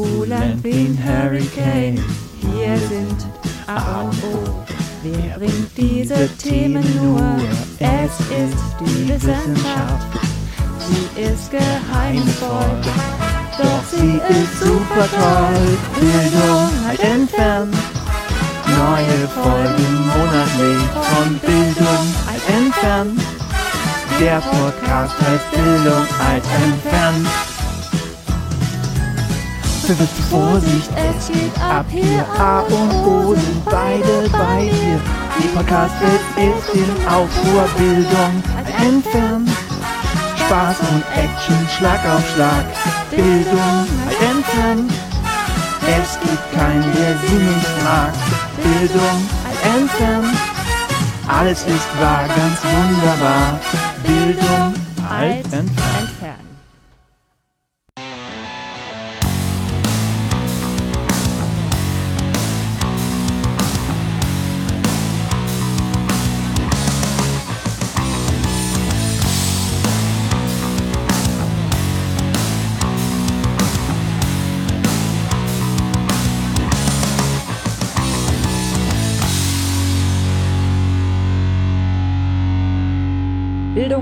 turbulent wie ein Hurricane. Hier sind A und O. Wer bringt diese Themen nur? Es ist die Wissenschaft. Sie ist geheimnisvoll, doch sie ist super toll. Bildung halt entfernt. Neue Folgen monatlich von Bildung halt entfernt. Der Podcast heißt Bildung halt entfernt. Vorsicht, es geht ab hier. A und O sind beide bei dir. Die Podcast ist, in Aufruhr. Bildung entfernt. Spaß und Action, Schlag auf Schlag. Bildung entfernt. Es gibt keinen, der sie nicht mag. Bildung entfernt. Alles ist wahr, ganz wunderbar. Bildung entfernt.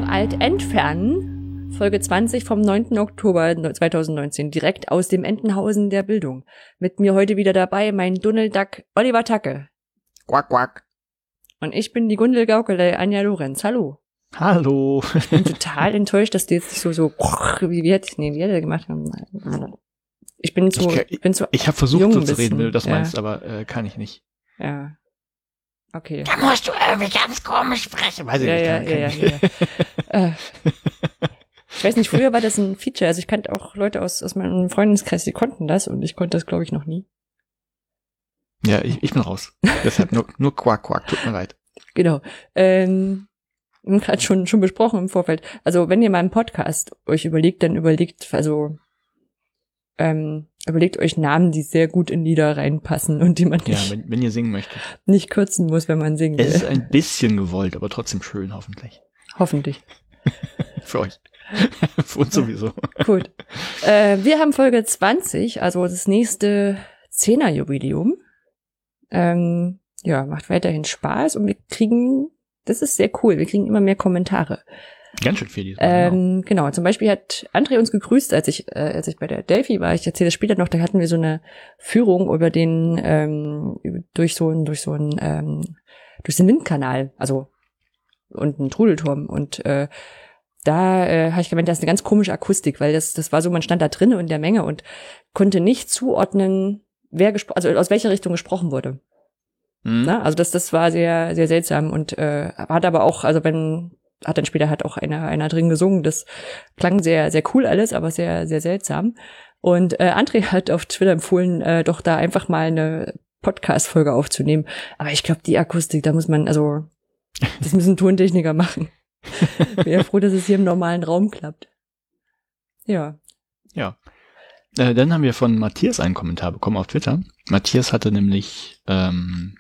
Alt entfernen. Folge 20 vom 9. Oktober 2019, direkt aus dem Entenhausen der Bildung. Mit mir heute wieder dabei mein Dunkelduck Oliver Tacke. Quack, quack. Und ich bin die Gundel Gaukelei Anja Lorenz. Hallo. Hallo. Ich bin total enttäuscht, dass die jetzt nicht so, so, wie wir, nee, wie wir das gemacht haben. Ich bin zu, Ich- ich bin zu, Ich habe versucht, so zu reden, wenn du das ja. meinst, aber äh, kann ich nicht. ja. Okay. Da musst du irgendwie ganz komisch sprechen. Weiß ich Ja, nicht. ja, ja, ja, ich- ja. äh, ich weiß nicht, früher war das ein Feature. Also ich kannte auch Leute aus, aus meinem Freundeskreis, die konnten das und ich konnte das, glaube ich, noch nie. Ja, ich, ich bin raus. Deshalb nur, nur Quack, Quack. Tut mir leid. Genau. Ähm, gerade schon, schon besprochen im Vorfeld. Also wenn ihr mal einen Podcast euch überlegt, dann überlegt, also ähm, überlegt euch Namen, die sehr gut in Lieder reinpassen und die man Ja, nicht, wenn, wenn ihr singen möchtet. nicht kürzen muss, wenn man singen Es ist will. ein bisschen gewollt, aber trotzdem schön, hoffentlich. Hoffentlich. Für euch. Für uns sowieso. Gut. Äh, wir haben Folge 20, also das nächste Zehner-Jubiläum. Ähm, ja, macht weiterhin Spaß und wir kriegen, das ist sehr cool, wir kriegen immer mehr Kommentare. Ganz schön viel diesmal. genau. Ähm, genau, zum Beispiel hat André uns gegrüßt, als ich, äh, als ich bei der Delphi war. Ich erzähle das später noch, da hatten wir so eine Führung über den, ähm, durch so ein, durch so ein, ähm, durch den Windkanal, also und einen Trudelturm. Und äh, da äh, habe ich gemeint, das ist eine ganz komische Akustik, weil das, das war so, man stand da drinnen in der Menge und konnte nicht zuordnen, wer gespro also aus welcher Richtung gesprochen wurde. Hm? Ne? Also das, das war sehr, sehr seltsam und äh, hat aber auch, also wenn, hat dann später hat auch einer, einer drin gesungen. Das klang sehr, sehr cool alles, aber sehr, sehr seltsam. Und äh, André hat auf Twitter empfohlen, äh, doch da einfach mal eine Podcast-Folge aufzunehmen. Aber ich glaube, die Akustik, da muss man, also, das müssen Tontechniker machen. Bin ja froh, dass es hier im normalen Raum klappt. Ja. Ja. Äh, dann haben wir von Matthias einen Kommentar bekommen auf Twitter. Matthias hatte nämlich, ähm,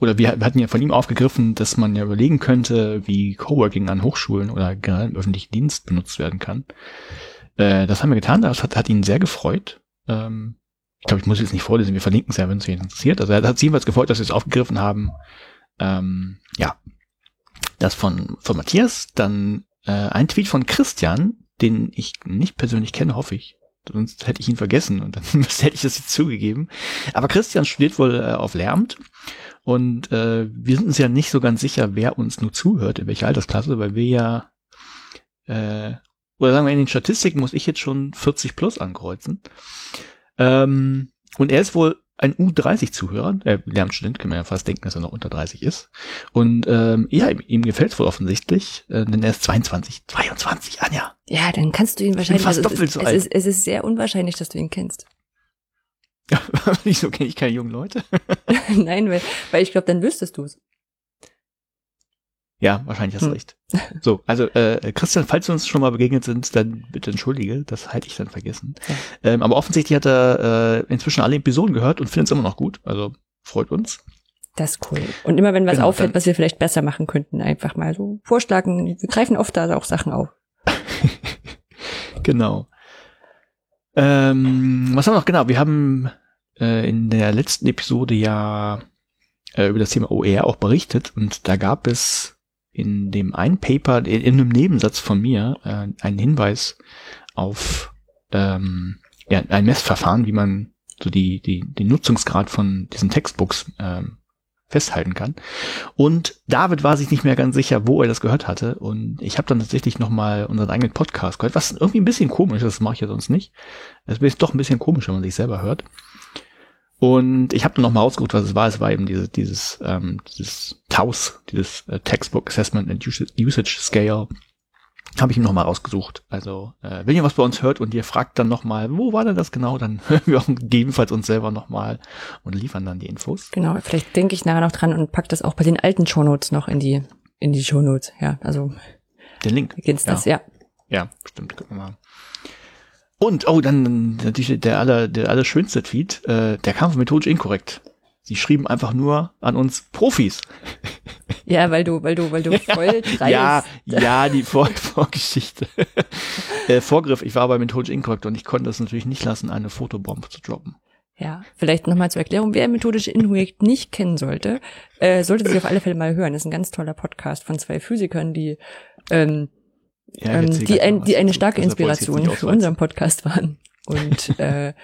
oder wir, wir hatten ja von ihm aufgegriffen, dass man ja überlegen könnte, wie Coworking an Hochschulen oder generell im öffentlichen Dienst benutzt werden kann. Äh, das haben wir getan, das hat, hat ihn sehr gefreut. Ähm, ich glaube, ich muss jetzt nicht vorlesen, wir verlinken es ja, wenn es euch interessiert. Also er hat sich jedenfalls gefreut, dass wir es aufgegriffen haben. Ähm, ja, das von, von Matthias. Dann äh, ein Tweet von Christian, den ich nicht persönlich kenne, hoffe ich. Sonst hätte ich ihn vergessen und dann hätte ich das jetzt zugegeben. Aber Christian studiert wohl äh, auf Lehramt und äh, wir sind uns ja nicht so ganz sicher, wer uns nur zuhört, in welcher Altersklasse, weil wir ja, äh, oder sagen wir, in den Statistiken muss ich jetzt schon 40 plus ankreuzen. Ähm, und er ist wohl ein U30-Zuhörer, äh, Lehramtsstudent, kann man ja fast denken, dass er noch unter 30 ist. Und ähm, ja, ihm, ihm gefällt es wohl offensichtlich, äh, denn er ist 22, 22, Anja. Ja, dann kannst du ihn wahrscheinlich. fast also doppelt so es, alt. ist, es ist sehr unwahrscheinlich, dass du ihn kennst. Wieso kenne ich keine jungen Leute? Nein, weil, weil ich glaube, dann wüsstest du es. Ja, wahrscheinlich hast du Hm. recht. So, also äh, Christian, falls wir uns schon mal begegnet sind, dann bitte entschuldige, das halte ich dann vergessen. Ja. Ähm, aber offensichtlich hat er äh, inzwischen alle Episoden gehört und findet es immer noch gut. Also freut uns. Das ist cool. Und immer wenn was Genau, auffällt, was wir vielleicht besser machen könnten, einfach mal so vorschlagen. Wir greifen oft da auch Sachen auf. Genau. Ähm, was haben wir noch? Genau, wir haben äh, in der letzten Episode ja äh, über das Thema OER auch berichtet und da gab es in dem einen Paper, in, in einem Nebensatz von mir, äh, einen Hinweis auf ähm, ja, ein Messverfahren, wie man so die, die, den Nutzungsgrad von diesen Textbooks ähm, festhalten kann. Und David war sich nicht mehr ganz sicher, wo er das gehört hatte. Und ich habe dann tatsächlich nochmal unseren eigenen Podcast gehört, was irgendwie ein bisschen komisch ist, das mache ich ja sonst nicht. Es ist doch ein bisschen komisch, wenn man sich selber hört. Und ich habe dann nochmal ausgeguckt, was es war. Es war eben diese, dieses, ähm, dieses TAUS, dieses äh, Textbook Assessment and Usage Scale habe ich ihm nochmal rausgesucht. Also, äh, wenn ihr was bei uns hört und ihr fragt dann nochmal, wo war denn das genau, dann hören wir auch gegebenenfalls uns selber nochmal und liefern dann die Infos. Genau, vielleicht denke ich nachher noch dran und pack das auch bei den alten Shownotes noch in die, in die Shownotes. Ja, also. Den Link. Kennst das, ja. Ja, stimmt. Gucken wir mal. Und, oh, dann natürlich der aller, der allerschönste Tweet, äh, der kam von methodisch inkorrekt. Sie schrieben einfach nur an uns Profis. Ja, weil du, weil du, weil du voll dreist. ja, ja, die Vor Vorgeschichte. äh, Vorgriff, ich war bei methodisch inkorrekt und ich konnte es natürlich nicht lassen, eine Fotobombe zu droppen. Ja, vielleicht nochmal zur Erklärung, wer methodisch inkorrekt nicht kennen sollte, äh, sollte sich auf alle Fälle mal hören. Das ist ein ganz toller Podcast von zwei Physikern, die ähm, Ja, ähm, die, ein, die eine starke ich jetzt Inspiration für unseren Podcast waren. Und äh,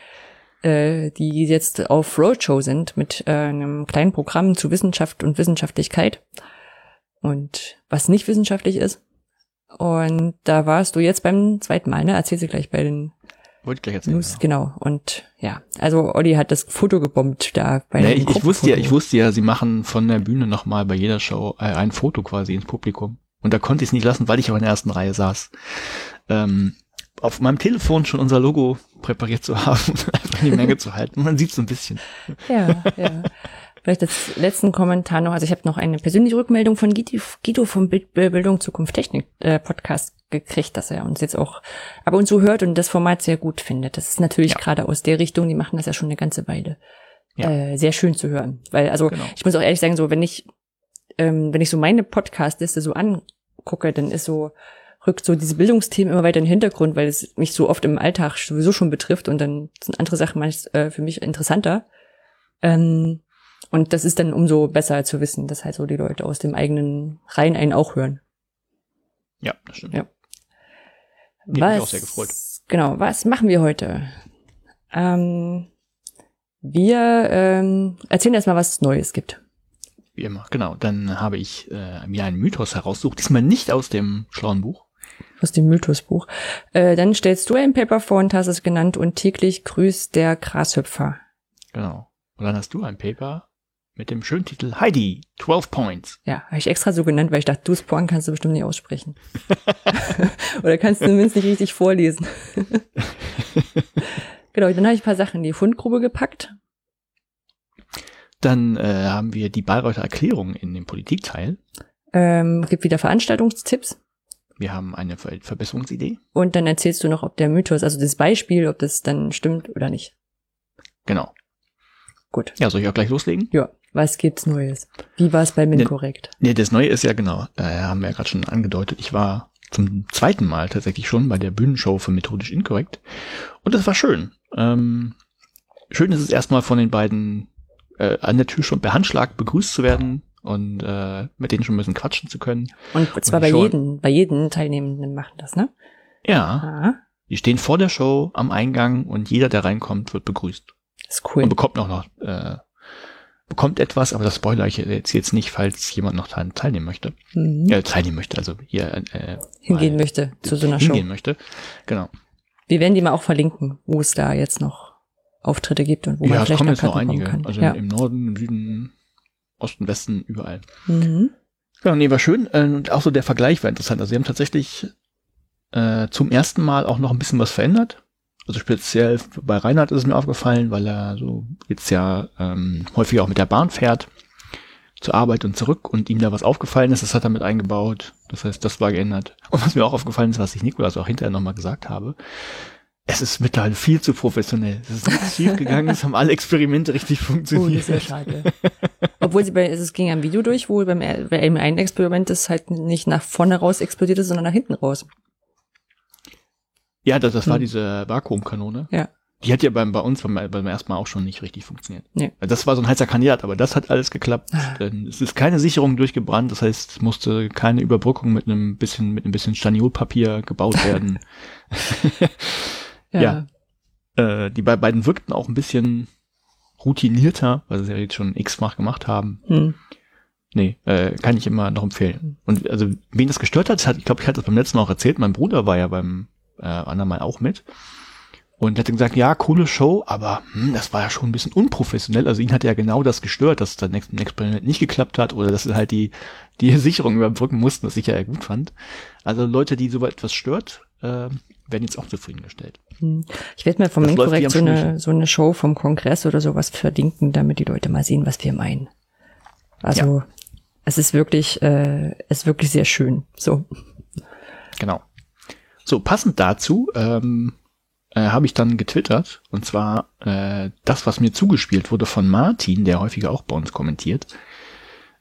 äh, die jetzt auf Roadshow sind mit äh, einem kleinen Programm zu Wissenschaft und Wissenschaftlichkeit. Und was nicht wissenschaftlich ist. Und da warst du jetzt beim zweiten Mal, ne? Erzähl sie gleich bei den Wollte ich gleich erzählen. News, ja. genau. Und ja, also Olli hat das Foto gebombt da bei Nee, ich, ich wusste ja, ich wusste ja, sie machen von der Bühne nochmal bei jeder Show äh, ein Foto quasi ins Publikum. Und da konnte ich es nicht lassen, weil ich auch in der ersten Reihe saß. Ähm, auf meinem Telefon schon unser Logo präpariert zu haben, einfach in die Menge zu halten. Man sieht so ein bisschen. Ja, ja. Vielleicht als letzten Kommentar noch, also ich habe noch eine persönliche Rückmeldung von Guido, vom Bild- Bildung Zukunft Technik äh, Podcast gekriegt, dass er uns jetzt auch ab und zu hört und das Format sehr gut findet. Das ist natürlich Ja. gerade aus der Richtung, die machen das ja schon eine ganze Weile. Ja. Äh, sehr schön zu hören. Weil, also Genau. ich muss auch ehrlich sagen, so wenn ich, ähm, wenn ich so meine Podcast-Liste so angucke, dann ist so, rückt so diese Bildungsthemen immer weiter in den Hintergrund, weil es mich so oft im Alltag sowieso schon betrifft und dann sind andere Sachen meist äh, für mich interessanter. Ähm, und das ist dann umso besser zu wissen, dass halt so die Leute aus dem eigenen Reihen einen auch hören. Ja, das stimmt. Ja. Die hat mich auch sehr gefreut. Genau, was machen wir heute? Ähm, wir ähm, erzählen erstmal, was Neues gibt. Wie immer. Genau. Dann habe ich äh, mir einen Mythos herausgesucht. Diesmal nicht aus dem schlauen Buch. Aus dem Mythosbuch. Äh, dann stellst du ein Paper vor und hast es genannt und täglich grüßt der Grashüpfer. Genau. Und dann hast du ein Paper mit dem schönen Titel Heidi, 12 Points. Ja, habe ich extra so genannt, weil ich dachte, du Spawn kannst du bestimmt nicht aussprechen. Oder kannst du zumindest nicht richtig vorlesen. genau, dann habe ich ein paar Sachen in die Fundgrube gepackt. Dann äh, haben wir die Bayreuther Erklärung in dem Politikteil. Ähm, gibt wieder Veranstaltungstipps. Wir haben eine Ver Verbesserungsidee. Und dann erzählst du noch, ob der Mythos, also das Beispiel, ob das dann stimmt oder nicht. Genau. Gut. Ja, soll ich auch gleich loslegen? Ja, was gibt's Neues? Wie war es bei Ne- Minkorrekt? Nee, das Neue ist ja genau, äh, haben wir ja gerade schon angedeutet. Ich war zum zweiten Mal tatsächlich schon bei der Bühnenshow für Methodisch Inkorrekt. Und das war schön. Ähm, schön ist es erstmal von den beiden äh, an der Tür schon per Handschlag begrüßt zu werden und äh, mit denen schon ein bisschen quatschen zu können. Und zwar Und bei jedem, bei jedem Teilnehmenden machen das, ne? Ja, Ah, die stehen vor der Show am Eingang und jeder, der reinkommt, wird begrüßt. ist cool. Und bekommt auch noch, äh, bekommt etwas, aber das spoiler ich jetzt, jetzt nicht, falls jemand noch daran teilnehmen möchte. Mhm. Ja, teilnehmen möchte, also hier äh, Hingehen mal möchte zu so einer Show. hingehen möchte. Genau. Wir werden die mal auch verlinken, wo es da jetzt noch Auftritte gibt und wo ja, man vielleicht kommen noch jetzt noch einige. kann. Also ja. im Norden, im Süden, Osten, Westen, überall. Mhm. Ja, nee, war schön. Äh, Und auch so der Vergleich war interessant. Also sie haben tatsächlich äh, zum ersten Mal auch noch ein bisschen was verändert. Also speziell bei Reinhard ist es mir aufgefallen, weil er so jetzt ja ähm, häufig auch mit der Bahn fährt zur Arbeit und zurück und ihm da was aufgefallen ist, das hat er mit eingebaut. Das heißt, das war geändert. Und was mir auch aufgefallen ist, was ich Nikolas auch hinterher nochmal gesagt habe, es ist mittlerweile viel zu professionell. Es ist nichts schief gegangen, es haben alle Experimente richtig Oh, funktioniert. das ist ja schade. Obwohl sie bei, es ging am Video durch, wo beim, bei einem einen Experiment es halt nicht nach vorne raus explodiert ist, sondern nach hinten raus. Ja, das, das war Hm. diese Vakuumkanone. Ja. Die hat ja beim, bei uns beim, beim ersten Mal auch schon nicht richtig funktioniert. Nee. Das war so ein heißer Kandidat, aber das hat alles geklappt. Ah. Es ist keine Sicherung durchgebrannt, das heißt, es musste keine Überbrückung mit einem bisschen, mit einem bisschen Staniolpapier gebaut werden. Ja. äh, die be beiden wirkten auch ein bisschen routinierter, weil sie ja jetzt schon x-fach gemacht haben. Hm. Nee, äh, kann ich immer noch empfehlen. Und also, wen das gestört hat, hat ich glaube, ich hatte das beim letzten Mal auch erzählt, mein Bruder war ja beim äh, anderen Mal auch mit. Und hat gesagt, ja, coole Show, aber hm, das war ja schon ein bisschen unprofessionell. Also ihn hat ja genau das gestört, dass das nächste Experiment nicht geklappt hat oder dass sie halt die, die Sicherung überbrücken mussten, was ich ja gut fand. Also Leute, die so etwas stört, äh, werden jetzt auch zufriedengestellt. Hm. Ich werde mir vom Inkorrekt so eine, so eine Show vom Kongress oder sowas verlinken, damit die Leute mal sehen, was wir meinen. Also es ist wirklich, äh, es ist wirklich sehr schön. So. Genau. So, passend dazu ähm, äh, habe ich dann getwittert, und zwar äh, das, was mir zugespielt wurde von Martin, der häufiger auch bei uns kommentiert.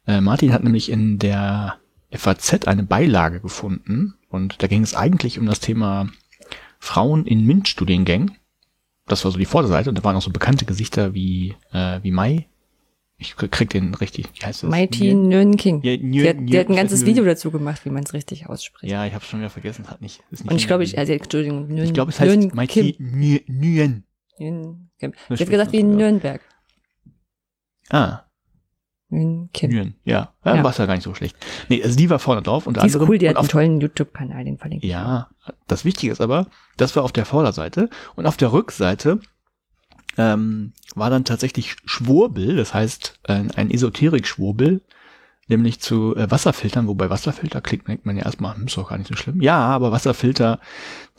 Äh, Martin hat nämlich in der FAZ eine Beilage gefunden, und da ging es eigentlich um das Thema Frauen in MINT-Studiengängen. Das war so die Vorderseite, und da waren auch so bekannte Gesichter wie, äh, wie Mai. Ich krieg den richtig, wie heißt das? Mighty Nguyen King. Ja, Nguyen- die, hat, die hat ein ganzes Nguyen- Video dazu gemacht, wie man es richtig ausspricht. Ja, ich habe schon wieder vergessen, hat nicht. Ist nicht Und ich glaube, ich, also, Entschuldigung, Nguyen, ich glaube, es heißt Nguyen Mighty. Nguyen. Nguyen. Kim. Sie hat gesagt, wie in. Nürnberg. Ah, Nguyen Kim. Nguyen, ja. ja, Ja. Gar nicht so schlecht. Nee, also die war vorne drauf. Unter Die ist cool, die und hat einen tollen YouTube-Kanal, den verlinke ich. Ja, das Wichtige ist aber, das war auf der Vorderseite. Und auf der Rückseite ähm, war dann tatsächlich Schwurbel, das heißt ein, ein Esoterik-Schwurbel, nämlich zu äh, Wasserfiltern, wobei Wasserfilter klingt, denkt man ja erstmal, hm, ist doch gar nicht so schlimm. Ja, aber Wasserfilter,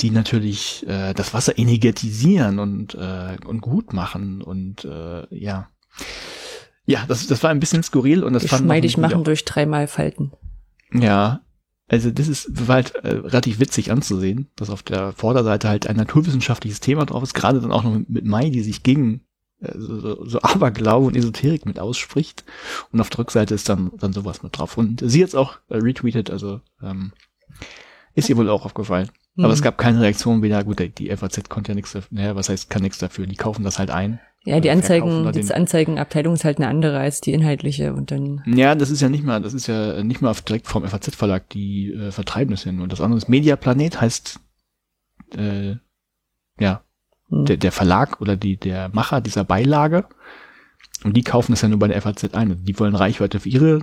die natürlich äh, das Wasser energetisieren und, äh, und gut machen und äh, ja. Ja, das, das war ein bisschen skurril und das fand Geschmeidig offensichtlich machen durch dreimal Falten. ja, also das ist war halt äh, relativ witzig anzusehen, dass auf der Vorderseite halt ein naturwissenschaftliches Thema drauf ist, gerade dann auch noch mit, mit Mai, die sich gegen äh, so, so, so Aberglaube und Esoterik mit ausspricht. Und auf der Rückseite ist dann, dann sowas mit drauf. Und sie jetzt auch äh, retweetet, also ähm, ist ihr wohl auch aufgefallen. Aber Mhm. es gab keine Reaktion wieder. Gut, die- FAZ konnte ja nichts dafür. Naja, was heißt, kann nichts dafür. Die kaufen das halt ein. Ja, die Anzeigen, die Anzeigenabteilung ist halt eine andere als die inhaltliche und dann. Ja, das ist ja nicht mal, das ist ja nicht mal direkt vom FAZ-Verlag, die äh, vertreiben das ja nur. Das andere ist Mediaplanet, heißt äh, ja, Hm. der, der Verlag oder die, der Macher dieser Beilage. Und die kaufen das ja nur bei der FAZ ein. Also die wollen Reichweite für ihre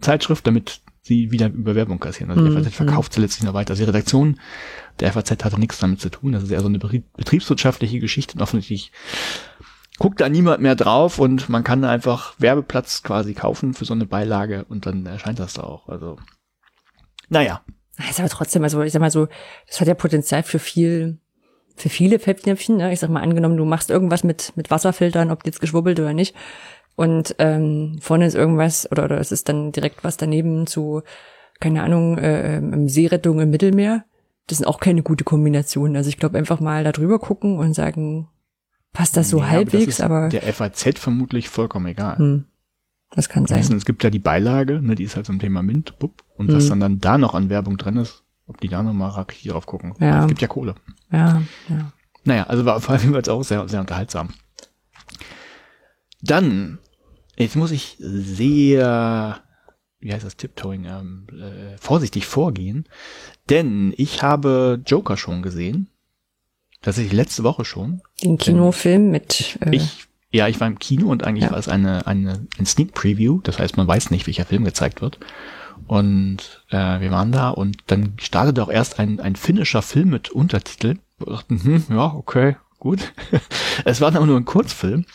Zeitschrift, damit sie wieder über Werbung kassieren. Also die Hm, FAZ verkauft sie letztlich noch weiter. Also die Redaktion der FAZ hatte nichts damit zu tun. Das ist eher so eine betrie- betriebswirtschaftliche Geschichte und offensichtlich guckt da niemand mehr drauf und man kann einfach Werbeplatz quasi kaufen für so eine Beilage und dann erscheint das da auch. Also, naja. Ist aber trotzdem, also ich sag mal so, das hat ja Potenzial für viel, für viele Fettnäpfchen. Ne? Ich sag mal, angenommen, du machst irgendwas mit, mit Wasserfiltern, ob die jetzt geschwubbelt oder nicht. Und ähm, vorne ist irgendwas, oder, oder es ist dann direkt was daneben zu, keine Ahnung, äh, ähm, Seerettung im Mittelmeer. Das sind auch keine gute Kombination. Also ich glaube, einfach mal da drüber gucken und sagen, passt das so Ja, halbwegs, das ist aber, Der FAZ vermutlich vollkommen egal. hm, das kann sein. Es gibt ja die Beilage, ne, die ist halt zum Thema Mint, bupp, und was Mhm. dann, dann da noch an Werbung drin ist, ob die da nochmal richtig drauf gucken. Ja. Es gibt ja Kohle. Ja, ja. Naja, also war vor allem jetzt auch sehr, sehr unterhaltsam. Dann, jetzt muss ich sehr, wie heißt das, Tiptoeing, ähm, äh, vorsichtig vorgehen, denn ich habe Joker schon gesehen. Tatsächlich letzte Woche schon. Den Kinofilm mit, äh, Ich, ja, ich war im Kino und eigentlich Ja. war es eine, eine, ein Sneak Preview. Das heißt, man weiß nicht, welcher Film gezeigt wird. Und äh, wir waren da und dann startete auch erst ein, ein finnischer Film mit Untertitel. Wir dachten, hm, ja, okay, gut. es war dann auch nur ein Kurzfilm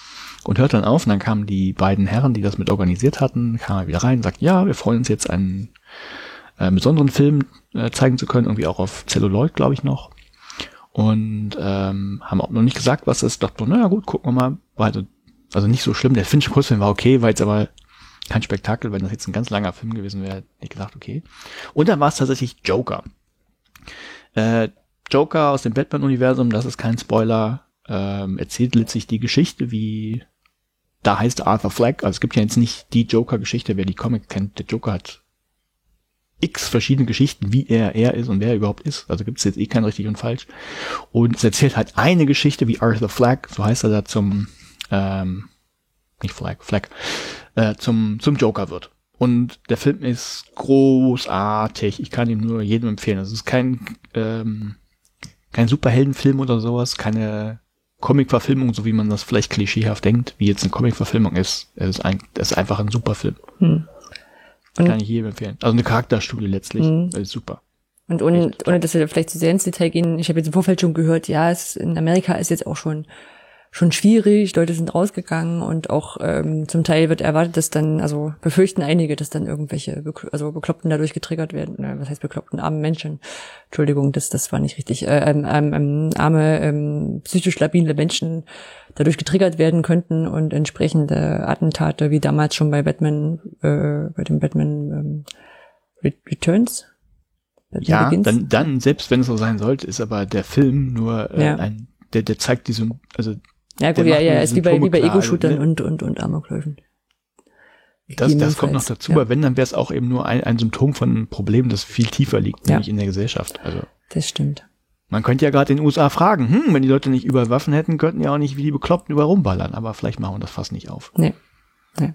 und hört dann auf und dann kamen die beiden Herren, die das mit organisiert hatten, kamen wieder rein und sagten, ja, wir freuen uns jetzt einen äh, besonderen Film äh, zeigen zu können, irgendwie auch auf Celluloid, glaube ich noch. Und ähm, haben auch noch nicht gesagt, was das ist. Dachte, naja gut, gucken wir mal. War also, also nicht so schlimm. Der finnische Kurzfilm war okay, war jetzt aber kein Spektakel. Wenn das jetzt ein ganz langer Film gewesen wäre, hätte ich gesagt, okay. Und dann war es tatsächlich Joker. Äh, Joker aus dem Batman-Universum, das ist kein Spoiler, ähm, erzählt letztlich die Geschichte, wie da heißt Arthur Fleck. Also es gibt ja jetzt nicht die Joker-Geschichte, wer die Comic kennt. Der Joker hat x verschiedene Geschichten, wie er er ist und wer er überhaupt ist. Also gibt es jetzt eh kein richtig und falsch. Und es erzählt halt eine Geschichte, wie Arthur Flagg, so heißt er da zum, ähm, nicht Flagg, Flagg, äh, zum, zum Joker wird. Und der Film ist großartig. Ich kann ihn nur jedem empfehlen. Es ist kein, ähm, kein Superheldenfilm oder sowas, keine Comic-Verfilmung, so wie man das vielleicht klischeehaft denkt, wie jetzt eine Comic-Verfilmung ist. Ist, ein, ist einfach ein super Film. Hm. Kann ich jedem empfehlen. Also eine Charakterstudie letztlich. Hm. ist super. Und ohne, ohne dass wir vielleicht zu sehr ins Detail gehen, ich habe jetzt im Vorfeld schon gehört, ja, es in Amerika ist jetzt auch schon schon schwierig, Leute sind rausgegangen und auch ähm, zum Teil wird erwartet, dass dann, also befürchten einige, dass dann irgendwelche, also Bekloppten dadurch getriggert werden, äh, was heißt Bekloppten, arme Menschen, Entschuldigung, das, das war nicht richtig, äh, ähm, ähm, ähm, arme, ähm, psychisch labile Menschen dadurch getriggert werden könnten und entsprechende Attentate, wie damals schon bei Batman, äh, bei dem Batman ähm, Returns, ja, dann, dann, selbst wenn es so sein sollte, ist aber der Film nur äh, ja. ein, der, der zeigt diese, also ja gut, ja, ja, ist wie bei, wie bei Ego-Shootern ne? und, und, und Amokläufen. Das, das kommt noch dazu, ja. aber wenn, dann wäre es auch eben nur ein, ein Symptom von einem Problem, das viel tiefer liegt, ja. nämlich in der Gesellschaft. Also das stimmt. Man könnte ja gerade in den USA fragen, hm, wenn die Leute nicht über Waffen hätten, könnten ja auch nicht wie die Bekloppten über rumballern, aber vielleicht machen wir das fast nicht auf. Nee. nee.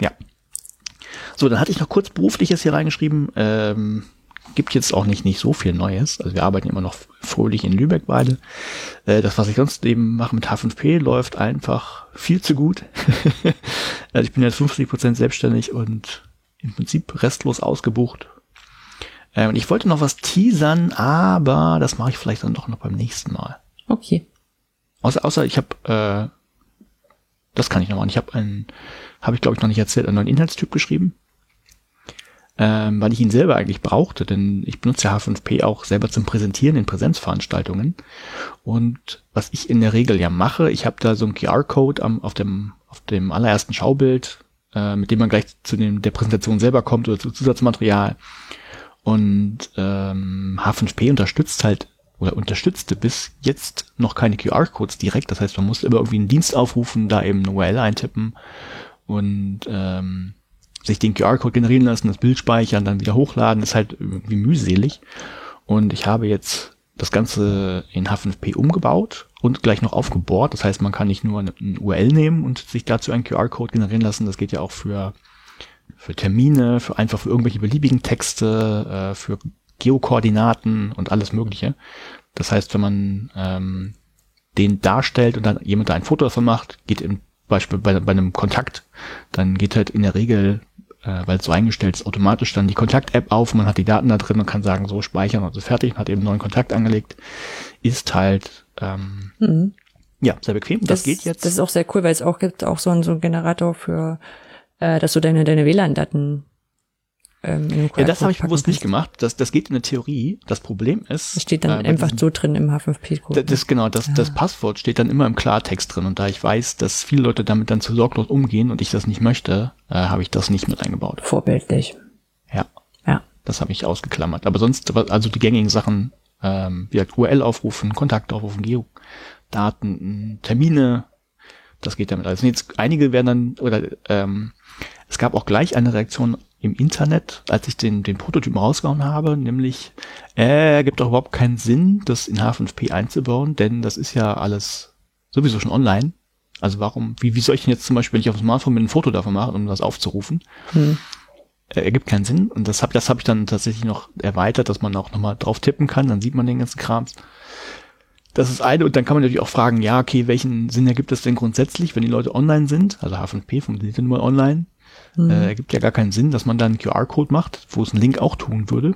Ja. So, dann hatte ich noch kurz berufliches hier reingeschrieben. Ähm, gibt jetzt auch nicht, nicht so viel Neues. Also wir arbeiten immer noch fröhlich in Lübeck beide. Äh, das, was ich sonst eben mache mit H5P, läuft einfach viel zu gut. also ich bin jetzt 50 Prozent selbstständig und im Prinzip restlos ausgebucht. Äh, und ich wollte noch was teasern, aber das mache ich vielleicht dann doch noch beim nächsten Mal. Okay. Außer, außer ich habe, äh, das kann ich noch machen. Ich habe einen, habe ich glaube ich noch nicht erzählt, einen neuen Inhaltstyp geschrieben ähm, weil ich ihn selber eigentlich brauchte, denn ich benutze ja H5P auch selber zum Präsentieren in Präsenzveranstaltungen. Und was ich in der Regel ja mache, ich habe da so einen QR-Code auf dem, auf dem allerersten Schaubild, äh, mit dem man gleich zu dem, der Präsentation selber kommt oder zu Zusatzmaterial. Und ähm, H5P unterstützt halt oder unterstützte bis jetzt noch keine QR-Codes direkt. Das heißt, man muss immer irgendwie einen Dienst aufrufen, da eben eine URL eintippen und ähm, sich den QR-Code generieren lassen, das Bild speichern, dann wieder hochladen, ist halt irgendwie mühselig. Und ich habe jetzt das Ganze in H5P umgebaut und gleich noch aufgebohrt. Das heißt, man kann nicht nur eine, URL nehmen und sich dazu einen QR-Code generieren lassen. Das geht ja auch für, für Termine, für einfach für irgendwelche beliebigen Texte, äh, für Geokoordinaten und alles Mögliche. Das heißt, wenn man ähm, den darstellt und dann jemand da ein Foto davon macht, geht im Beispiel bei, bei einem Kontakt, dann geht halt in der Regel äh, weil es so eingestellt ist, automatisch dann die Kontakt-App auf, man hat die Daten da drin und kann sagen, so speichern und so fertig, und hat eben einen neuen Kontakt angelegt, ist halt ähm, mhm. ja sehr bequem. Das, das, geht jetzt. Das ist auch sehr cool, weil es auch gibt auch so einen, so einen Generator für, äh, dass du deine, deine WLAN-Daten ähm, ja, das habe ich bewusst nicht gemacht. Das, das geht in der Theorie. Das Problem ist. Das steht dann äh, einfach so drin im H5P-Code. Das, das genau, das, ja. das Passwort steht dann immer im Klartext drin. Und da ich weiß, dass viele Leute damit dann zu sorglos umgehen und ich das nicht möchte, äh, habe ich das nicht mit eingebaut. Vorbildlich. Ja. Ja. Das habe ich ausgeklammert. Aber sonst, also die gängigen Sachen, ähm, wie gesagt, URL aufrufen, Kontakt aufrufen, Geodaten, Termine, das geht damit alles. Jetzt einige werden dann, oder ähm, es gab auch gleich eine Reaktion im Internet, als ich den, den Prototypen rausgehauen habe, nämlich, äh, gibt doch überhaupt keinen Sinn, das in H5P einzubauen, denn das ist ja alles sowieso schon online. Also warum, wie, wie soll ich denn jetzt zum Beispiel, wenn ich auf dem Smartphone mit ein Foto davon machen, um das aufzurufen? Hm. Äh, ergibt keinen Sinn. Und das habe das hab ich dann tatsächlich noch erweitert, dass man auch nochmal drauf tippen kann, dann sieht man den ganzen Krams. Das ist eine, und dann kann man natürlich auch fragen, ja, okay, welchen Sinn ergibt das denn grundsätzlich, wenn die Leute online sind? Also H5P funktioniert ja nur mal online. Mhm. Äh, ergibt ja gar keinen Sinn, dass man da einen QR-Code macht, wo es ein Link auch tun würde.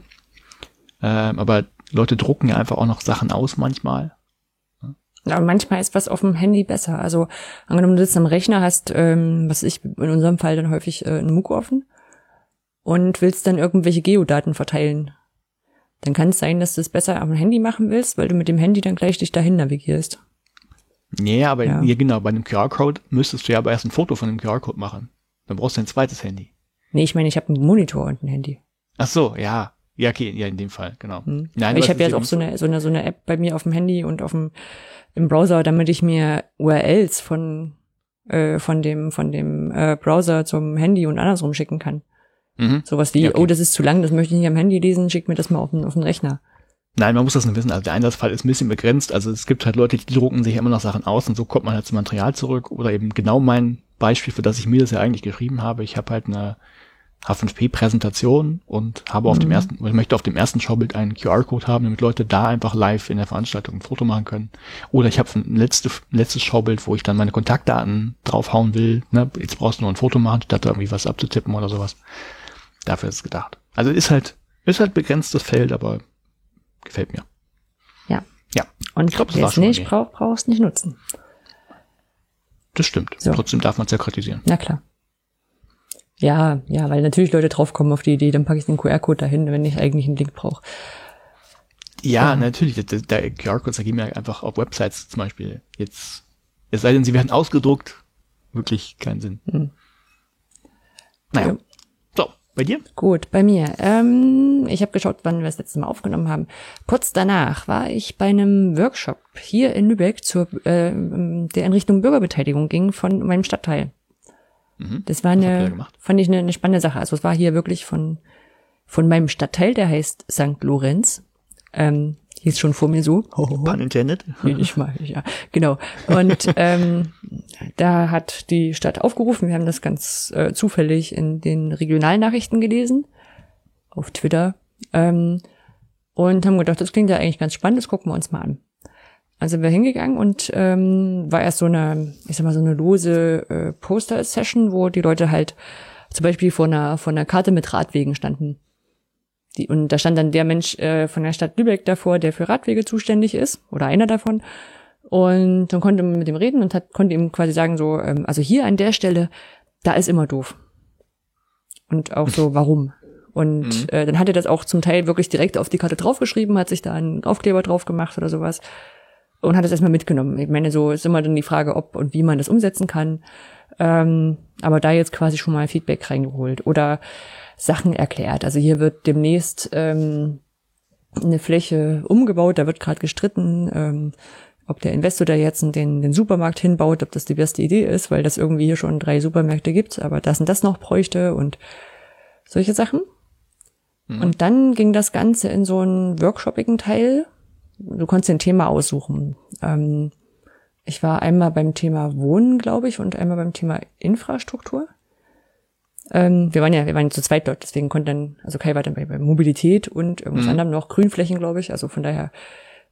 Ähm, aber Leute drucken ja einfach auch noch Sachen aus manchmal. Ja, und manchmal ist was auf dem Handy besser. Also angenommen, du sitzt am Rechner, hast, ähm, was ich in unserem Fall dann häufig äh, einen MOOC offen und willst dann irgendwelche Geodaten verteilen. Dann kann es sein, dass du es besser am Handy machen willst, weil du mit dem Handy dann gleich dich dahin navigierst. Nee, aber ja. ja genau, bei einem QR-Code müsstest du ja aber erst ein Foto von dem QR-Code machen. Dann brauchst du ein zweites Handy. Nee, ich meine, ich habe einen Monitor und ein Handy. Ach so, ja. Ja, okay, ja, in dem Fall, genau. Hm. Nein, ich habe ja auch so eine, so eine so eine App bei mir auf dem Handy und auf dem im Browser, damit ich mir URLs von äh, von dem von dem äh, Browser zum Handy und andersrum schicken kann. Mhm. Sowas wie, Ja, okay. oh, das ist zu lang, das möchte ich nicht am Handy lesen, schick mir das mal auf den, auf den Rechner. Nein, man muss das nur wissen. Also der Einsatzfall ist ein bisschen begrenzt. Also es gibt halt Leute, die drucken sich immer noch Sachen aus und so kommt man halt zum Material zurück. Oder eben genau mein Beispiel, für das ich mir das ja eigentlich geschrieben habe. Ich habe halt eine H5P-Präsentation und habe auf dem ersten, ich möchte auf dem ersten Schaubild einen QR-Code haben, damit Leute da einfach live in der Veranstaltung ein Foto machen können. Oder ich habe ein letzte, letztes Schaubild, wo ich dann meine Kontaktdaten draufhauen will. Ne? Jetzt brauchst du nur ein Foto machen, statt irgendwie was abzutippen oder sowas. Dafür ist es gedacht. Also ist halt, ist halt begrenztes Feld, aber gefällt mir. Ja. Ja, Und Ich glaub, das wer war es nicht braucht, brauchst nicht nutzen. das stimmt. So. Trotzdem darf man es ja kritisieren. Na klar. Ja, ja, weil natürlich Leute draufkommen auf die Idee, dann packe ich den QR-Code dahin, wenn ich eigentlich einen Link brauche. Ja, natürlich. Der, der QR-Codes ergeben ja einfach auf Websites zum Beispiel. Jetzt, es sei denn, sie werden ausgedruckt, wirklich keinen Sinn. Naja. Ja. So, bei dir? Gut, bei mir. Ähm, ich habe geschaut, wann wir das letzte Mal aufgenommen haben. Kurz danach war ich bei einem Workshop hier in Lübeck, zur, äh, der in Richtung Bürgerbeteiligung ging von meinem Stadtteil. Mhm. Das war eine, fand ich eine, eine spannende Sache. Also es war hier wirklich von, von meinem Stadtteil, der heißt St. Lorenz. Ähm, hieß schon vor mir so. Pun intended. Ich mal, ja, genau. Und ähm, da hat die Stadt aufgerufen, wir haben das ganz äh, zufällig in den Regionalnachrichten gelesen, auf Twitter, ähm, und haben gedacht, das klingt ja eigentlich ganz spannend, das gucken wir uns mal an. Also sind wir hingegangen und ähm, war erst so eine, ich sag mal, so eine lose äh, Poster-Session, wo die Leute halt zum Beispiel vor einer, vor einer Karte mit Radwegen standen. Die, und da stand dann der Mensch äh, von der Stadt Lübeck davor, der für Radwege zuständig ist, oder einer davon. Und dann konnte man mit ihm reden und hat, konnte ihm quasi sagen, so, ähm, also hier an der Stelle, da ist immer doof. Und auch so, warum? Und äh, dann hat er das auch zum Teil wirklich direkt auf die Karte draufgeschrieben, hat sich da einen Aufkleber drauf gemacht oder sowas und hat es erstmal mitgenommen. Ich meine, so ist immer dann die Frage, ob und wie man das umsetzen kann. Ähm, aber da jetzt quasi schon mal Feedback reingeholt oder Sachen erklärt. Also hier wird demnächst ähm, eine Fläche umgebaut, da wird gerade gestritten, ähm, ob der Investor da jetzt den, den Supermarkt hinbaut, ob das die beste Idee ist, weil das irgendwie hier schon drei Supermärkte gibt, aber das und das noch bräuchte und solche Sachen. Und dann ging das Ganze in so einen workshopigen Teil. Du konntest ein Thema aussuchen. Ähm, ich war einmal beim Thema Wohnen, glaube ich, und einmal beim Thema Infrastruktur. Ähm, wir waren ja, wir waren zu zweit dort, deswegen konnte dann, also Kai war dann bei, bei Mobilität und irgendwas anderem noch, Grünflächen, glaube ich. Also von daher,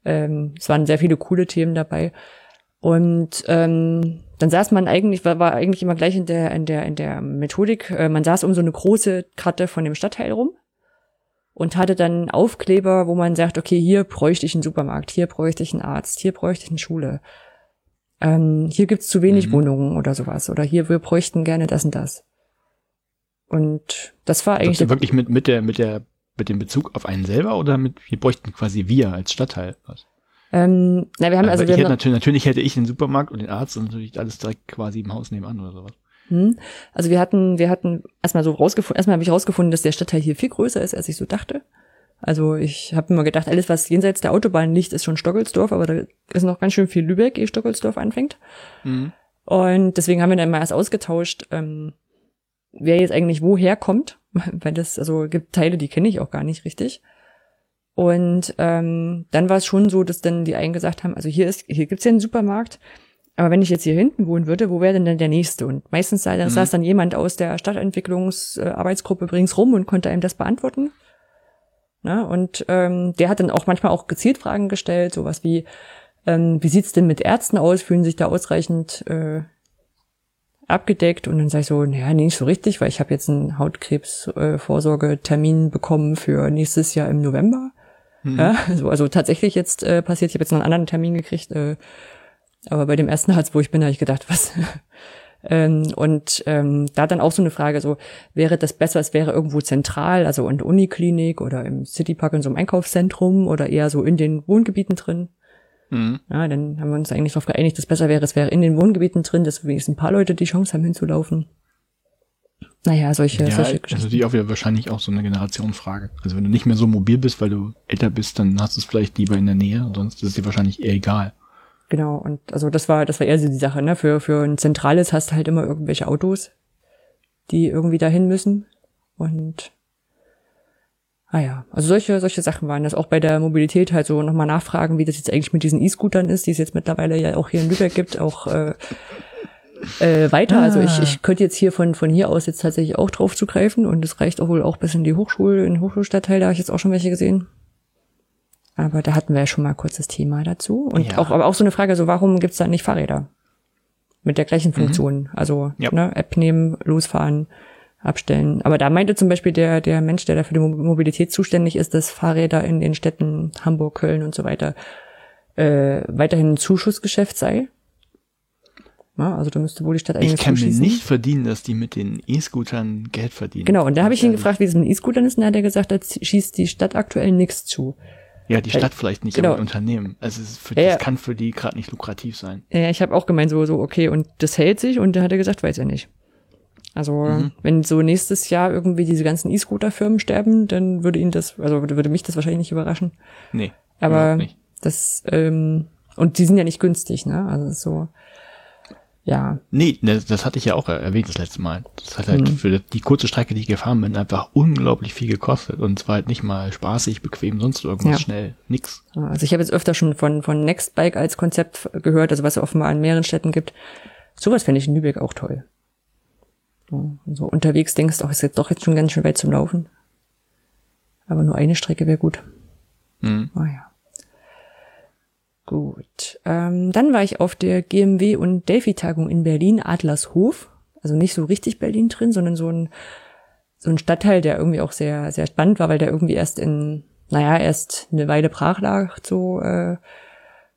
ähm, es waren sehr viele coole Themen dabei. Und ähm, dann saß man eigentlich, war, war eigentlich immer gleich in der, in der, in der Methodik, äh, man saß um so eine große Karte von dem Stadtteil rum und hatte dann Aufkleber, wo man sagt, okay, hier bräuchte ich einen Supermarkt, hier bräuchte ich einen Arzt, hier bräuchte ich eine Schule. Ähm, hier gibt's zu wenig Mhm. Wohnungen oder sowas. Oder hier, wir bräuchten gerne das und das. Und das war eigentlich Eigentlich wirklich mit, mit der, mit der, mit dem Bezug auf einen selber oder mit, wir bräuchten quasi wir als Stadtteil was? ähm, na, wir haben also Aber wir haben, natürlich, natürlich hätte ich den Supermarkt und den Arzt und natürlich alles direkt quasi im Haus nebenan oder sowas. Hm, also wir hatten, wir hatten erstmal so rausgefunden, erstmal habe ich rausgefunden, dass der Stadtteil hier viel größer ist, als ich so dachte. Also ich habe immer gedacht, alles, was jenseits der Autobahn liegt, ist schon Stockelsdorf, aber da ist noch ganz schön viel Lübeck, ehe Stockelsdorf anfängt. Und deswegen haben wir dann mal erst ausgetauscht, ähm, wer jetzt eigentlich woher kommt, weil das, also gibt Teile, die kenne ich auch gar nicht richtig. Und ähm, dann war es schon so, dass dann die einen gesagt haben, also hier ist, hier gibt's ja einen Supermarkt, aber wenn ich jetzt hier hinten wohnen würde, wo wäre denn dann der nächste? Und meistens sah, saß dann jemand aus der Stadtentwicklungsarbeitsgruppe übrigens rum und konnte einem das beantworten. Na, und ähm, der hat dann auch manchmal auch gezielt Fragen gestellt, sowas wie, ähm, wie sieht's denn mit Ärzten aus? Fühlen sich da ausreichend äh, abgedeckt? Und dann sage ich so, naja, nee, nicht so richtig, weil ich habe jetzt einen Hautkrebs-Vorsorgetermin bekommen für nächstes Jahr im November. Ja, also, also tatsächlich jetzt äh, passiert, ich habe jetzt noch einen anderen Termin gekriegt, äh, aber bei dem ersten Arzt, wo ich bin, habe ich gedacht, was? ähm, und ähm, da dann auch so eine Frage, so wäre das besser, es wäre irgendwo zentral, also in der Uniklinik oder im Citypark in so einem Einkaufszentrum oder eher so in den Wohngebieten drin. Mhm. Ja, dann haben wir uns eigentlich darauf geeinigt, dass besser wäre, es wäre in den Wohngebieten drin, dass wenigstens ein paar Leute die Chance haben hinzulaufen. Naja, solche, Ja, solche ist Geschichten. natürlich auch wieder wahrscheinlich auch so eine Generationenfrage. Also wenn du nicht mehr so mobil bist, weil du älter bist, dann hast du es vielleicht lieber in der Nähe, sonst ist es dir wahrscheinlich eher egal. Genau, und also das war, das war eher so die Sache, ne? Für, für ein zentrales hast du halt immer irgendwelche Autos, die irgendwie dahin müssen. Und Ah ja, also solche, solche Sachen waren das. Auch bei der Mobilität halt so nochmal nachfragen, wie das jetzt eigentlich mit diesen E-Scootern ist, die es jetzt mittlerweile ja auch hier in Lübeck gibt, auch äh, äh, weiter. Ah. Also ich, ah. ich könnte jetzt hier von, von hier aus jetzt tatsächlich auch drauf zugreifen und es reicht auch wohl auch bis in die Hochschule, in den Hochschulstadtteil, da habe ich jetzt auch schon welche gesehen. Aber da hatten wir ja schon mal kurz das Thema dazu. Und ja. auch, aber auch so eine Frage, so warum gibt's da nicht Fahrräder? Mit der gleichen mhm. Funktion. Mhm. Also ja. ne, App nehmen, losfahren abstellen. Aber da meinte zum Beispiel der, der Mensch, der da für die Mobilität zuständig ist, dass Fahrräder in den Städten Hamburg, Köln und so weiter äh, weiterhin ein Zuschussgeschäft sei. Ja, also da müsste wohl die Stadt eigentlich Ich kann mir nicht verdienen, dass die mit den E-Scootern Geld verdienen. Genau, und da habe ich ihn gefragt, wie es mit E-Scootern ist, und da hat er gesagt, da schießt die Stadt aktuell nichts zu. Ja, die Stadt vielleicht nicht, genau. aber ein Unternehmen. Also es für, ja, das kann für die gerade nicht lukrativ sein. Ja, ich habe auch gemeint, so, so, okay, und das hält sich, und da hat er gesagt, weiß er nicht. Also mhm. wenn so nächstes Jahr irgendwie diese ganzen E-Scooter-Firmen sterben, dann würde ihn das, also würde mich das wahrscheinlich nicht überraschen. Nee. Aber das, ähm, und die sind ja nicht günstig, ne? Also so, ja. Nee, das, das hatte ich ja auch erwähnt das letzte Mal. Das hat halt mhm. für die kurze Strecke, die ich gefahren bin, einfach unglaublich viel gekostet. Und zwar halt nicht mal spaßig, bequem, sonst irgendwas ja. schnell. Nix. Also ich habe jetzt öfter schon von, von Nextbike als Konzept gehört, also was es offenbar in mehreren Städten gibt. Sowas fände ich in Lübeck auch toll. So unterwegs denkst du, ach, ist jetzt doch jetzt schon ganz schön weit zum Laufen. Aber nur eine Strecke wäre gut. Mhm. Ah ja. Gut. Ähm, dann war ich auf der GMW und Delphi-Tagung in Berlin, Adlershof. Also nicht so richtig Berlin drin, sondern so ein, so ein Stadtteil, der irgendwie auch sehr, sehr spannend war, weil der irgendwie erst in, naja, erst eine Weile brach lag, so äh,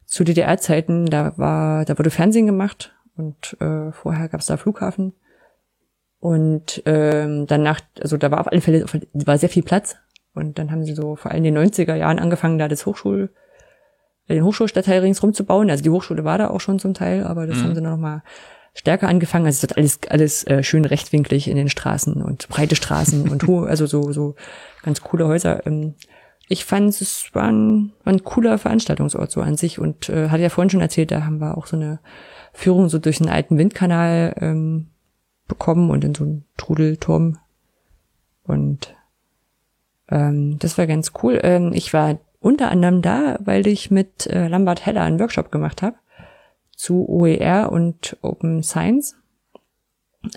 zu DDR-Zeiten. Da war, da wurde Fernsehen gemacht und äh, vorher gab es da Flughafen. Und ähm, danach, also da war auf alle Fälle war sehr viel Platz. Und dann haben sie so vor allem in den 90er Jahren angefangen, da das Hochschul, den Hochschulstadtteil ringsrum zu bauen. Also die Hochschule war da auch schon zum Teil, aber das mhm. haben sie noch mal stärker angefangen. Also es wird alles, alles äh, schön rechtwinklig in den Straßen und breite Straßen und hohe, also so, so ganz coole Häuser. Ähm, ich fand es war ein, war ein cooler Veranstaltungsort so an sich und äh, hatte ja vorhin schon erzählt, da haben wir auch so eine Führung so durch einen alten Windkanal ähm, bekommen und in so einen Trudelturm. Und ähm, das war ganz cool. Ähm, ich war unter anderem da, weil ich mit äh, Lambert Heller einen Workshop gemacht habe zu OER und Open Science.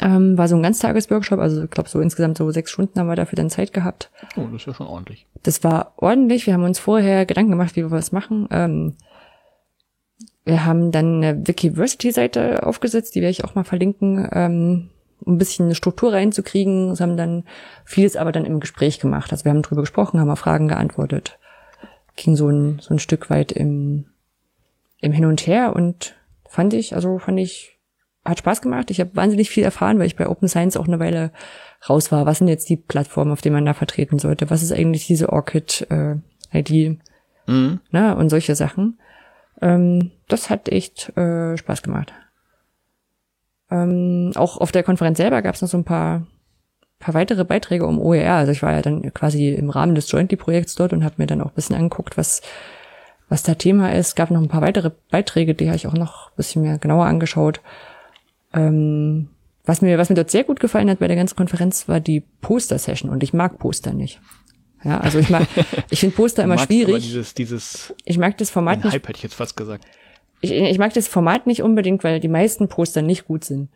Ähm, war so ein Ganztagesworkshop, also ich glaube so insgesamt so sechs Stunden haben wir dafür dann Zeit gehabt. Oh, das ist ja schon ordentlich. Das war ordentlich. Wir haben uns vorher Gedanken gemacht, wie wir was machen. Ähm, wir haben dann eine Wikiversity-Seite aufgesetzt, die werde ich auch mal verlinken. Ähm, um ein bisschen eine Struktur reinzukriegen. Sie haben dann vieles aber dann im Gespräch gemacht. Also wir haben drüber gesprochen, haben auf Fragen geantwortet. Ging so ein, so ein Stück weit im, im Hin und Her und fand ich, also fand ich, hat Spaß gemacht. Ich habe wahnsinnig viel erfahren, weil ich bei Open Science auch eine Weile raus war. Was sind jetzt die Plattformen, auf denen man da vertreten sollte? Was ist eigentlich diese Orchid-ID? Äh, mhm. Na, und solche Sachen. Ähm, das hat echt äh, Spaß gemacht. Ähm, auch auf der Konferenz selber gab es noch so ein paar, paar weitere Beiträge um OER. Also ich war ja dann quasi im Rahmen des Jointly-Projekts dort und habe mir dann auch ein bisschen angeguckt, was, was da Thema ist. Es gab noch ein paar weitere Beiträge, die habe ich auch noch ein bisschen mehr genauer angeschaut. Ähm, was mir, was mir dort sehr gut gefallen hat bei der ganzen Konferenz, war die Poster-Session und ich mag Poster nicht. Ja, also ich mag, ich finde Poster immer schwierig. Dieses, dieses ich mag das Format nicht. Hype hätte ich jetzt fast gesagt ich, ich mag das Format nicht unbedingt, weil die meisten Poster nicht gut sind.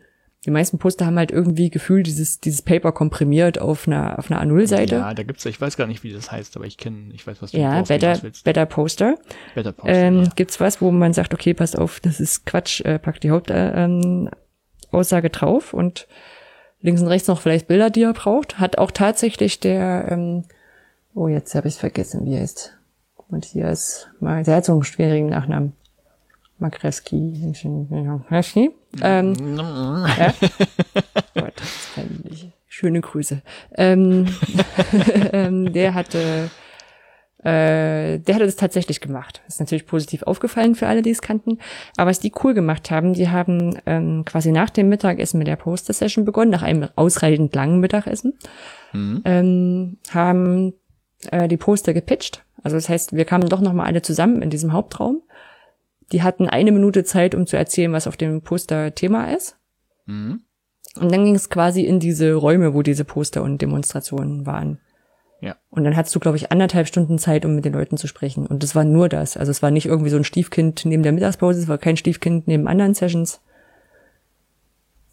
Die meisten Poster haben halt irgendwie gefühlt dieses, dieses Paper komprimiert auf einer, auf einer A0-Seite. Ja, da gibt's, ich weiß gar nicht, wie das heißt, aber ich kenne, ich weiß, was du Ja, Better, Better Poster. Better Poster. Ähm, ja. Gibt's was, wo man sagt, okay, passt auf, das ist Quatsch, äh, pack die Hauptaussage äh, ähm, drauf und links und rechts noch vielleicht Bilder, die er braucht. Hat auch tatsächlich der, ähm, oh, jetzt habe ich vergessen, wie er ist. Matthias, der hat so einen schwierigen Nachnamen. Makreski. Ähm, ja. Gott. Schöne Grüße. Ähm, ähm, der hatte, äh, der hatte das tatsächlich gemacht. Ist natürlich positiv aufgefallen für alle, die es kannten. Aber was die cool gemacht haben, die haben ähm, quasi nach dem Mittagessen mit der Poster-Session begonnen, nach einem ausreichend langen Mittagessen, mhm. ähm, haben äh, die Poster gepitcht. Also das heißt, wir kamen doch nochmal alle zusammen in diesem Hauptraum die hatten eine Minute Zeit, um zu erzählen, was auf dem Poster Thema ist. Mhm. Und dann ging es quasi in diese Räume, wo diese Poster und Demonstrationen waren. Ja. Und dann hattest du, glaube ich, anderthalb Stunden Zeit, um mit den Leuten zu sprechen. Und das war nur das. Also es war nicht irgendwie so ein Stiefkind neben der Mittagspause, es war kein Stiefkind neben anderen Sessions.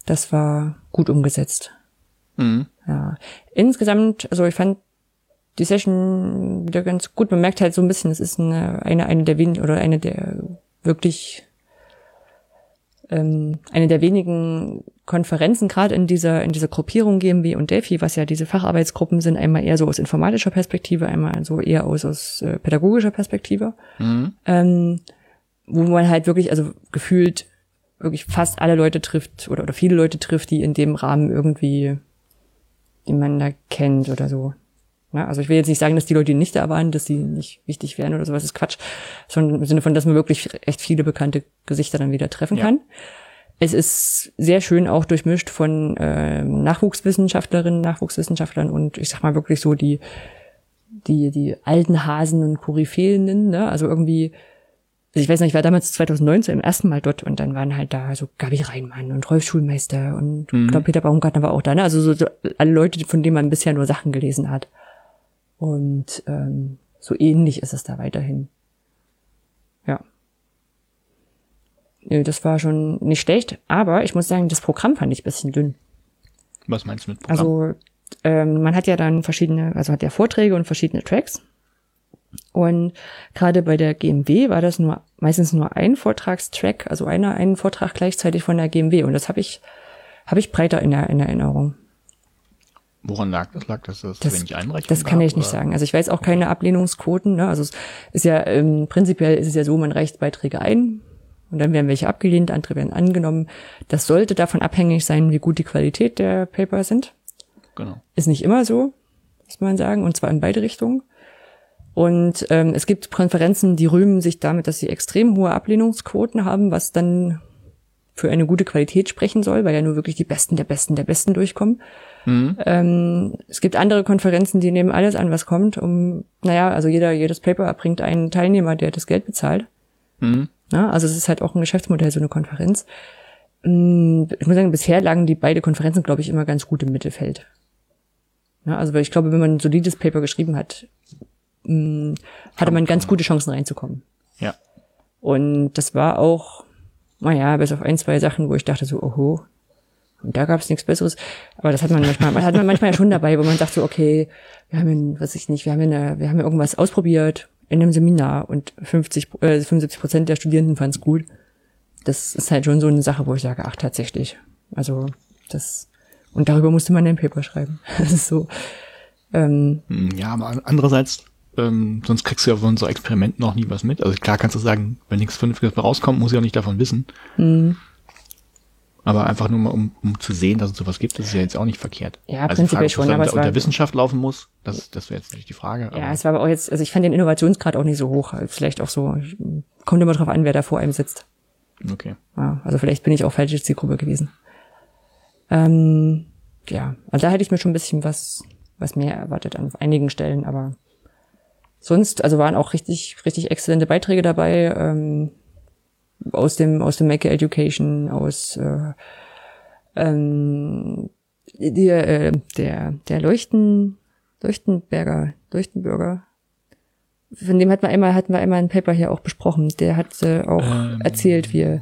Das war gut umgesetzt. Mhm. Ja. Insgesamt, also ich fand die Session wieder ganz gut. Man merkt halt so ein bisschen, es ist eine, eine, eine der wenigen oder eine der wirklich ähm, eine der wenigen Konferenzen gerade in dieser in dieser Gruppierung GMW und Delphi, was ja diese Facharbeitsgruppen sind, einmal eher so aus informatischer Perspektive, einmal so eher aus aus äh, pädagogischer Perspektive, Mhm. ähm, wo man halt wirklich also gefühlt wirklich fast alle Leute trifft oder oder viele Leute trifft, die in dem Rahmen irgendwie die man da kennt oder so. Ja, also ich will jetzt nicht sagen, dass die Leute, die nicht da waren, dass die nicht wichtig wären oder sowas, ist Quatsch, sondern im Sinne von, dass man wirklich echt viele bekannte Gesichter dann wieder treffen Ja. kann. Es ist sehr schön auch durchmischt von ähm, Nachwuchswissenschaftlerinnen, Nachwuchswissenschaftlern und ich sag mal wirklich so die die die alten Hasen und Koryphäen, ne? Also irgendwie also ich weiß nicht, ich war damals 2019 im ersten Mal dort und dann waren halt da so Gabi Reinmann und Rolf Schulmeister und Mhm. ich glaube Peter Baumgartner war auch da, ne? Also so, so alle Leute, von denen man bisher nur Sachen gelesen hat. Und ähm, so ähnlich ist es da weiterhin. Ja. Das war schon nicht schlecht, aber ich muss sagen, das Programm fand ich ein bisschen dünn. Was meinst du mit Programm? Also ähm, man hat ja dann verschiedene, also hat ja Vorträge und verschiedene Tracks. Und gerade bei der GMW war das nur meistens nur ein Vortragstrack, also einer einen Vortrag gleichzeitig von der GMW. Und das habe ich habe ich breiter in der in Erinnerung. Woran lag das? Lag das, dass Das, wenig Einreichungen das kann gab, ich nicht oder? sagen. Also ich weiß auch keine Ablehnungsquoten. Ne? Also es ist ja ähm, prinzipiell ist es ja so, man reicht Beiträge ein und dann werden welche abgelehnt, andere werden angenommen. Das sollte davon abhängig sein, wie gut die Qualität der Paper sind. Genau. Ist nicht immer so, muss man sagen, und zwar in beide Richtungen. Und ähm, es gibt Konferenzen, die rühmen sich damit, dass sie extrem hohe Ablehnungsquoten haben, was dann für eine gute Qualität sprechen soll, weil ja nur wirklich die Besten der Besten der Besten durchkommen. Mhm. Ähm, es gibt andere Konferenzen, die nehmen alles an, was kommt, um, naja, also jeder, jedes Paper erbringt einen Teilnehmer, der das Geld bezahlt. Mhm. Ja, also es ist halt auch ein Geschäftsmodell, so eine Konferenz. Mm, Ich muss sagen, bisher lagen die beide Konferenzen, glaube ich, immer ganz gut im Mittelfeld. Ja, also weil ich glaube, wenn man ein solides Paper geschrieben hat, mm, hatte man ganz gute Chancen reinzukommen. Ja. Und das war auch, naja, bis auf ein, zwei Sachen, wo ich dachte so, oho, und da gab es nichts Besseres. Aber das hat man manchmal, hat man manchmal schon dabei, wo man sagt so, okay, wir haben, was ich nicht, wir haben eine, wir haben irgendwas ausprobiert in einem Seminar und 50, äh, 75 Prozent der Studierenden fanden es gut. Das ist halt schon so eine Sache, wo ich sage, ach tatsächlich. Also das und darüber musste man ein Paper schreiben. Das ist so. Ähm, Hm, Ja, aber an- andererseits, ähm, sonst kriegst du ja von so Experimenten auch nie was mit. Also klar kannst du sagen, wenn nichts Vernünftiges rauskommt, muss ich auch nicht davon wissen. mh, Aber einfach nur mal, um, um zu sehen, dass es sowas gibt, das ist ja jetzt auch nicht verkehrt. Ja, also prinzipiell Frage, schon, das aber es unter war- Wissenschaft laufen muss, das, das wäre jetzt natürlich die Frage. ja, es war aber auch jetzt, also ich fand den Innovationsgrad auch nicht so hoch. Vielleicht auch so, kommt immer drauf an, wer da vor einem sitzt. okay. Ja, also vielleicht bin ich auch falsche Zielgruppe gewesen. Ähm, ja, also da hätte ich mir schon ein bisschen was, was mehr erwartet an einigen Stellen, aber sonst, also waren auch richtig, richtig exzellente Beiträge dabei, ähm, aus dem, aus dem Maker Education, aus, äh, ähm, der, äh, der, der Leuchten, Leuchtenberger, Leuchtenbürger, von dem hat man einmal, hatten wir einmal ein Paper hier auch besprochen. Der hat äh, auch Ähm, erzählt, wie er,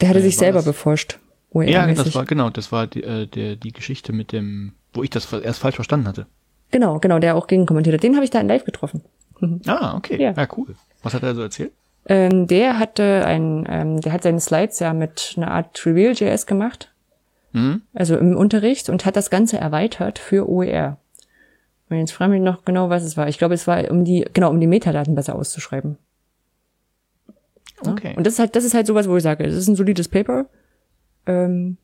der hatte äh, sich selber das- beforscht. Ja, das war, genau, das war die, äh, der, die Geschichte mit dem, wo ich das erst falsch verstanden hatte. Genau, genau, der auch gegen kommentiert hat. Den habe ich da in live getroffen. Ah, okay. Ja. Ja. cool. Was hat er so erzählt? Ähm, der hatte ein, ähm, der hat seine Slides ja mit einer Art Trivial.js gemacht, Mhm. also im Unterricht und hat das Ganze erweitert für OER. Und jetzt frage ich mich noch genau, was es war. Ich glaube, es war um die, genau, um die Metadaten besser auszuschreiben. Ja? Okay. Und das ist halt, das ist halt sowas, wo ich sage, das ist ein solides Paper. Ähm,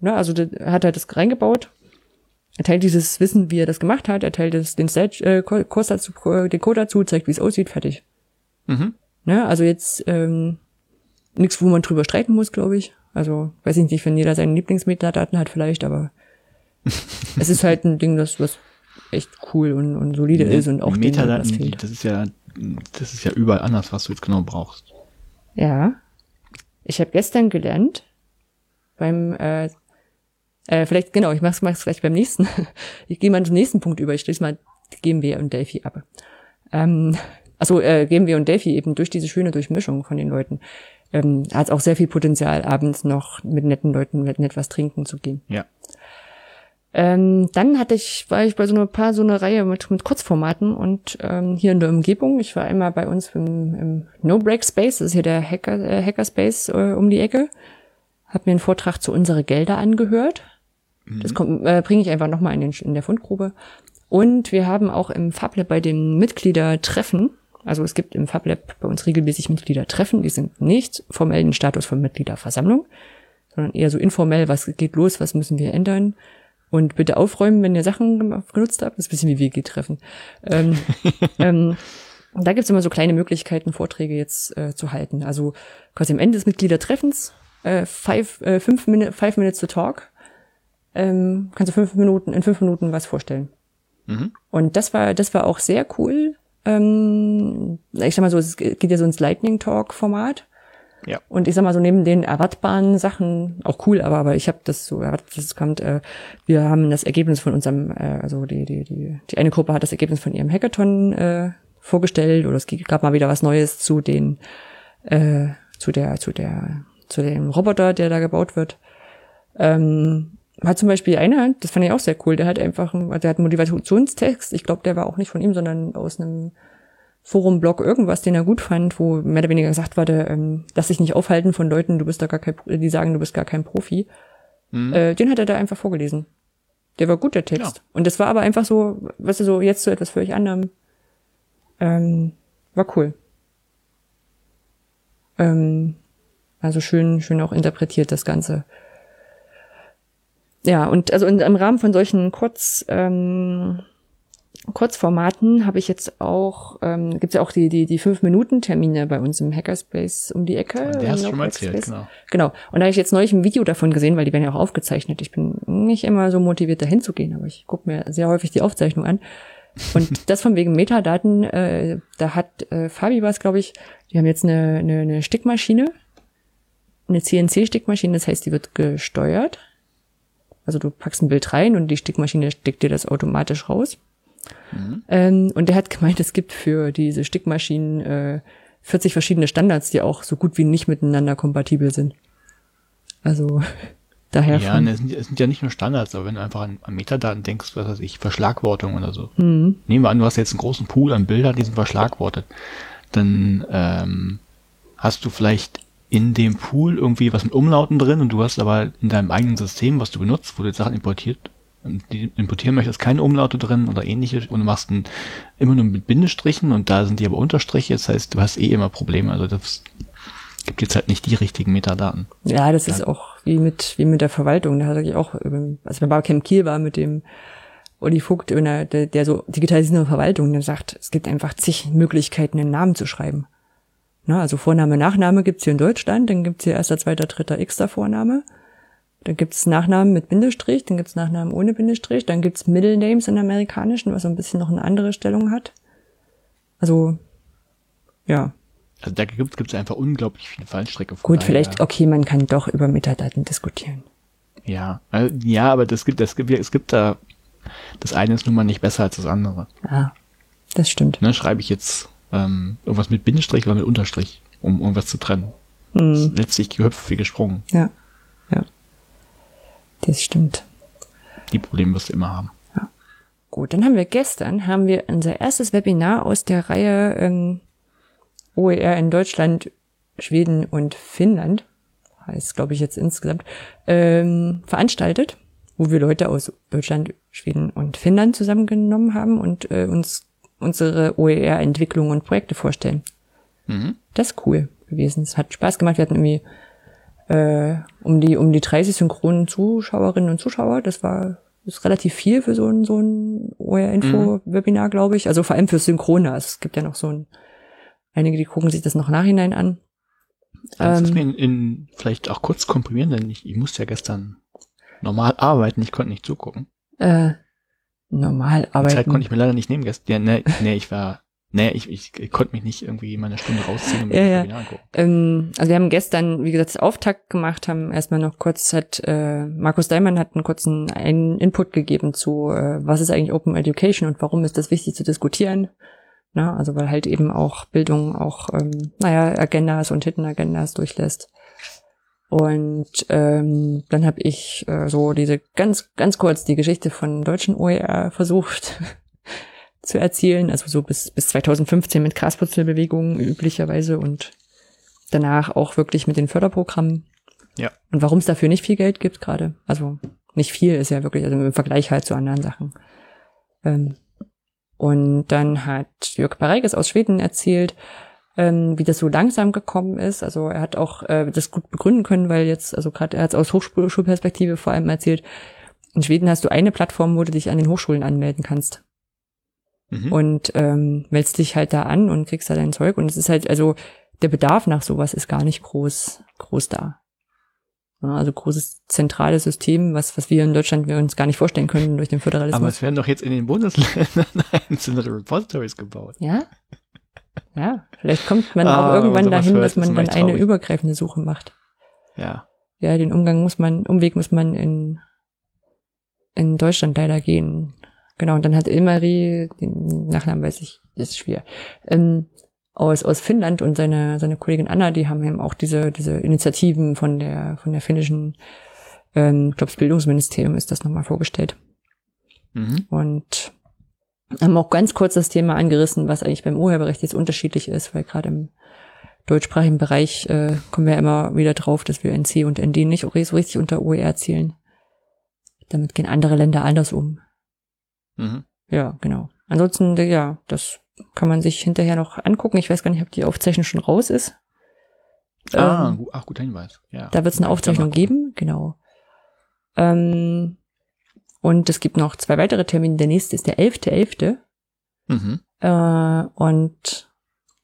ne, also hat halt das reingebaut. Er teilt dieses Wissen, wie er das gemacht hat. Er teilt das, den Stage, äh, Kurs dazu, den Code dazu, zeigt, wie es aussieht, fertig. Mhm. Ne, also jetzt ähm, nichts, wo man drüber streiten muss, glaube ich. Also weiß ich nicht, wenn jeder seine Lieblingsmetadaten hat vielleicht, aber es ist halt ein Ding, das was echt cool und, und solide ist und auch denen Metadaten, die, fehlt. das ist ja, das ist ja überall anders, was du jetzt genau brauchst. Ja. Ich habe gestern gelernt beim äh, Äh, vielleicht, genau, ich mach's, mach's vielleicht beim nächsten. Ich gehe mal zum nächsten Punkt über. Ich schließe mal GMW und Delphi ab. Ähm, also äh, GMW und Delphi eben durch diese schöne Durchmischung von den Leuten ähm, hat auch sehr viel Potenzial, abends noch mit netten Leuten mit nett was trinken zu gehen. Ja. Ähm, dann hatte ich, war ich bei so einer paar so einer Reihe mit, mit Kurzformaten und ähm, hier in der Umgebung. Ich war einmal bei uns im, im No Break Space, das ist hier der Hacker, äh, Hackerspace äh, um die Ecke. Hab mir einen Vortrag zu unsere Gelder angehört. Das kommt, äh, bringe ich einfach nochmal in, den, in der Fundgrube. Und wir haben auch im FabLab bei den Mitgliedertreffen, also es gibt im FabLab bei uns regelmäßig Mitgliedertreffen, die sind nicht formellen Status von Mitgliederversammlung, sondern eher so informell, was geht los, was müssen wir ändern. Und bitte aufräumen, wenn ihr Sachen genutzt habt. Das ist ein bisschen wie WG-Treffen. Ähm, ähm, da gibt's immer so kleine Möglichkeiten, Vorträge jetzt äh, zu halten. Also quasi am Ende des Mitgliedertreffens, äh, five, äh, fünf Minute, five minutes to talk, ähm, kannst du fünf Minuten, in fünf Minuten was vorstellen. Mhm. Und das war, das war auch sehr cool. Ähm, ich sag mal so, es geht ja so ins Lightning Talk Format. Ja. Und ich sag mal so, neben den erwartbaren Sachen, auch cool, aber, aber ich habe das so erwartet, dass es kommt, äh, wir haben das Ergebnis von unserem, äh, also die, die, die, die eine Gruppe hat das Ergebnis von ihrem Hackathon äh, vorgestellt oder es gab mal wieder was Neues zu den, äh, zu der, zu der, zu dem Roboter, der da gebaut wird. Ähm, hat zum Beispiel einer, das fand ich auch sehr cool, der hat einfach, einen- der hat einen Motivationstext, ich glaube, der war auch nicht von ihm, sondern aus einem Forum-Blog irgendwas, den er gut fand, wo mehr oder weniger gesagt wurde, ähm, lass dich nicht aufhalten von Leuten, du bist da gar kein, die sagen, du bist gar kein Profi. Mhm. Äh, den hat er da einfach vorgelesen. Der war gut, der Text. Ja. Und das war aber einfach so, weißt du, so jetzt so etwas völlig anderem. Ähm, war cool. Ähm, also schön, schön auch interpretiert das Ganze. Ja, und also in, im Rahmen von solchen Kurz, ähm, Kurzformaten habe ich jetzt auch, ähm, gibt es ja auch die, die, die Fünf-Minuten-Termine bei uns im Hackerspace um die Ecke. Der im hast du schon mal erzählt, genau. Genau. Und da habe ich jetzt neulich ein Video davon gesehen, weil die werden ja auch aufgezeichnet. Ich bin nicht immer so motiviert, dahin zu gehen, aber ich gucke mir sehr häufig die Aufzeichnung an. Und das von wegen Metadaten, äh, da hat äh, Fabi was, glaube ich, die haben jetzt eine, eine, eine Stickmaschine, eine CNC-Stickmaschine, das heißt, die wird gesteuert. Also du packst ein Bild rein und die Stickmaschine stickt dir das automatisch raus. Ähm, und der hat gemeint, es gibt für diese Stickmaschinen äh, 40 verschiedene Standards, die auch so gut wie nicht miteinander kompatibel sind. Also daher Ja, ne, es, sind, es sind ja nicht nur Standards, aber wenn du einfach an, an Metadaten denkst, was weiß ich, Verschlagwortung oder so. Mhm. Nehmen wir an, du hast jetzt einen großen Pool an Bildern, die sind verschlagwortet. Dann ähm, hast du vielleicht in dem Pool irgendwie was mit Umlauten drin und du hast aber in deinem eigenen System, was du benutzt, wo du jetzt Sachen importiert, die importieren möchtest, keine Umlaute drin oder ähnliches und du machst ein, immer nur mit Bindestrichen und da sind die aber Unterstriche, das heißt, du hast eh immer Probleme. Also das gibt jetzt halt nicht die richtigen Metadaten. Ja, das ist auch wie mit, wie mit der Verwaltung. Da hatte ich auch, ähm, als bei Barcamp Kiel war mit dem Uli Vogt, der, der, der so digitalisierende Verwaltung, der sagt, es gibt einfach zig Möglichkeiten, einen Namen zu schreiben. Na, also Vorname, Nachname gibt's hier in Deutschland, dann gibt's hier erster, zweiter, dritter, x-ter Vorname. Dann gibt's Nachnamen mit Bindestrich, dann gibt's Nachnamen ohne Bindestrich, dann gibt's Middle Names in amerikanischen, was so ein bisschen noch eine andere Stellung hat. Also, ja, Also da gibt es einfach unglaublich viele Fallstricke. Von gut, daher- vielleicht, okay, man kann doch über Metadaten diskutieren. Ja, also, ja, aber das gibt, das gibt, es gibt da, das eine ist nun mal nicht besser als das andere. Ja, das stimmt. Ne, schreibe ich jetzt ähm, irgendwas mit Bindestrich oder mit Unterstrich, um irgendwas zu trennen. Das Hm, ist letztlich gehüpft wie gesprungen. ja, ja. Das stimmt. Die Probleme wirst du immer haben. Gut, dann haben wir gestern, haben wir unser erstes Webinar aus der Reihe ähm, OER in Deutschland, Schweden und Finnland, heißt glaube ich jetzt insgesamt, ähm, veranstaltet, wo wir Leute aus Deutschland, Schweden und Finnland zusammengenommen haben und äh, uns unsere OER-Entwicklung und Projekte vorstellen. Mhm. Das ist cool gewesen. Es hat Spaß gemacht. Wir hatten irgendwie äh, um die um die 30 synchronen Zuschauerinnen und Zuschauer. Das war ist relativ viel für so ein so ein OR-Info-Webinar, glaube ich. Also vor allem für Synchrone. Also es gibt ja noch so ein einige, die gucken sich das noch nachhinein an. Kannst du es Ähm, mir in, in vielleicht auch kurz komprimieren, denn ich, ich musste ja gestern normal arbeiten, ich konnte nicht zugucken. äh, normal Die Zeit konnte arbeiten. ich mir leider nicht nehmen gestern. Ja, nee, nee, ich war Nee, ich, ich, ich konnte mich nicht irgendwie mal eine Stunde rausziehen und Ja, mir ja. das Webinar angucken. Ähm, also wir haben gestern, wie gesagt, das Auftakt gemacht, haben erstmal noch kurz, hat äh, Markus Daimann hat einen kurzen einen Input gegeben zu, äh, was ist eigentlich Open Education und warum ist das wichtig zu diskutieren. Na, also weil halt eben auch Bildung auch, ähm, naja, Agendas und Hidden Agendas durchlässt. Und ähm, dann habe ich äh, so diese ganz, ganz kurz die Geschichte von deutschen OER versucht zu erzählen, also so bis, bis 2015 mit Grasputzelbewegungen üblicherweise und danach auch wirklich mit den Förderprogrammen. Ja. Und warum es dafür nicht viel Geld gibt gerade. Also nicht viel ist ja wirklich, also im Vergleich halt zu anderen Sachen. Ähm, und dann hat Jörg Pareikes aus Schweden erzählt, ähm, wie das so langsam gekommen ist. Also er hat auch äh, das gut begründen können, weil jetzt, also gerade er hat es aus Hochschulperspektive vor allem erzählt, in Schweden hast du eine Plattform, wo du dich an den Hochschulen anmelden kannst Mhm. und ähm, meldest dich halt da an und kriegst da dein Zeug. Und es ist halt, also der Bedarf nach sowas ist gar nicht groß, groß da. Also großes zentrales System, was, was wir in Deutschland wir uns gar nicht vorstellen können durch den Aber Föderalismus. es werden doch jetzt in den Bundesländern einzelne Repositories gebaut. ja? Ja, vielleicht kommt man Ah, auch irgendwann dahin, hört, dass man dann eine traurig. übergreifende Suche macht. Ja. Ja, den Umgang muss man, Umweg muss man in, in Deutschland leider gehen. Genau, und dann hat Ilmari, den Nachnamen weiß ich, ist schwer, ähm, aus, aus Finnland und seine, seine Kollegin Anna, die haben eben auch diese, diese Initiativen von der, von der finnischen, ähm, ich glaube, das Bildungsministerium ist das nochmal vorgestellt. Mhm. Und haben auch ganz kurz das Thema angerissen, was eigentlich beim Urheberrecht jetzt unterschiedlich ist, weil gerade im deutschsprachigen Bereich äh, kommen wir immer wieder drauf, dass wir NC und ND nicht so richtig unter OER zählen. Damit gehen andere Länder anders um. Mhm. Ja, genau. Ansonsten, ja, das kann man sich hinterher noch angucken. Ich weiß gar nicht, ob die Aufzeichnung schon raus ist. Ah, Ähm, ach, guter Hinweis. Ja. da wird es eine Aufzeichnung geben, genau. Ähm, und es gibt noch zwei weitere Termine. Der nächste ist der 11.11. Mhm. Äh, und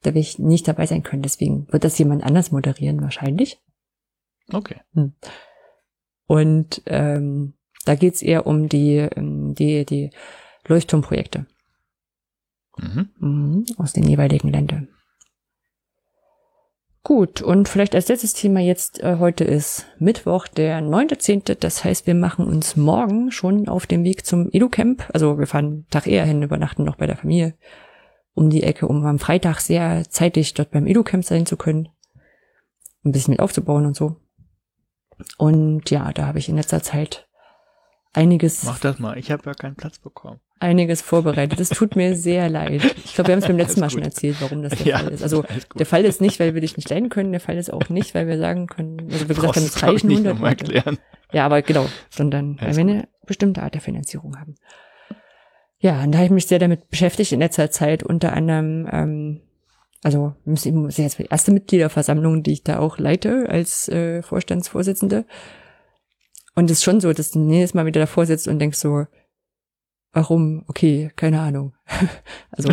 da will ich nicht dabei sein können. Deswegen wird das jemand anders moderieren wahrscheinlich. Okay. Und ähm, da geht's eher um die, ähm, die, die Leuchtturmprojekte Mhm. mhm, aus den jeweiligen Ländern. Gut, und vielleicht als letztes Thema jetzt äh, heute ist Mittwoch, der 9.10. Das heißt, wir machen uns morgen schon auf den Weg zum Edu-Camp. Also wir fahren Tag eher hin, übernachten noch bei der Familie um die Ecke, um am Freitag sehr zeitig dort beim Edu-Camp sein zu können. Ein bisschen mit aufzubauen und so. Und ja, da habe ich in letzter Zeit einiges Mach das mal. Ich habe ja keinen Platz bekommen. Einiges vorbereitet. Es tut mir sehr leid. Ich glaube, wir haben es beim letzten Mal schon erzählt, warum das der Ja, Fall ist. Also der Fall ist nicht, weil wir dich nicht leiden können. Der Fall ist auch nicht, weil wir sagen können, also wir gesagt haben, es ich, reichen nicht 100 nochmal Leute. erklären. Ja, aber genau, sondern weil wir eine bestimmte Art der Finanzierung haben. Ja, und da habe ich mich sehr damit beschäftigt in letzter Zeit, unter anderem, ähm, also das ist jetzt die erste Mitgliederversammlung, die ich da auch leite als äh, Vorstandsvorsitzende. Und es ist schon so, dass du jedes Mal wieder davor sitzt und denkst so, warum? Okay, keine Ahnung. also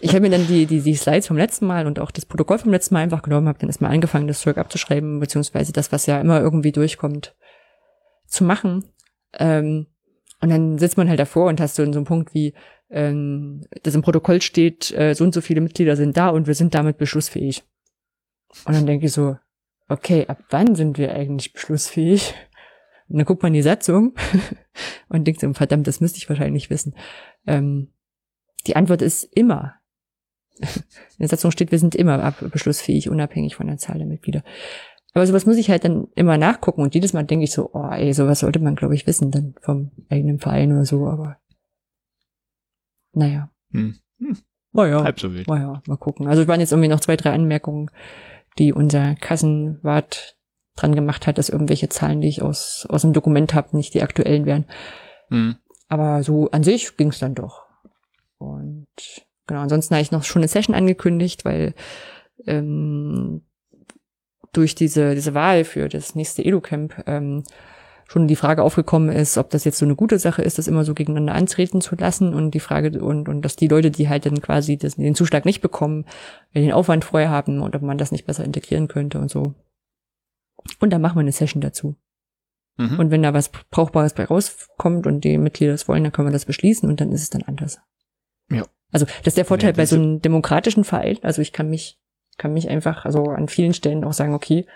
ich habe mir dann die, die, die Slides vom letzten Mal und auch das Protokoll vom letzten Mal einfach genommen, habe dann erstmal angefangen, das Zeug abzuschreiben, beziehungsweise das, was ja immer irgendwie durchkommt, zu machen. Ähm, und dann sitzt man halt davor und hast so, so einen Punkt wie, ähm, dass im Protokoll steht, äh, so und so viele Mitglieder sind da und wir sind damit beschlussfähig. Und dann denke ich so, okay, ab wann sind wir eigentlich beschlussfähig? Und dann guckt man die Satzung und denkt so, verdammt, das müsste ich wahrscheinlich wissen. Ähm, die Antwort ist immer. In der Satzung steht, wir sind immer ab- beschlussfähig, unabhängig von der Zahl der Mitglieder. Aber sowas muss ich halt dann immer nachgucken und jedes Mal denke ich so, oh ey, sowas sollte man, glaube ich, wissen dann vom eigenen Verein oder so, aber naja. Hm. Hm. Naja. Halb so wild. Naja, mal gucken. Also es waren jetzt irgendwie noch zwei, drei Anmerkungen, die unser Kassenwart dran gemacht hat, dass irgendwelche Zahlen, die ich aus, aus dem Dokument habe, nicht die aktuellen wären. Hm. Aber so an sich ging es dann doch. Und genau, ansonsten habe ich noch schon eine Session angekündigt, weil ähm, durch diese, diese Wahl für das nächste Edu-Camp ähm, schon die Frage aufgekommen ist, ob das jetzt so eine gute Sache ist, das immer so gegeneinander antreten zu lassen und die Frage und, und dass die Leute, die halt dann quasi das, den Zuschlag nicht bekommen, den Aufwand vorher haben und ob man das nicht besser integrieren könnte und so. Und dann machen wir eine Session dazu. Mhm. Und wenn da was Brauchbares bei rauskommt und die Mitglieder das wollen, dann können wir das beschließen und dann ist es dann anders. Ja. Also das ist der Vorteil Ja, bei so einem demokratischen Verein. Also ich kann mich, kann mich einfach, also an vielen Stellen auch sagen, okay,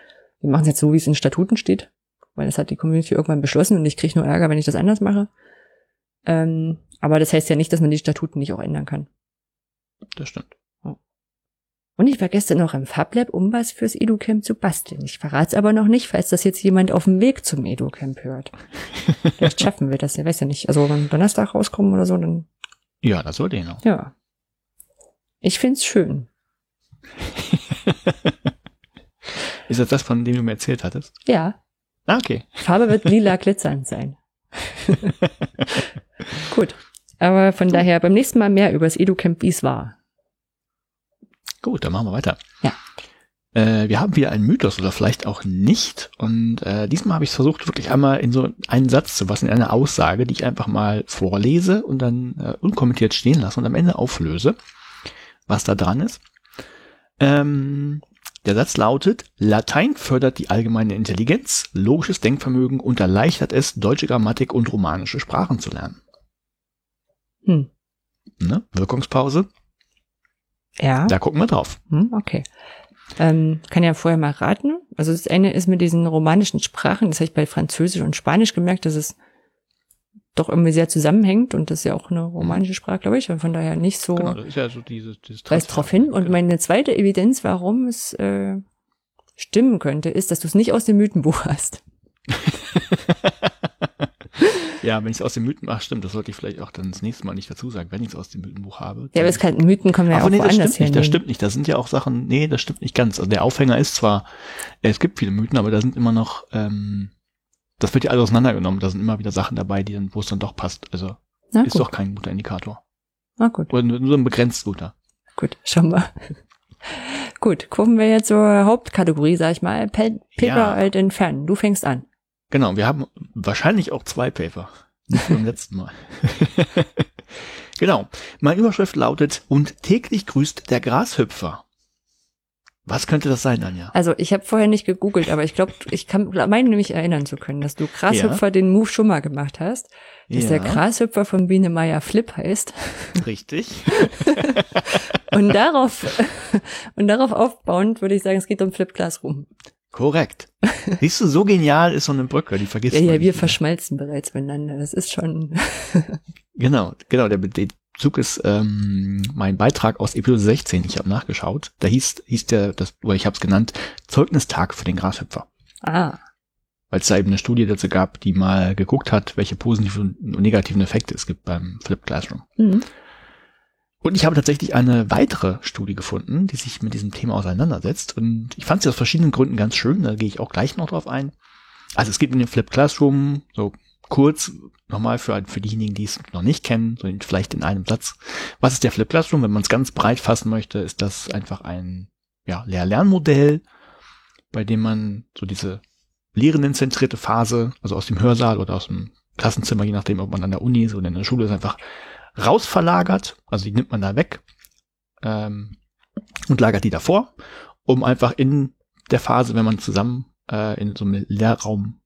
wir machen es jetzt so, wie es in Statuten steht, weil das hat die Community irgendwann beschlossen und ich kriege nur Ärger, wenn ich das anders mache. Ähm, aber das heißt ja nicht, dass man die Statuten nicht auch ändern kann. Das stimmt. Und ich war gestern noch im FabLab, um was fürs EduCamp zu basteln. Ich verrate es aber noch nicht, falls das jetzt jemand auf dem Weg zum EduCamp hört. Vielleicht schaffen wir das, ich weiß ja nicht. Also wenn Donnerstag rauskommen oder so, dann Ja, das sollte hinhauen. ja. Ich find's schön. Ist das das, von dem du mir erzählt hattest? Ja, Ah, okay. Farbe wird lila glitzernd sein. Gut. Aber von daher beim nächsten Mal mehr über das EduCamp, wie es war. Gut, dann machen wir weiter. Ja. Äh, wir haben wieder einen Mythos oder vielleicht auch nicht. Und äh, diesmal habe ich es versucht, wirklich einmal in so einen Satz zu fassen, in eine Aussage, die ich einfach mal vorlese und dann äh, unkommentiert stehen lasse und am Ende auflöse, was da dran ist. Ähm, der Satz lautet, Latein fördert die allgemeine Intelligenz, logisches Denkvermögen und erleichtert es, deutsche Grammatik und romanische Sprachen zu lernen. Hm. Ne? Wirkungspause, Ja. da gucken wir drauf. Hm, okay. Ähm, kann ja vorher mal raten. Also das eine ist mit diesen romanischen Sprachen, das habe ich bei Französisch und Spanisch gemerkt, dass es doch irgendwie sehr zusammenhängt und das ist ja auch eine romanische Sprache, glaube ich, und von daher nicht so Genau, das ist ja so dieses, dieses weist drauf hin. Und meine zweite Evidenz, warum es äh, stimmen könnte, ist, dass du es nicht aus dem Mythenbuch hast. Ja, wenn ich es aus dem Mythen, ach stimmt, das sollte ich vielleicht auch dann das nächste Mal nicht dazu sagen, wenn ich es aus dem Mythenbuch habe. Ja, aber es kann, Mythen kommen ja aber auch nee, das woanders stimmt nicht, das stimmt nicht. Das sind ja auch Sachen, nee, das stimmt nicht ganz. Also der Aufhänger ist zwar, es gibt viele Mythen, aber da sind immer noch, ähm, das wird ja alles auseinandergenommen. Da sind immer wieder Sachen dabei, die dann, wo es dann doch passt. Also Na ist gut, doch kein guter Indikator. na gut, Oder nur ein begrenzt guter. gut, schauen wir. gut, kommen wir jetzt zur Hauptkategorie, sag ich mal. Pe Paper Ja. alt entfernen. Du fängst an. Genau, wir haben wahrscheinlich auch zwei Paper. Nicht beim letzten Mal. genau. Meine Überschrift lautet, und täglich grüßt der Grashüpfer. Was könnte das sein, Anja? Also ich habe vorher nicht gegoogelt, aber ich glaube, ich kann meine nämlich erinnern zu können, dass du Grashüpfer den Move schon mal gemacht hast. Dass der Grashüpfer von Biene Meier Flip heißt. Richtig. Und darauf, und darauf aufbauend würde ich sagen, es geht um Flip Classroom. Korrekt. Siehst du, so genial ist so eine Brücke, die vergisst Ja, man ja, nicht wir wieder. verschmelzen bereits miteinander. Das ist schon. Genau, genau, der Bezug ist ähm, mein Beitrag aus Episode 16, ich habe nachgeschaut. Da hieß, hieß der, das, oder ich habe es genannt, Zeugnistag für den Grashüpfer. Ah, Weil es da eben eine Studie dazu gab, die mal geguckt hat, welche positiven und negativen Effekte es gibt beim Flip Classroom. mhm. Und ich habe tatsächlich eine weitere Studie gefunden, die sich mit diesem Thema auseinandersetzt. Und ich fand sie aus verschiedenen Gründen ganz schön. Da gehe ich auch gleich noch drauf ein. Also es gibt in dem Flip Classroom, so kurz nochmal für, für diejenigen, die es noch nicht kennen, so vielleicht in einem Satz. Was ist der Flip Classroom? Wenn man es ganz breit fassen möchte, ist das einfach ein ja, Lehr-Lernmodell, bei dem man so diese lehrendenzentrierte Phase, also aus dem Hörsaal oder aus dem Klassenzimmer, je nachdem, ob man an der Uni ist oder in der Schule ist, einfach rausverlagert, also die nimmt man da weg ähm, und lagert die davor, um einfach in der Phase, wenn man zusammen äh, in so einem Lehrraum,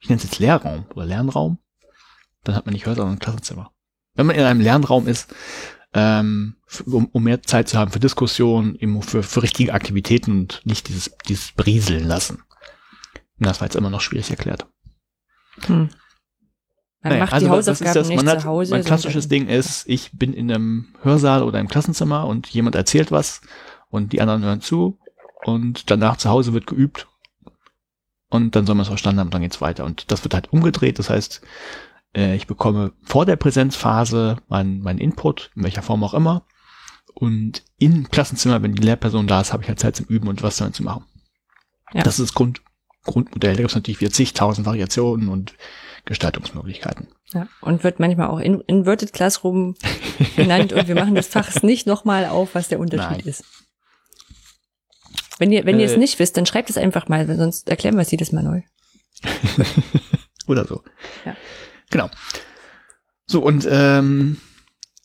ich nenne es jetzt Lehrraum oder Lernraum, dann hat man nicht Hörsaal, sondern Klassenzimmer. Wenn man in einem Lernraum ist, ähm, um, um mehr Zeit zu haben für Diskussionen, für, für richtige Aktivitäten und nicht dieses, dieses Brieseln lassen. Und das war jetzt immer noch schwierig erklärt. hm. Man Naja, macht also die Hausaufgaben das? nicht hat, zu Hause. Mein klassisches Ding ist, ich bin in einem Hörsaal oder im Klassenzimmer und jemand erzählt was und die anderen hören zu und danach zu Hause wird geübt und dann soll man es verstanden haben, dann geht's weiter. Und das wird halt umgedreht, das heißt, äh, ich bekomme vor der Präsenzphase meinen mein Input, in welcher Form auch immer. Und im Klassenzimmer, wenn die Lehrperson da ist, habe ich halt Zeit zum Üben und was damit zu machen. Ja. Das ist das Grund, Grundmodell. Da gibt es natürlich wieder zigtausend Variationen und Gestaltungsmöglichkeiten. Ja, und wird manchmal auch in, Inverted Classroom genannt und wir machen das Fach nicht nochmal auf, was der Unterschied Nein. ist. Wenn ihr, wenn ihr es Äh. nicht wisst, dann schreibt es einfach mal, sonst erklären wir es jedes Mal neu. Oder so. Ja. Genau. So, und ähm,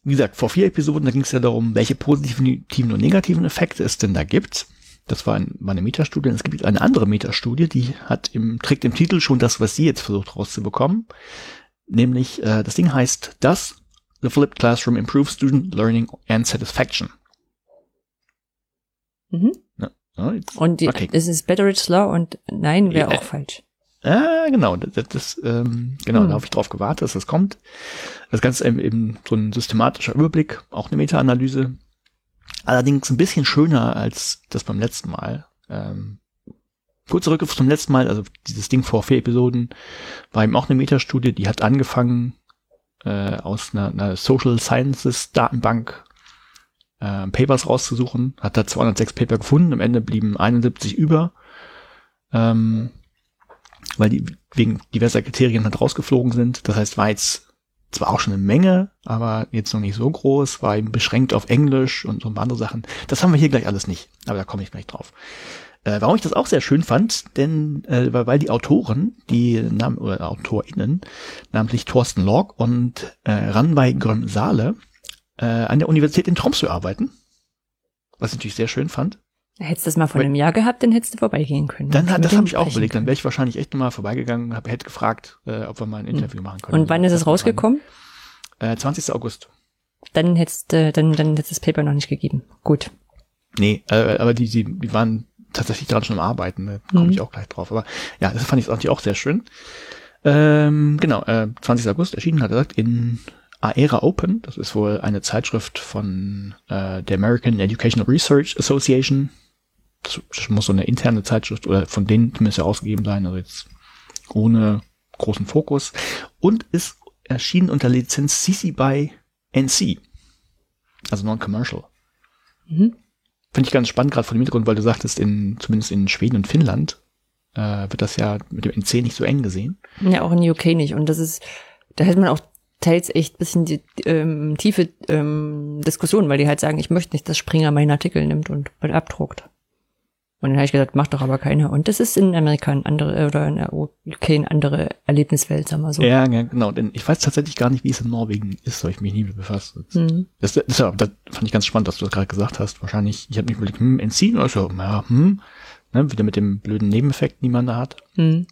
wie gesagt, vor vier Episoden, da ging es ja darum, welche positiven und negativen Effekte es denn da gibt. Das war, ein, war eine Metastudie. Und es gibt eine andere Metastudie, die hat im, trägt im Titel schon das, was sie jetzt versucht rauszubekommen. Nämlich, äh, das Ding heißt das the flipped classroom improves student learning and satisfaction. Mhm. Ja, ja, jetzt- Und die, okay. es ist Betteridge Law und nein wäre Ja. auch falsch. Ah, genau, das, das ähm, genau, Hm. da habe ich drauf gewartet, dass das kommt. Das Ganze eben, eben so ein systematischer Überblick, auch eine Meta-Analyse. Allerdings ein bisschen schöner als das beim letzten Mal. Ähm, kurz zurück zum letzten Mal, also dieses Ding vor vier Episoden war eben auch eine Metastudie, die hat angefangen äh, aus einer, einer Social Sciences Datenbank äh, Papers rauszusuchen, hat da 206 Paper gefunden, am Ende blieben 71 über. Ähm, weil die wegen diverser Kriterien halt rausgeflogen sind. Das heißt, war jetzt zwar auch schon eine Menge, aber jetzt noch nicht so groß, war eben beschränkt auf Englisch und so ein paar andere Sachen. Das haben wir hier gleich alles nicht, aber da komme ich gleich drauf. Äh, warum ich das auch sehr schön fand, denn äh, weil, die Autoren, die Namen oder AutorInnen, namentlich Thorsten Lorg und äh, Ranvai Gröm-Saale, äh, an der Universität in Tromsø arbeiten, was ich natürlich sehr schön fand. Hättest du das mal vor Weil- einem Jahr gehabt, dann hättest du vorbeigehen können. Dann hat, Mit das habe ich auch überlegt. Dann wäre ich wahrscheinlich echt nochmal vorbeigegangen, hab, hätte gefragt, äh, ob wir mal ein Interview machen können. Und wann ist es rausgekommen? Äh, 20. August. Dann hättest äh, dann dann hättest das Paper noch nicht gegeben. Gut. Nee, äh, aber die, die, die waren tatsächlich daran schon am Arbeiten. Da komme Mhm. ich auch gleich drauf. Aber ja, das fand ich natürlich auch sehr schön. Ähm, genau, äh, 20. August erschienen, hat er gesagt, in Aera Open. Das ist wohl eine Zeitschrift von äh, der American Educational Research Association. Das, muss so eine interne Zeitschrift oder von denen zumindest herausgegeben sein. Also jetzt ohne großen Fokus. Und ist erschienen unter Lizenz CC by NC. Also non-commercial. Mhm. Finde ich ganz spannend, gerade von dem Hintergrund, weil du sagtest, in, zumindest in Schweden und Finnland äh, wird das ja mit dem NC nicht so eng gesehen. Ja, auch in UK nicht. Und das ist, da hätte man auch teils echt bisschen die ähm, tiefe ähm, Diskussion, weil die halt sagen, ich möchte nicht, dass Springer meinen Artikel nimmt und abdruckt. Und dann habe ich gesagt, macht doch aber keiner. Und das ist in Amerika ein andere, äh, oder in der UK eine andere Erlebniswelt, sagen wir so. Ja, ja, genau. Denn ich weiß tatsächlich gar nicht, wie es in Norwegen ist, weil ich mich nie mit befasst. Mhm. Das, das, das, das fand ich ganz spannend, dass du das gerade gesagt hast. Wahrscheinlich, ich habe mich überlegt, hm, NC, oder so, ja, hm, ne, wieder mit dem blöden Nebeneffekt, den man da hat. Mhm.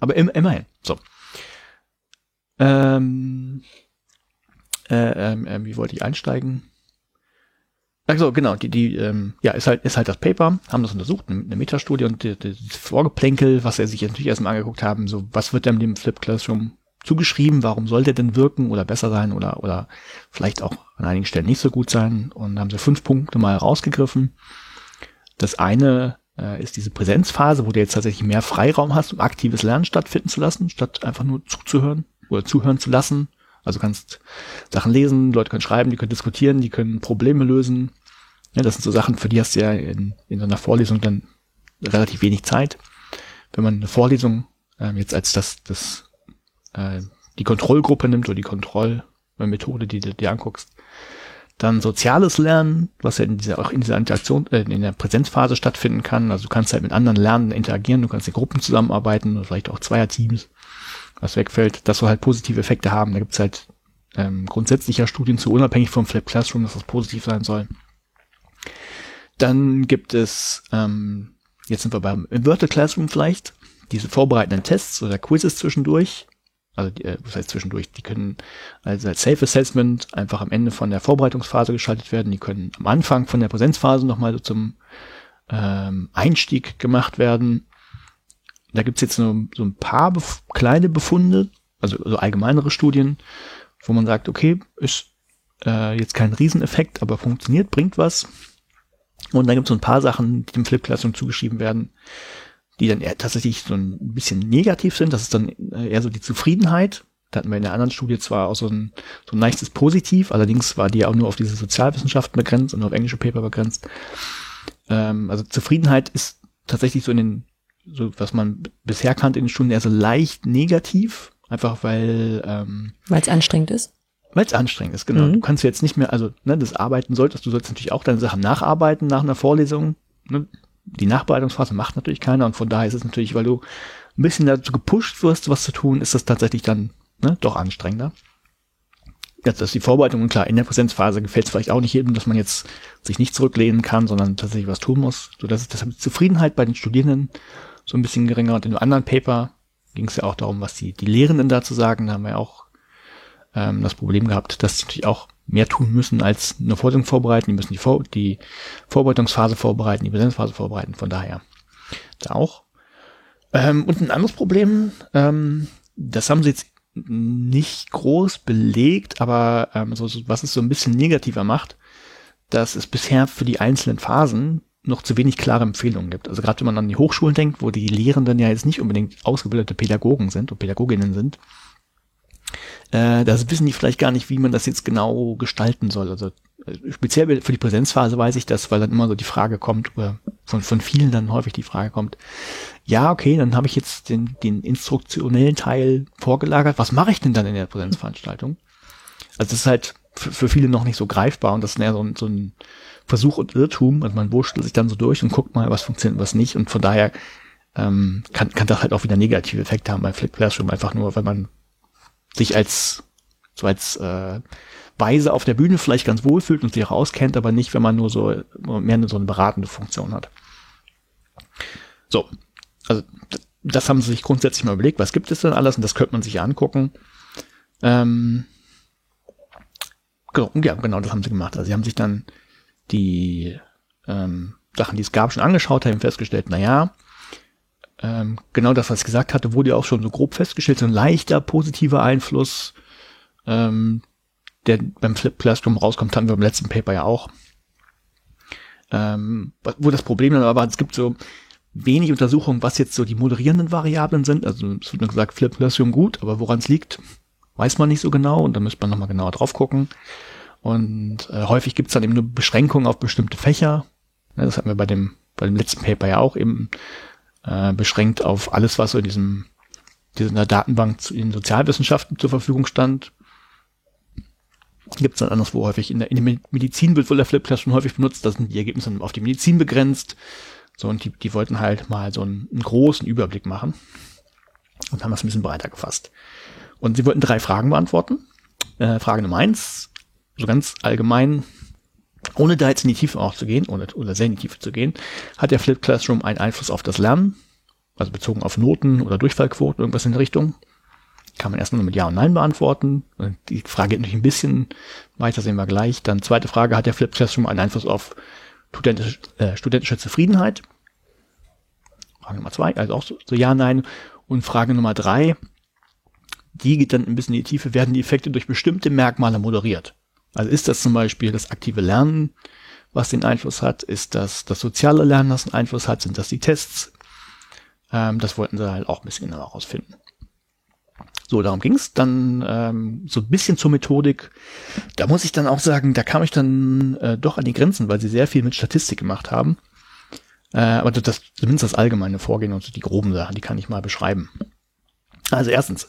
Aber im, immerhin. So. Ähm, äh, ähm, ähm, wie wollte ich einsteigen? Also genau, die, die, ähm, ja, ist halt, ist halt das Paper, haben das untersucht, eine, Metastudie und das Vorgeplänkel, was er sich natürlich erstmal angeguckt haben, so, was wird denn dem Flip Classroom zugeschrieben, warum sollte er denn wirken oder besser sein oder, oder vielleicht auch an einigen Stellen nicht so gut sein und haben sie fünf Punkte mal rausgegriffen. Das eine äh, ist diese Präsenzphase, wo du jetzt tatsächlich mehr Freiraum hast, um aktives Lernen stattfinden zu lassen, statt einfach nur zuzuhören oder zuhören zu lassen. Also kannst Sachen lesen, Leute können schreiben, die können diskutieren, die können Probleme lösen. Ja, das sind so Sachen, für die hast du ja in, in so einer Vorlesung dann relativ wenig Zeit. Wenn man eine Vorlesung ähm, jetzt als das, das äh, die Kontrollgruppe nimmt oder die Kontrollmethode, die du dir anguckst, dann soziales Lernen, was ja in dieser, auch in dieser Interaktion, äh, in der Präsenzphase stattfinden kann. Also du kannst halt mit anderen Lernen interagieren, du kannst in Gruppen zusammenarbeiten oder vielleicht auch Zweierteams, was wegfällt. Das soll halt positive Effekte haben. Da gibt's halt ähm, grundsätzlicher Studien zu, unabhängig vom Flip Classroom, dass das positiv sein soll. Dann gibt es, ähm, jetzt sind wir beim Inverted Classroom vielleicht, diese vorbereitenden Tests oder Quizzes zwischendurch. Also, die, äh, was heißt zwischendurch? Die können also als Safe Assessment einfach am Ende von der Vorbereitungsphase geschaltet werden. Die können am Anfang von der Präsenzphase nochmal so zum ähm, Einstieg gemacht werden. Da gibt's jetzt so, so ein paar bef kleine Befunde, also so allgemeinere Studien, wo man sagt, okay, ist äh, jetzt kein Rieseneffekt, aber funktioniert, bringt was. Und dann gibt es so ein paar Sachen, die dem Flip Classroom zugeschrieben werden, die dann eher tatsächlich so ein bisschen negativ sind. Das ist dann äh, eher so die Zufriedenheit. Da hatten wir in der anderen Studie zwar auch so ein, so ein leichtes Positiv, allerdings war die auch nur auf diese Sozialwissenschaften begrenzt und auf englische Paper begrenzt. Ähm, also Zufriedenheit ist tatsächlich so in den, so was man bisher kannte in den Stunden eher so leicht negativ, einfach weil ähm, Weil es anstrengend ist. Weil es anstrengend ist, genau. Mhm. Du kannst jetzt nicht mehr, also ne, das Arbeiten solltest, du sollst natürlich auch deine Sachen nacharbeiten nach einer Vorlesung. Ne? Die Nachbereitungsphase macht natürlich keiner und von daher ist es natürlich, weil du ein bisschen dazu gepusht wirst, was zu tun, ist das tatsächlich dann ne, doch anstrengender. Jetzt ist die Vorbereitung und klar, in der Präsenzphase gefällt es vielleicht auch nicht jedem, dass man jetzt sich nicht zurücklehnen kann, sondern tatsächlich was tun muss. So dass es deshalb die Zufriedenheit bei den Studierenden so ein bisschen geringer. Und in einem anderen Paper ging es ja auch darum, was die, die Lehrenden dazu sagen. Da haben wir auch ähm, das Problem gehabt, dass sie natürlich auch mehr tun müssen als eine Vorlesung vorbereiten. Die müssen die, Vor die Vorbereitungsphase vorbereiten, die Präsenzphase vorbereiten. Von daher da auch. Ähm, und ein anderes Problem, ähm, das haben sie jetzt nicht groß belegt, aber ähm, so, so, was es so ein bisschen negativer macht, dass es bisher für die einzelnen Phasen noch zu wenig klare Empfehlungen gibt. Also gerade wenn man an die Hochschulen denkt, wo die Lehrenden ja jetzt nicht unbedingt ausgebildete Pädagogen sind und Pädagoginnen sind, äh, das wissen die vielleicht gar nicht, wie man das jetzt genau gestalten soll. Also äh, speziell für die Präsenzphase weiß ich das, weil dann immer so die Frage kommt, oder von, von vielen dann häufig die Frage kommt, ja, okay, dann habe ich jetzt den, den instruktionellen Teil vorgelagert, was mache ich denn dann in der Präsenzveranstaltung? Also das ist halt für, für viele noch nicht so greifbar und das ist eher so ein, so ein Versuch und Irrtum. Also man wurschtelt sich dann so durch und guckt mal, was funktioniert, was nicht. Und von daher ähm, kann, kann das halt auch wieder negative Effekte haben bei Flip Classroom, einfach nur, weil man sich als so als äh, Weise auf der Bühne vielleicht ganz wohl fühlt und sich auch auskennt, aber nicht, wenn man nur so mehr so eine beratende Funktion hat. So, also das haben sie sich grundsätzlich mal überlegt, was gibt es denn alles und das könnte man sich angucken. Ähm, genau, ja, genau, das haben sie gemacht. Also sie haben sich dann die ähm, Sachen, die es gab, schon angeschaut, haben festgestellt, na ja, ähm, genau das, was ich gesagt hatte, wurde ja auch schon so grob festgestellt, so ein leichter positiver Einfluss, ähm, der beim Flip Classroom rauskommt, haben wir im letzten Paper ja auch. Ähm, wo das Problem dann aber, es gibt so wenig Untersuchungen, was jetzt so die moderierenden Variablen sind. Also es wird nur gesagt, Flip Classroom gut, aber woran es liegt, weiß man nicht so genau und da müsste man nochmal genauer drauf gucken. Und äh, häufig gibt es dann eben nur Beschränkungen auf bestimmte Fächer. Ja, das hatten wir bei dem, bei dem letzten Paper ja auch eben äh, beschränkt auf alles, was so in diesem dieser Datenbank zu, in Sozialwissenschaften zur Verfügung stand. Gibt es dann anderswo häufig. In der, in der Medizin wird wohl der Flipclass schon häufig benutzt. Da sind die Ergebnisse auf die Medizin begrenzt. So, und die, die wollten halt mal so einen, einen großen Überblick machen und haben das ein bisschen breiter gefasst. Und sie wollten drei Fragen beantworten. Äh, Frage Nummer eins, so ganz allgemein, ohne da jetzt in die Tiefe auch zu gehen, oder, oder sehr in die Tiefe zu gehen, hat der Flip Classroom einen Einfluss auf das Lernen, also bezogen auf Noten oder Durchfallquoten, irgendwas in der Richtung. Kann man erstmal nur mit Ja und Nein beantworten. Die Frage geht natürlich ein bisschen weiter, sehen wir gleich. Dann zweite Frage, hat der Flip Classroom einen Einfluss auf studentische, äh, studentische Zufriedenheit? Frage Nummer zwei, also auch so, so Ja, Nein. Und Frage Nummer drei, die geht dann ein bisschen in die Tiefe, werden die Effekte durch bestimmte Merkmale moderiert? Also ist das zum Beispiel das aktive Lernen, was den Einfluss hat? Ist das das soziale Lernen, das einen Einfluss hat? Sind das die Tests? Ähm, das wollten sie halt auch ein bisschen herausfinden. So, darum ging's Dann ähm, so ein bisschen zur Methodik. Da muss ich dann auch sagen, da kam ich dann äh, doch an die Grenzen, weil sie sehr viel mit Statistik gemacht haben. Äh, aber das, zumindest das allgemeine Vorgehen und so die groben Sachen, die kann ich mal beschreiben. Also erstens,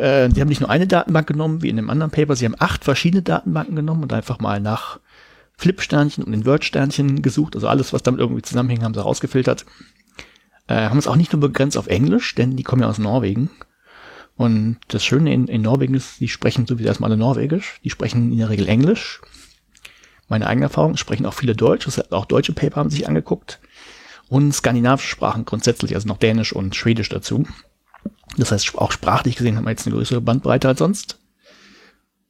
äh, die haben nicht nur eine Datenbank genommen, wie in dem anderen Paper, sie haben acht verschiedene Datenbanken genommen und einfach mal nach Flip-Sternchen und Invert-Sternchen gesucht. Also alles, was damit irgendwie zusammenhängt, haben sie rausgefiltert. Äh, haben es auch nicht nur begrenzt auf Englisch, denn die kommen ja aus Norwegen. Und das Schöne in, in Norwegen ist, die sprechen sowieso erstmal alle Norwegisch. Die sprechen in der Regel Englisch. Meine eigene Erfahrung, sprechen auch viele Deutsch. Auch deutsche Paper haben sich angeguckt. Und skandinavische Sprachen grundsätzlich, also noch Dänisch und Schwedisch dazu. Das heißt, auch sprachlich gesehen haben wir jetzt eine größere Bandbreite als sonst.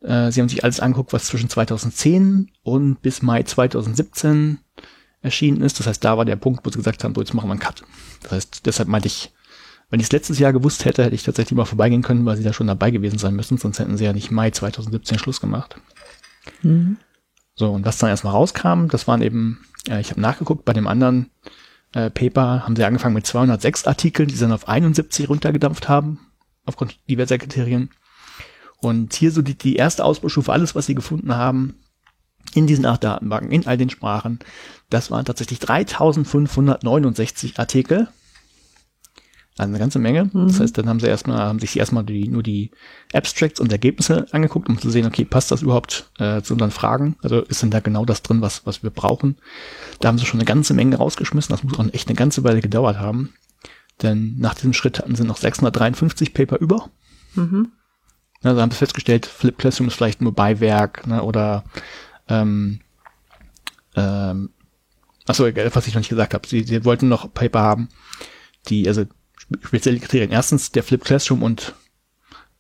Äh, sie haben sich alles angeguckt, was zwischen 2010 und bis Mai 2017 erschienen ist. Das heißt, da war der Punkt, wo sie gesagt haben, so jetzt machen wir einen Cut. Das heißt, deshalb meinte ich, wenn ich es letztes Jahr gewusst hätte, hätte ich tatsächlich mal vorbeigehen können, weil sie da schon dabei gewesen sein müssen, sonst hätten sie ja nicht Mai 2017 Schluss gemacht. Mhm. So, und was dann erstmal rauskam, das waren eben, äh, ich habe nachgeguckt, bei dem anderen äh, Paper haben sie angefangen mit 206 Artikeln, die sie dann auf 71 runtergedampft haben, aufgrund diverser Kriterien. Und hier so die, die erste Ausbaustufe, alles, was sie gefunden haben, in diesen acht Datenbanken, in all den Sprachen, das waren tatsächlich 3569 Artikel. Also eine ganze Menge. Mhm. Das heißt, dann haben sie erstmal, haben sich erstmal die, nur die Abstracts und Ergebnisse angeguckt, um zu sehen, okay, passt das überhaupt äh, zu unseren Fragen? Also ist denn da genau das drin, was, was wir brauchen? Da haben sie schon eine ganze Menge rausgeschmissen. Das muss auch echt eine ganze Weile gedauert haben. Denn nach diesem Schritt hatten sie noch 653 Paper über. Mhm. Also haben sie festgestellt, Flip Classroom ist vielleicht nur Beiwerk ne, oder ähm, ähm, achso, was ich noch nicht gesagt habe. Sie, sie wollten noch Paper haben, die, also spezielle Kriterien. Erstens der Flip Classroom und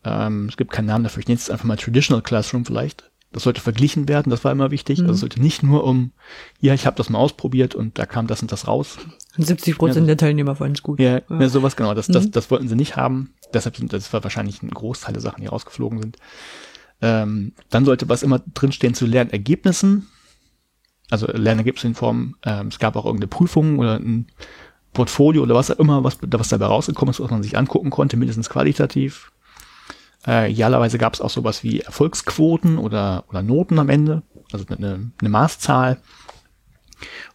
Ähm, es gibt keinen Namen dafür. Ich nenne es einfach mal Traditional Classroom vielleicht. Das sollte verglichen werden, das war immer wichtig. Mhm. Also es sollte nicht nur um, ja, ich habe das mal ausprobiert und da kam das und das raus. Und 70 Prozent der Teilnehmer fanden es gut. Ja, ja. sowas genau. Das, das, Mhm. das wollten sie nicht haben. Deshalb sind das war wahrscheinlich ein Großteil der Sachen, die rausgeflogen sind. Ähm, dann sollte was immer drinstehen zu Lernergebnissen. Also Lernergebnisse in Form, ähm, es gab auch irgendeine Prüfung oder ein Portfolio oder was auch immer, was, was dabei rausgekommen ist, was man sich angucken konnte, mindestens qualitativ. Äh, idealerweise gab es auch sowas wie Erfolgsquoten oder, oder Noten am Ende, also eine, eine Maßzahl.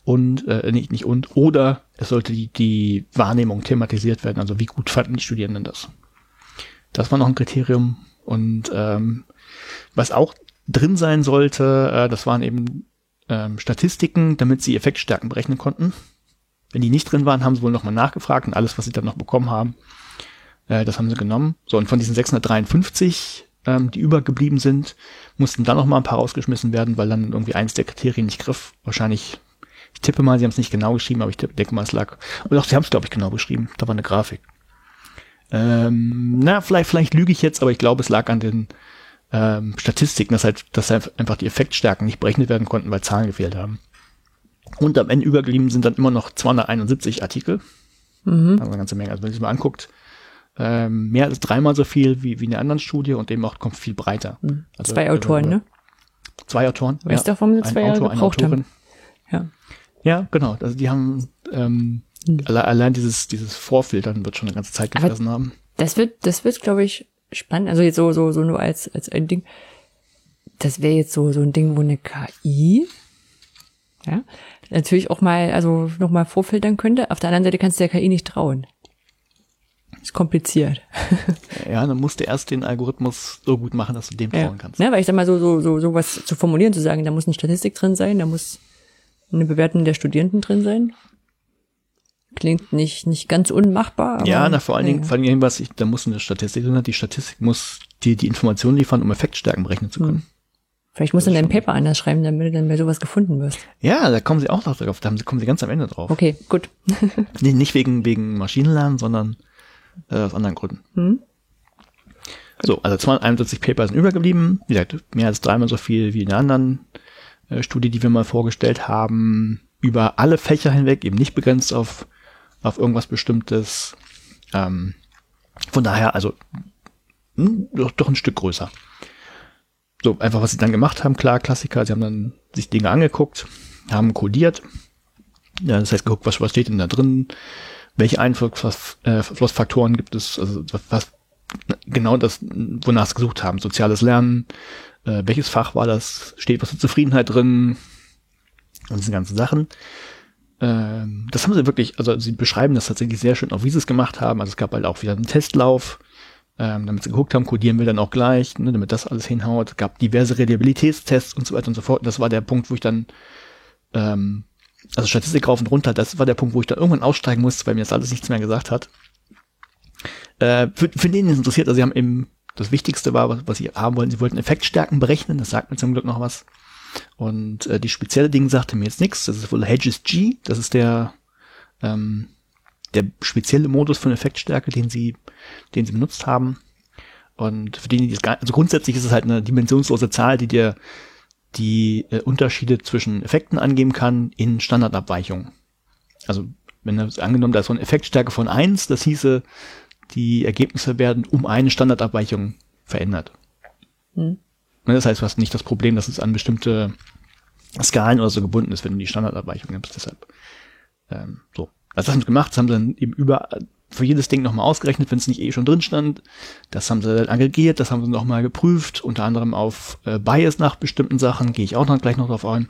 Und äh, nicht, nicht und, oder es sollte die, die Wahrnehmung thematisiert werden, also wie gut fanden die Studierenden das. Das war noch ein Kriterium. Und ähm, was auch drin sein sollte, äh, das waren eben ähm, Statistiken, damit sie Effektstärken berechnen konnten. Wenn die nicht drin waren, haben sie wohl nochmal nachgefragt und alles, was sie dann noch bekommen haben, äh, das haben sie genommen. So, und von diesen 653, ähm, die übergeblieben sind, mussten dann noch mal ein paar rausgeschmissen werden, weil dann irgendwie eins der Kriterien nicht griff. Wahrscheinlich, ich tippe mal, sie haben es nicht genau geschrieben, aber ich tippe, denke mal, es lag. Aber doch, sie haben es, glaube ich, genau beschrieben. Da war eine Grafik. Ähm, na, vielleicht, vielleicht lüge ich jetzt, aber ich glaube, es lag an den ähm, Statistiken, dass halt, dass halt einfach die Effektstärken nicht berechnet werden konnten, weil Zahlen gefehlt haben. Und am Ende übergeblieben sind dann immer noch 271 Artikel. Mhm. Also eine ganze Menge. Also wenn man sich mal anguckt, ähm, mehr als dreimal so viel wie, wie in der anderen Studie und eben auch kommt viel breiter. Mhm. Also, Zwei Autoren, ne? Zwei Autoren. Weißt warum sie Ein zwei Autor, gebraucht haben? Ja. Ja, genau. Also die haben ähm, Mhm. alle, allein dieses, dieses Vorfiltern wird schon eine ganze Zeit gefressen haben. Das wird, das wird, glaube ich, spannend. Also jetzt so, so, so nur als, als ein Ding. Das wäre jetzt so, so ein Ding, wo eine KI, ja, natürlich auch mal, also noch mal vorfiltern könnte. Auf der anderen Seite kannst du der KI nicht trauen. Ist kompliziert. Ja, dann musst du erst den Algorithmus so gut machen, dass du dem Ja. trauen kannst. Ne, weil ich sag mal so, so, so, so was zu formulieren, zu sagen, da muss eine Statistik drin sein, da muss eine Bewertung der Studierenden drin sein. Klingt nicht, nicht ganz unmachbar. Aber, ja, na, vor allen Dingen, ja. vor allen Dingen, was ich, da muss eine Statistik drin, die Statistik muss dir die Informationen liefern, um Effektstärken berechnen zu können. Vielleicht musst du dein Paper anders schreiben, damit du dann bei sowas gefunden wirst. Ja, da kommen sie auch noch drauf, da kommen sie ganz am Ende drauf. Okay, gut. Nicht, nicht wegen, wegen Maschinenlernen, sondern äh, aus anderen Gründen. Hm? So, also 271 Paper sind übergeblieben. Wie gesagt, mehr als dreimal so viel wie in der anderen äh, Studie, die wir mal vorgestellt haben. Über alle Fächer hinweg, eben nicht begrenzt auf, auf irgendwas Bestimmtes. Ähm, von daher, also hm, doch, doch ein Stück größer. So, einfach was sie dann gemacht haben, klar, Klassiker, sie haben dann sich Dinge angeguckt, haben codiert. Ja, das heißt, geguckt, was, was steht denn da drin, welche Einflussfaktoren gibt es, also was, genau das, wonach sie gesucht haben, soziales Lernen, äh, welches Fach war das, steht was zur Zufriedenheit drin und diese ganzen Sachen. Ähm, das haben sie wirklich, also sie beschreiben das tatsächlich sehr schön, auch wie sie es gemacht haben. Also es gab halt auch wieder einen Testlauf, ähm, damit sie geguckt haben, codieren wir dann auch gleich, ne, damit das alles hinhaut. Es gab diverse Reliabilitätstests und so weiter und so fort. Und das war der Punkt, wo ich dann, ähm, also Statistik rauf und runter, das war der Punkt, wo ich dann irgendwann aussteigen musste, weil mir das alles nichts mehr gesagt hat. Äh, für, für den es interessiert, also sie haben eben, das Wichtigste war, was, was sie haben wollten, sie wollten Effektstärken berechnen, das sagt mir zum Glück noch was. Und äh, die spezielle Ding sagte mir jetzt nichts, das ist wohl Hedges G, das ist der, ähm, der spezielle Modus von Effektstärke, den sie, den sie benutzt haben. Und für die, die gar, also grundsätzlich ist es halt eine dimensionslose Zahl, die dir die äh, Unterschiede zwischen Effekten angeben kann in Standardabweichungen. Also, wenn das angenommen, da ist so eine Effektstärke von eins, das hieße, die Ergebnisse werden um eine Standardabweichung verändert. Hm. Ne, Das heißt, du hast nicht das Problem, dass es an bestimmte Skalen oder so gebunden ist, wenn du die Standardabweichung nimmst. Deshalb ähm, so. Das haben sie gemacht, das haben sie dann eben über für jedes Ding nochmal ausgerechnet, wenn es nicht eh schon drin stand. Das haben sie dann aggregiert, das haben sie nochmal geprüft, unter anderem auf äh, Bias nach bestimmten Sachen, gehe ich auch noch gleich noch drauf ein.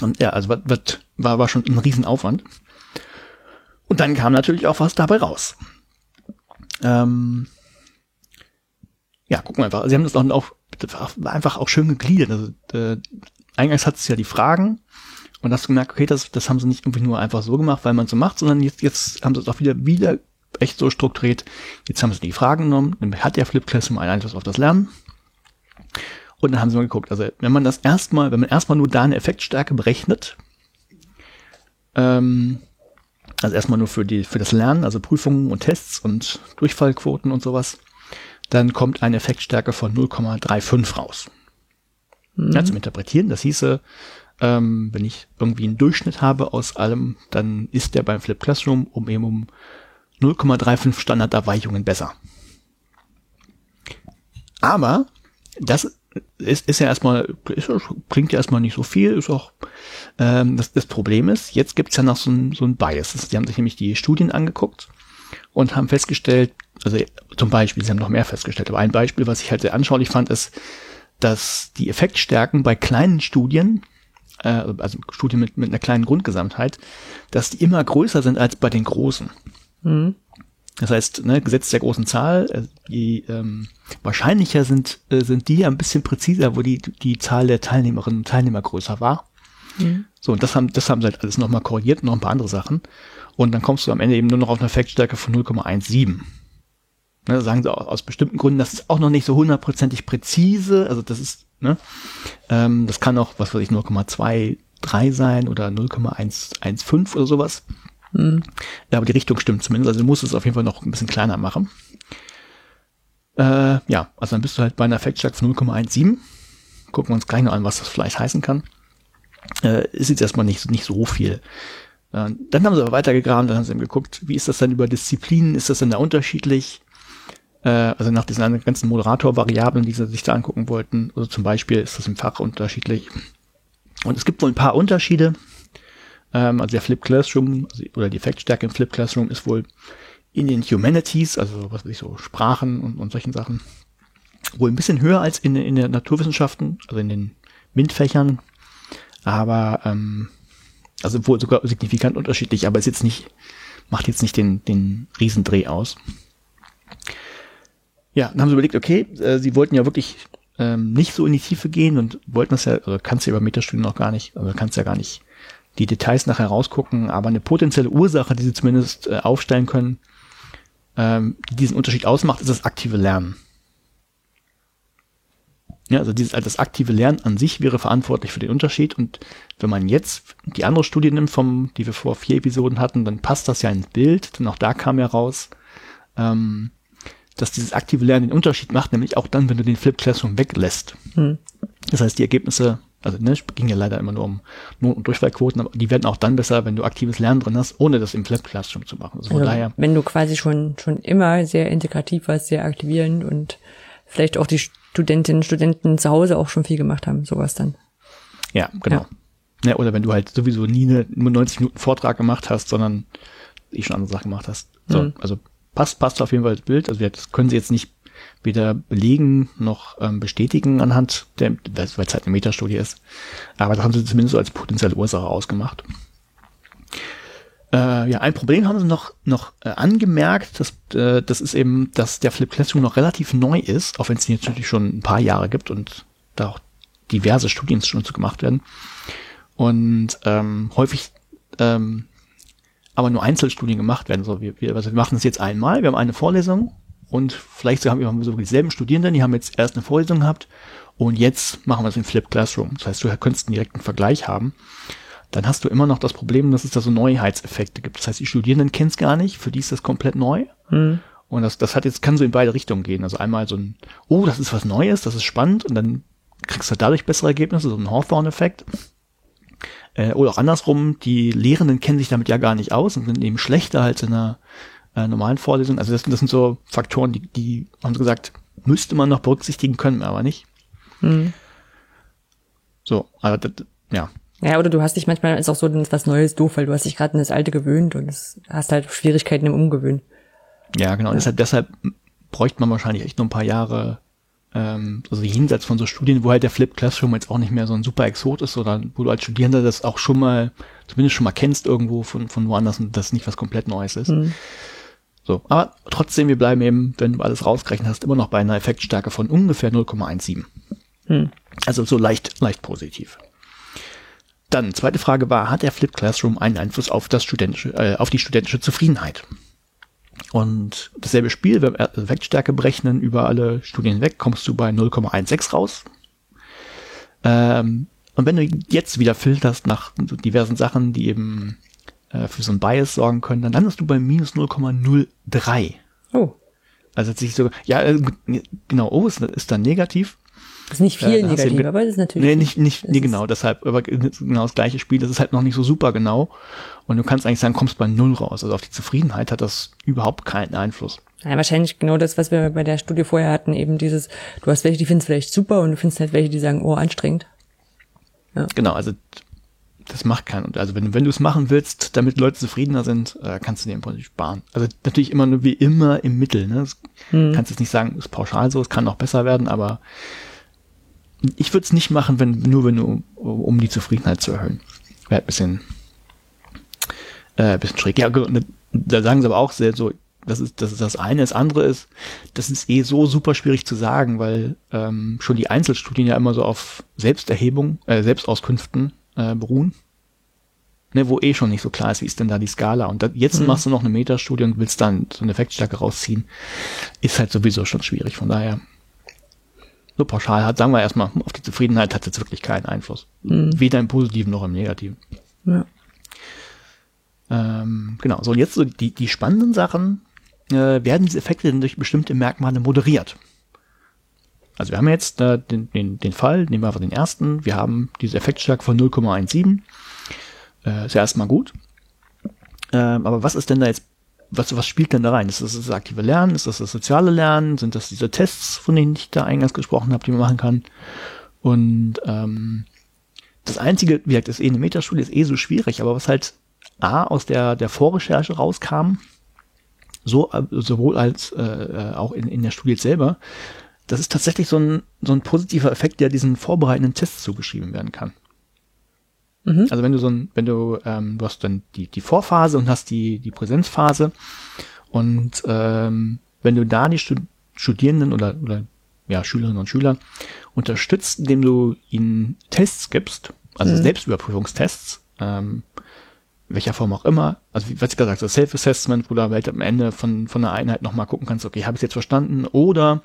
Und ja, also wat, wat, war, war schon ein Riesenaufwand. Und dann kam natürlich auch was dabei raus. Ähm, ja, gucken wir einfach. Sie haben das auch, auch einfach auch schön gegliedert. Also, äh, eingangs hat es ja die Fragen und hast gemerkt, okay, das, das haben sie nicht irgendwie nur einfach so gemacht, weil man es so macht, sondern jetzt, jetzt haben sie es auch wieder, wieder echt so strukturiert. Jetzt haben sie die Fragen genommen, dann hat der Flip Classroom einen Einfluss auf das Lernen. Und dann haben sie mal geguckt, also wenn man das erstmal, wenn man erstmal nur da eine Effektstärke berechnet, ähm, also erstmal nur für die, für das Lernen, also Prüfungen und Tests und Durchfallquoten und sowas, dann kommt eine Effektstärke von 0,35 raus. Mhm. Ja, zum Interpretieren, das hieße, ähm, wenn ich irgendwie einen Durchschnitt habe aus allem, dann ist der beim Flip Classroom um eben um 0,35 Standarderweichungen besser. Aber das ist, ist ja erstmal, ist, klingt ja erstmal nicht so viel, ist auch, ähm, das, das Problem ist, jetzt gibt's ja noch so ein, so ein Bias. Das, die haben sich nämlich die Studien angeguckt und haben festgestellt, also zum Beispiel, sie haben noch mehr festgestellt, aber ein Beispiel, was ich halt sehr anschaulich fand, ist, dass die Effektstärken bei kleinen Studien, äh, also Studien mit, mit einer kleinen Grundgesamtheit, dass die immer größer sind als bei den großen. Mhm. Das heißt, ne, Gesetz der großen Zahl, äh, je ähm, wahrscheinlicher sind, äh, sind die ein bisschen präziser, wo die, die Zahl der Teilnehmerinnen und Teilnehmer größer war. Mhm. So, und das haben, das haben sie halt alles nochmal korrigiert, noch ein paar andere Sachen. Und dann kommst du am Ende eben nur noch auf eine Effektstärke von 0,17. Ne, sagen sie auch aus bestimmten Gründen, das ist auch noch nicht so hundertprozentig präzise. Also das ist, ne, ähm, das kann auch, was weiß ich, 0,23 sein oder 0,115 oder sowas. Mhm. Ja, aber die Richtung stimmt zumindest. Also du musst es auf jeden Fall noch ein bisschen kleiner machen. Äh, ja, also dann bist du halt bei einer Effektstärke von 0,17. Gucken wir uns gleich noch an, was das vielleicht heißen kann. Äh, ist jetzt erstmal nicht, nicht so viel. Äh, dann haben sie aber weitergegraben, dann haben sie eben geguckt, wie ist das denn über Disziplinen? Ist das denn da unterschiedlich? Äh, also nach diesen ganzen Moderator-Variablen, die sie sich da angucken wollten. Also zum Beispiel ist das im Fach unterschiedlich. Und es gibt wohl ein paar Unterschiede. Ähm, also der Flip Classroom also, oder die Effektstärke im Flip Classroom ist wohl in den Humanities, also was weiß ich so, Sprachen und, und solchen Sachen, wohl ein bisschen höher als in, in den Naturwissenschaften, also in den MINT-Fächern. Aber ähm, also wohl sogar signifikant unterschiedlich, aber ist jetzt nicht, macht jetzt nicht den, den Riesendreh aus. Ja, dann haben sie überlegt, okay, äh, sie wollten ja wirklich ähm, nicht so in die Tiefe gehen und wollten das ja, also kannst ja über Metastudien noch gar nicht, also kannst ja gar nicht die Details nachher rausgucken, aber eine potenzielle Ursache, die sie zumindest äh, aufstellen können, ähm, die diesen Unterschied ausmacht, ist das aktive Lernen. Ja, also dieses, also das aktive Lernen an sich wäre verantwortlich für den Unterschied und wenn man jetzt die andere Studie nimmt, vom, die wir vor vier Episoden hatten, dann passt das ja ins Bild, denn auch da kam ja raus, ähm, dass dieses aktive Lernen den Unterschied macht, nämlich auch dann, wenn du den Flip Classroom weglässt. Hm. Das heißt, die Ergebnisse, also ne, ging ja leider immer nur um Not- und Durchfallquoten, aber die werden auch dann besser, wenn du aktives Lernen drin hast, ohne das im Flip Classroom zu machen. Also von Also, daher, wenn du quasi schon, schon immer sehr integrativ warst, sehr aktivierend und vielleicht auch die Studentinnen und Studenten zu Hause auch schon viel gemacht haben, sowas dann. ja, genau. Ja. oder wenn du halt sowieso nie eine, nur 90 Minuten Vortrag gemacht hast, sondern eh schon andere Sachen gemacht hast. So, Mhm. also passt, passt auf jeden Fall das Bild. Also das können sie jetzt nicht weder belegen noch ähm, bestätigen anhand der, weil es halt eine Metastudie ist. Aber das haben sie zumindest so als potenzielle Ursache ausgemacht. Äh, ja, ein Problem haben sie noch, noch äh, angemerkt, dass, äh, das ist eben, dass der Flip Classroom noch relativ neu ist, auch wenn es ihn natürlich schon ein paar Jahre gibt und da auch diverse Studien schon zu gemacht werden. Und ähm, häufig ähm, aber nur Einzelstudien gemacht werden. So, wir, wir, also wir machen es jetzt einmal, wir haben eine Vorlesung und vielleicht haben wir so dieselben Studierenden, die haben jetzt erst eine Vorlesung gehabt und jetzt machen wir es in Flip Classroom. Das heißt, du könntest einen direkten Vergleich haben. Dann hast du immer noch das Problem, dass es da so Neuheitseffekte gibt. Das heißt, die Studierenden kennen es gar nicht, für die ist das komplett neu. Hm. Und das, das hat jetzt, kann so in beide Richtungen gehen. Also einmal so ein, oh, das ist was Neues, das ist spannend und dann kriegst du dadurch bessere Ergebnisse, so ein Hawthorne-Effekt. Äh, oder auch andersrum, die Lehrenden kennen sich damit ja gar nicht aus und sind eben schlechter als in einer äh, normalen Vorlesung. Also das, das sind so Faktoren, die, die haben sie gesagt, müsste man noch berücksichtigen können, aber nicht. Hm. So, aber das, ja. Ja, oder du hast dich manchmal ist auch so was Neues doof, weil du hast dich gerade an das Alte gewöhnt und es hast halt Schwierigkeiten im Umgewöhnen. Ja, genau. Und deshalb, deshalb bräuchte man wahrscheinlich echt noch ein paar Jahre, ähm, also jenseits von so Studien, wo halt der Flip Classroom jetzt auch nicht mehr so ein super Exot ist, oder wo du als Studierender das auch schon mal, zumindest schon mal kennst irgendwo von, von woanders und das nicht was komplett Neues ist. Hm. So, aber trotzdem, wir bleiben eben, wenn du alles rausgerechnet hast, immer noch bei einer Effektstärke von ungefähr 0,17. Hm. Also so leicht, leicht positiv. Dann, zweite Frage war, hat der Flip Classroom einen Einfluss auf das studentische, äh, auf die studentische Zufriedenheit? Und dasselbe Spiel, wenn wir Effektstärke berechnen über alle Studien weg, kommst du bei 0,16 raus. Ähm, und wenn du jetzt wieder filterst nach diversen Sachen, die eben äh, für so ein Bias sorgen können, dann landest du bei minus 0,03. Oh. Also sich so, ja, äh, genau, oh, ist, ist dann negativ. Das ist nicht viel Äh, negativ, aber es ist natürlich. Nee, nicht, nicht, nee, genau, deshalb, aber genau das gleiche Spiel, das ist halt noch nicht so super genau. Und du kannst eigentlich sagen, kommst bei Null raus. Also auf die Zufriedenheit hat das überhaupt keinen Einfluss. Ja, wahrscheinlich genau das, was wir bei der Studie vorher hatten, eben dieses, du hast welche, die finden es vielleicht super und du findest halt welche, die sagen, oh, anstrengend. Genau, also das macht keinen. Also wenn, wenn du es machen willst, damit Leute zufriedener sind, äh, kannst du dir im Prinzip sparen. Also natürlich immer nur wie immer im Mittel. Ne? Das kannst jetzt nicht sagen, ist pauschal so, es kann noch besser werden, aber ich würde es nicht machen, wenn nur wenn du um die Zufriedenheit zu erhöhen. Wäre ein bisschen, äh, ein bisschen schräg. Ja, ne, da sagen sie aber auch sehr so, das ist, das ist das eine. Das andere ist, das ist eh so super schwierig zu sagen, weil ähm, schon die Einzelstudien ja immer so auf Selbsterhebung, äh, Selbstauskünften äh, beruhen. Ne, wo eh schon nicht so klar ist, wie ist denn da die Skala. Und da, jetzt machst du noch eine Metastudie und willst dann so eine Effektstärke rausziehen. Ist halt sowieso schon schwierig. Von daher, so pauschal hat, sagen wir erstmal, auf die Zufriedenheit hat jetzt wirklich keinen Einfluss. Weder im Positiven noch im Negativen. Ja. Ähm, genau, so und jetzt so die, die spannenden Sachen, äh, werden diese Effekte denn durch bestimmte Merkmale moderiert. Also wir haben jetzt äh, den, den, den Fall, nehmen wir einfach den ersten, wir haben diese Effektstärke von 0,17. Äh, ist ja erstmal gut. Ähm, aber was ist denn da jetzt, was, was spielt denn da rein? Ist das das aktive Lernen? Ist das das soziale Lernen? Sind das diese Tests, von denen ich da eingangs gesprochen habe, die man machen kann? Und ähm, das Einzige, wie gesagt, ist eh eine Metastudie, ist eh so schwierig, aber was halt A aus der, der Vorrecherche rauskam, so, äh, sowohl als äh, äh, auch in, in der Studie selber, das ist tatsächlich so ein, so ein positiver Effekt, der diesen vorbereitenden Tests zugeschrieben werden kann. Also wenn du so ein, wenn du, ähm, du hast dann die, die Vorphase und hast die, die Präsenzphase und ähm, wenn du da die Stud Studierenden oder, oder ja, Schülerinnen und Schüler unterstützt, indem du ihnen Tests gibst, also Selbstüberprüfungstests, ähm, welcher Form auch immer, also wie was ich gesagt habe, Self-Assessment, wo du halt am Ende von, von einer Einheit nochmal gucken kannst, okay, habe ich jetzt verstanden, oder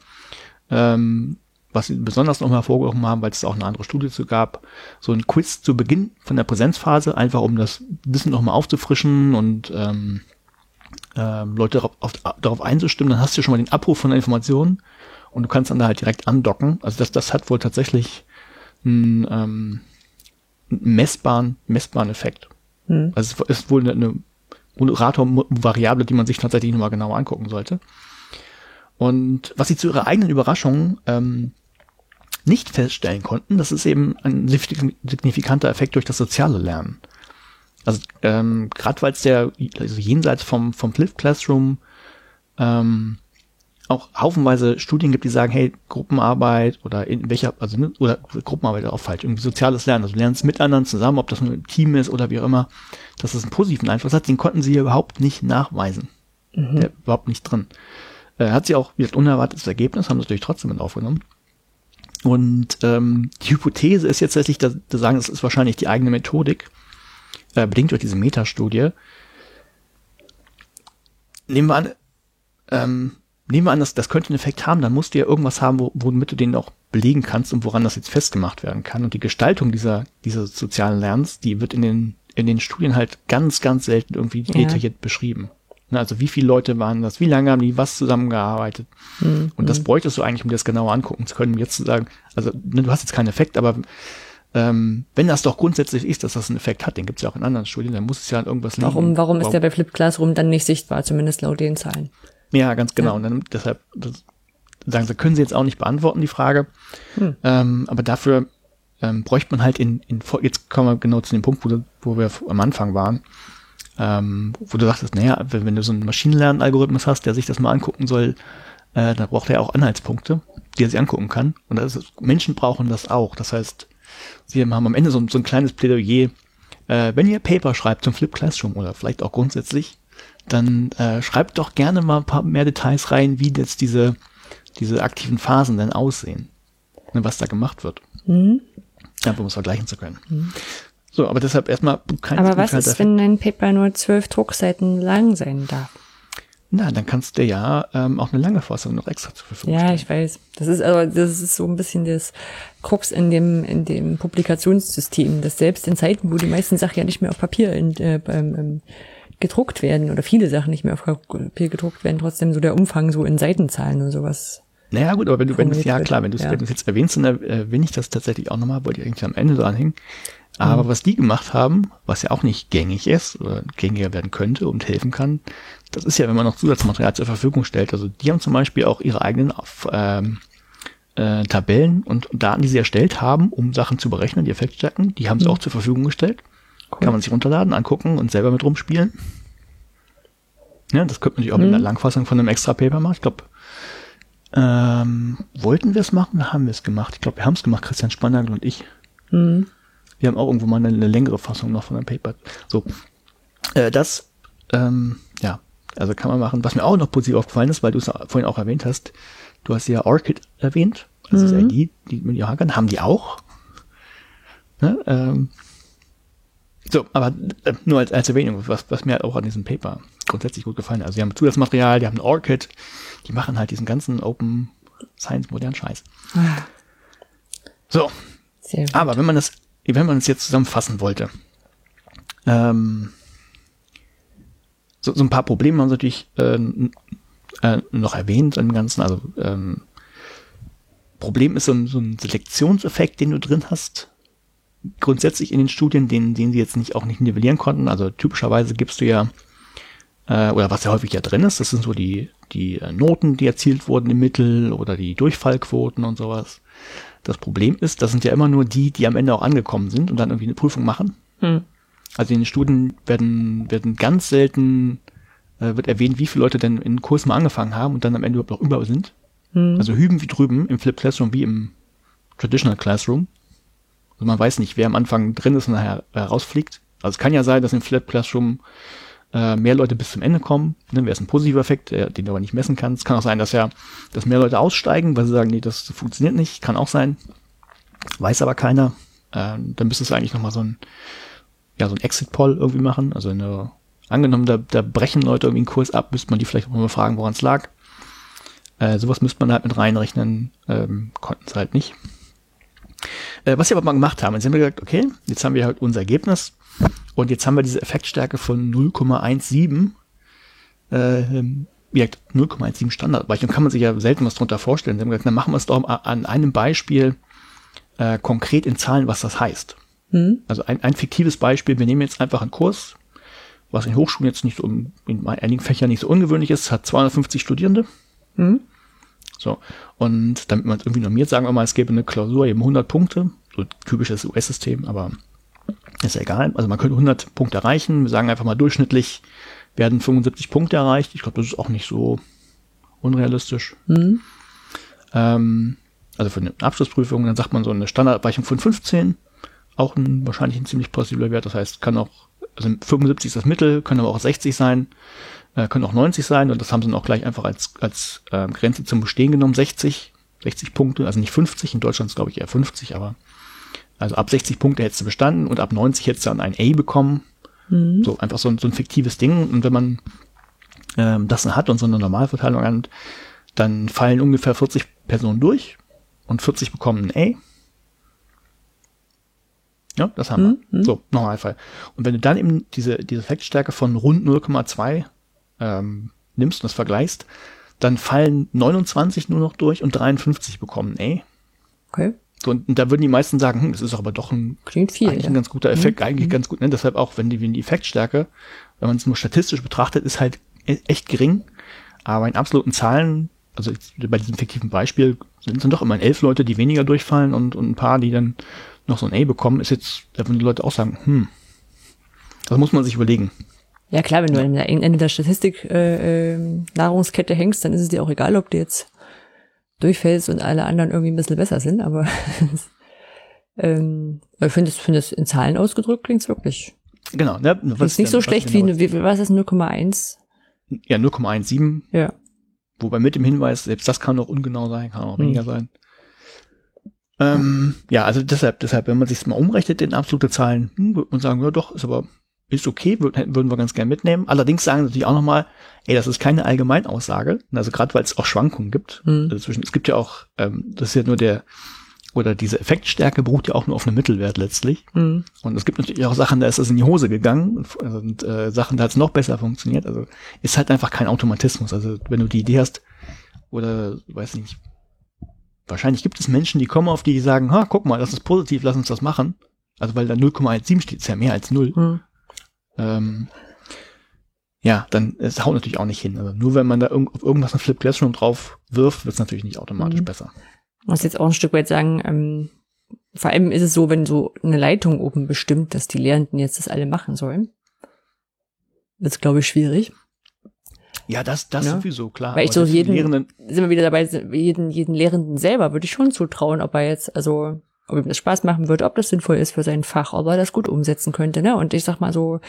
ähm, was sie besonders nochmal hervorgehoben haben, weil es auch eine andere Studie zu gab, so ein Quiz zu Beginn von der Präsenzphase, einfach um das Wissen nochmal aufzufrischen und ähm, ähm, Leute darauf, auf, darauf einzustimmen, dann hast du schon mal den Abruf von der Information und du kannst dann da halt direkt andocken. Also das, das hat wohl tatsächlich einen, ähm, messbaren, messbaren Effekt. Also es ist wohl eine, eine Moderator-Variable, die man sich tatsächlich nochmal genauer angucken sollte. Und was sie zu ihrer eigenen Überraschung ähm, nicht feststellen konnten, das ist eben ein signifikanter Effekt durch das soziale Lernen. Also ähm, gerade weil es der, also jenseits vom, vom Flip Classroom ähm, auch haufenweise Studien gibt, die sagen, hey, Gruppenarbeit oder in welcher, also ne, oder Gruppenarbeit auch falsch, irgendwie soziales Lernen, also du lernst mit anderen zusammen, ob das nur im Team ist oder wie auch immer, dass das einen positiven Einfluss hat, den konnten sie überhaupt nicht nachweisen. Der überhaupt nicht drin. Äh, hat sie auch, wie gesagt, unerwartetes Ergebnis, haben das natürlich trotzdem mit aufgenommen. Und ähm, die Hypothese ist jetzt tatsächlich, dass da sagen, das ist wahrscheinlich die eigene Methodik, äh, bedingt durch diese Metastudie. Nehmen wir an, ähm, nehmen wir an, dass das könnte einen Effekt haben, dann musst du ja irgendwas haben, wo, womit du den auch belegen kannst und woran das jetzt festgemacht werden kann. Und die Gestaltung dieser, dieser sozialen Lernens, die wird in den, in den Studien halt ganz, ganz selten irgendwie Ja. detailliert beschrieben. Ne, Also wie viele Leute waren das, wie lange haben die was zusammengearbeitet? Und das bräuchtest du eigentlich, um dir das genauer angucken zu können, um jetzt zu sagen, also ne, du hast jetzt keinen Effekt, aber ähm, wenn das doch grundsätzlich ist, dass das einen Effekt hat, den gibt es ja auch in anderen Studien, dann muss es ja an irgendwas liegen. Warum, warum ist der bei Flip Classroom dann nicht sichtbar, zumindest laut den Zahlen? Ja, ganz genau. Und dann deshalb das, sagen sie, können sie jetzt auch nicht beantworten, die Frage. Ähm, aber dafür ähm, bräuchte man halt in, in jetzt kommen wir genau zu dem Punkt, wo, wo wir am Anfang waren, ähm, wo du sagtest, naja, wenn, wenn du so einen Maschinenlernen-Algorithmus hast, der sich das mal angucken soll, äh, dann braucht er auch Anhaltspunkte, die er sich angucken kann. Und ist, Menschen brauchen das auch. Das heißt, sie haben am Ende so, ein- so ein kleines Plädoyer. Äh, wenn ihr Paper schreibt zum Flip Classroom oder vielleicht auch grundsätzlich, dann äh, schreibt doch gerne mal ein paar mehr Details rein, wie jetzt diese, diese aktiven Phasen denn aussehen. Ne, was da gemacht wird. Einfach um es vergleichen zu können. So, aber deshalb erstmal kein Aber was signifikanter ist, wenn dein Paper nur zwölf Druckseiten lang sein darf? Na, dann kannst du ja ähm, auch eine lange Fassung noch extra zur Verfügung Ja, stellen. ich weiß. Das ist aber das ist so ein bisschen das Krux in dem in dem Publikationssystem, dass selbst in Zeiten, wo die meisten Sachen ja nicht mehr auf Papier in, äh, ähm, gedruckt werden oder viele Sachen nicht mehr auf Papier gedruckt werden, trotzdem so der Umfang so in Seitenzahlen und sowas. Naja, gut, aber wenn du, wenn du, ja wird, klar, wenn du es ja. jetzt erwähnst, dann erwähne ich das tatsächlich auch nochmal, wollte ich eigentlich am Ende dranhängen. Aber was die gemacht haben, was ja auch nicht gängig ist oder gängiger werden könnte und helfen kann, das ist ja, wenn man noch Zusatzmaterial zur Verfügung stellt. Also die haben zum Beispiel auch ihre eigenen ähm, äh, Tabellen und Daten, die sie erstellt haben, um Sachen zu berechnen, die Effektstärken, die haben sie auch zur Verfügung gestellt. Kann man sich runterladen, angucken und selber mit rumspielen. Ja, das könnte man natürlich auch mit einer Langfassung von einem extra Paper machen. Ich glaube, ähm, wollten wir es machen oder haben wir es gemacht? Ich glaube, wir haben es gemacht, Christian Spannagel und ich. Mhm. Wir haben auch irgendwo mal eine, eine längere Fassung noch von einem Paper. So, äh, das, ähm, ja, also kann man machen. Was mir auch noch positiv aufgefallen ist, weil du es vorhin auch erwähnt hast, du hast ja Orchid erwähnt, also das ist ja die, die mit ihr hackern, haben die auch. Ne? Ähm, so, aber äh, nur als, als Erwähnung, was, was mir halt auch an diesem Paper grundsätzlich gut gefallen hat. Also, die haben Zusatzmaterial, die haben ein Orchid, die machen halt diesen ganzen Open Science modernen Scheiß. So, Sehr gut. aber wenn man das, wenn man es jetzt zusammenfassen wollte, ähm, so, so ein paar Probleme haben sie natürlich äh, äh, noch erwähnt dem Ganzen. Also ähm, Problem ist so ein, so ein Selektionseffekt, den du drin hast. Grundsätzlich in den Studien, den, den sie jetzt nicht auch nicht nivellieren konnten. Also typischerweise gibst du ja, äh, oder was ja häufig ja drin ist, das sind so die, die äh, Noten, die erzielt wurden im Mittel oder die Durchfallquoten und sowas. Das Problem ist, das sind ja immer nur die, die am Ende auch angekommen sind und dann irgendwie eine Prüfung machen. Hm. Also in den Studien werden, werden ganz selten, äh, wird erwähnt, wie viele Leute denn in den Kurs mal angefangen haben und dann am Ende überhaupt noch über sind. Also hüben wie drüben im Flip Classroom wie im Traditional Classroom. Also man weiß nicht, wer am Anfang drin ist und nachher äh, rausfliegt. Also es kann ja sein, dass im Flip Classroom äh, mehr Leute bis zum Ende kommen. Ne, wäre es ein positiver Effekt, äh, den du aber nicht messen kannst. Kann auch sein, dass ja, dass mehr Leute aussteigen, weil sie sagen, nee, das funktioniert nicht. Kann auch sein. Weiß aber keiner. Äh, dann müsstest du eigentlich nochmal so ein, ja, so ein Exit-Poll irgendwie machen. Also eine, angenommen, da, da brechen Leute irgendwie einen Kurs ab, müsste man die vielleicht auch mal fragen, woran es lag. Äh, sowas müsste man halt mit reinrechnen, ähm, konnten sie halt nicht. Äh, was sie aber mal gemacht haben, jetzt haben wir gesagt, okay, jetzt haben wir halt unser Ergebnis und jetzt haben wir diese Effektstärke von 0,17, äh, gesagt, 0,17 Standardabweichung, kann man sich ja selten was drunter vorstellen. Sie haben gesagt, dann machen wir es doch an einem Beispiel äh, konkret in Zahlen, was das heißt. Also ein, ein fiktives Beispiel, wir nehmen jetzt einfach einen Kurs, was in Hochschulen jetzt nicht so, in in einigen Fächern nicht so ungewöhnlich ist, hat 250 Studierende. So, und damit man es irgendwie normiert, sagen wir mal, es gäbe eine Klausur eben 100 Punkte, so typisches US-System, aber ist ja egal. Also man könnte 100 Punkte erreichen. Wir sagen einfach mal durchschnittlich werden 75 Punkte erreicht. Ich glaube, das ist auch nicht so unrealistisch. Ähm, also für eine Abschlussprüfung, dann sagt man so eine Standardabweichung von 15, auch ein wahrscheinlich ein ziemlich plausibler Wert. Das heißt, kann auch, also 75 ist das Mittel, können aber auch 60 sein, äh, können auch 90 sein und das haben sie dann auch gleich einfach als, als äh, Grenze zum Bestehen genommen, 60, 60 Punkte, also nicht 50, in Deutschland ist glaube ich eher 50, aber also ab 60 Punkte hättest du bestanden und ab 90 hättest du dann ein A bekommen. So einfach so ein, so ein fiktives Ding. Und wenn man ähm, das hat und so eine Normalverteilung hat, dann fallen ungefähr 40 Personen durch und 40 bekommen ein A. Ja, das haben wir. So, Normalfall. Und wenn du dann eben diese, diese Effektstärke von rund 0,2 ähm, nimmst und das vergleichst, dann fallen 29 nur noch durch und 53 bekommen ein A. Okay. So, und, und da würden die meisten sagen, hm, das ist aber doch ein, Klingt viel, eigentlich ja. ein ganz guter Effekt, eigentlich ganz gut. Ne? Deshalb auch, wenn die, wenn die Effektstärke, wenn man es nur statistisch betrachtet, ist halt e- echt gering. Aber in absoluten Zahlen, also bei diesem fiktiven Beispiel, sind es dann doch immer elf Leute, die weniger durchfallen und, und ein paar, die dann noch so ein A bekommen, ist jetzt, da würden die Leute auch sagen, hm, das muss man sich überlegen. Ja klar, wenn du der Ende der Statistik äh, ähm, Nahrungskette hängst, dann ist es dir auch egal, ob du jetzt durchfällst und alle anderen irgendwie ein bisschen besser sind, aber ähm, ich finde es finde es in Zahlen ausgedrückt klingt's wirklich. Genau. Ne? ist nicht so schlecht wie, wie was ist 0,1? Ja, 0,17 Ja. Wobei mit dem Hinweis, selbst das kann auch ungenau sein, kann auch weniger sein. Ähm, ja, also deshalb, deshalb, wenn man sich mal umrechnet in absolute Zahlen, hm, würde man sagen, ja doch, ist aber, ist okay, würd, würden wir ganz gern mitnehmen. Allerdings sagen sie natürlich auch nochmal, ey, das ist keine Allgemeinaussage. Also gerade weil es auch Schwankungen gibt. Mhm. Also zwischen, es gibt ja auch, ähm, das ist ja nur der, oder diese Effektstärke beruht ja auch nur auf einem Mittelwert letztlich. Mhm. Und es gibt natürlich auch Sachen, da ist es in die Hose gegangen und, und äh, Sachen, da hat es noch besser funktioniert. Also ist halt einfach kein Automatismus. Also wenn du die Idee hast, oder weiß nicht, wahrscheinlich gibt es Menschen, die kommen auf die, die sagen, ha, guck mal, das ist positiv, lass uns das machen. Also weil da 0,17 steht, ist ja mehr als 0. Mhm. Ähm, ja, dann es haut natürlich auch nicht hin. Also nur wenn man da irgend, auf irgendwas ein Flip Classroom drauf wirft, wird es natürlich nicht automatisch Mhm. besser. Muss jetzt auch ein Stück weit sagen, ähm, vor allem ist es so, wenn so eine Leitung oben bestimmt, dass die Lehrenden jetzt das alle machen sollen, wird es, glaube ich, schwierig. Ja, das, das Ja. sowieso, klar. Weil ich so jeden- Lehrenden, Sind wir wieder dabei, jeden, jeden Lehrenden selber würde ich schon zutrauen, ob er jetzt, also, ob ihm das Spaß machen wird, ob das sinnvoll ist für sein Fach, ob er das gut umsetzen könnte, ne? Und ich sag mal so,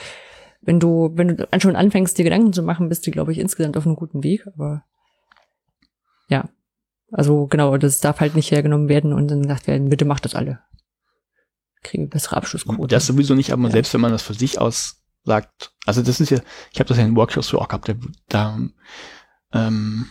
wenn du, wenn du schon anfängst, dir Gedanken zu machen, bist du, glaube ich, insgesamt auf einem guten Weg, aber ja. Also genau, das darf halt nicht hergenommen werden und dann gesagt werden, bitte macht das alle. Kriegen wir bessere Abschlussquote. das sowieso nicht, aber Ja. selbst wenn man das für sich aus sagt, also das ist ja, ich habe das ja in Workshops so auch gehabt, da, da ähm,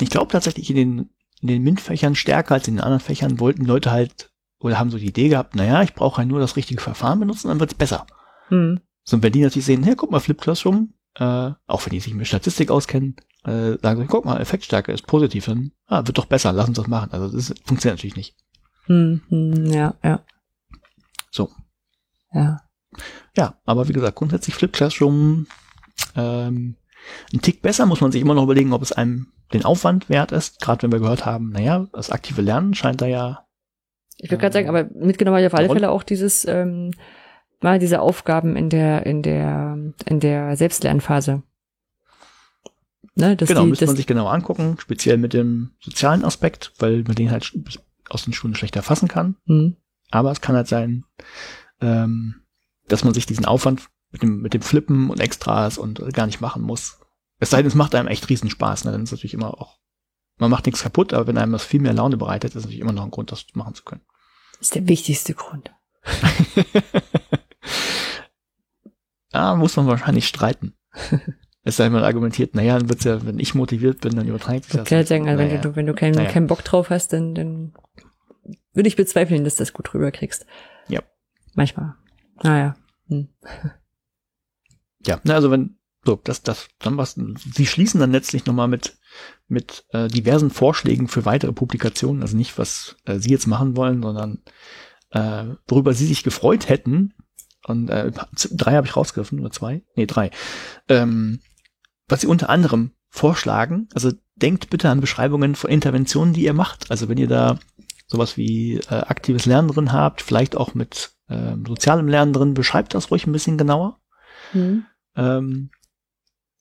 ich glaube tatsächlich in den, in den MINT-Fächern stärker als in den anderen Fächern wollten Leute halt oder haben so die Idee gehabt, naja, ich brauche halt nur das richtige Verfahren benutzen, dann wird's besser. Hm. So, und wenn die natürlich sehen, hey, guck mal, Flip Classroom, äh, auch wenn die sich mit Statistik auskennen, äh, sagen sie, guck mal, Effektstärke ist positiv, dann ah, wird doch besser, lass uns das machen. Also das ist, funktioniert natürlich nicht. Hm, hm, ja, ja. So. Ja. Ja, aber wie gesagt, grundsätzlich Flip Classroom ähm, ein Tick besser muss man sich immer noch überlegen, ob es einem den Aufwand wert ist, gerade wenn wir gehört haben, naja, das aktive Lernen scheint da ja Ich würde gerade sagen, aber mitgenommen habe ich auf alle? Fälle auch dieses, ähm, mal diese Aufgaben in der, in der, in der Selbstlernphase. Ne, genau, die, müsste man sich genauer angucken, speziell mit dem sozialen Aspekt, weil man den halt aus den Stunden schlechter fassen kann. hm, Aber es kann halt sein, ähm, dass man sich diesen Aufwand mit dem, mit dem Flippen und Extras und äh, gar nicht machen muss. Es sei denn, es macht einem echt riesen Spaß. Ne? Dann ist natürlich immer auch, man macht nichts kaputt, aber wenn einem das viel mehr Laune bereitet, ist es natürlich immer noch ein Grund, das machen zu können. ist der wichtigste Grund. Da muss man wahrscheinlich streiten. es sei denn, man argumentiert, naja, dann wird's ja, wenn ich motiviert bin, dann überträgt sich Ich das. kann halt sagen, also wenn Naja. du, wenn du keinen, Naja. keinen Bock drauf hast, dann, dann würde ich bezweifeln, dass du das gut rüberkriegst. Ja. Manchmal. Naja. Hm. Ja, ne, also wenn, so, das, das, dann was, sie schließen dann letztlich nochmal mit, mit äh, diversen Vorschlägen für weitere Publikationen, also nicht, was äh, sie jetzt machen wollen, sondern äh, worüber sie sich gefreut hätten. Und äh, drei habe ich rausgegriffen, oder zwei? Nee, drei. Ähm, was sie unter anderem vorschlagen, also denkt bitte an Beschreibungen von Interventionen, die ihr macht. Also wenn ihr da sowas wie äh, aktives Lernen drin habt, vielleicht auch mit ähm, sozialem Lernen drin, beschreibt das ruhig ein bisschen genauer. Hm. Ähm,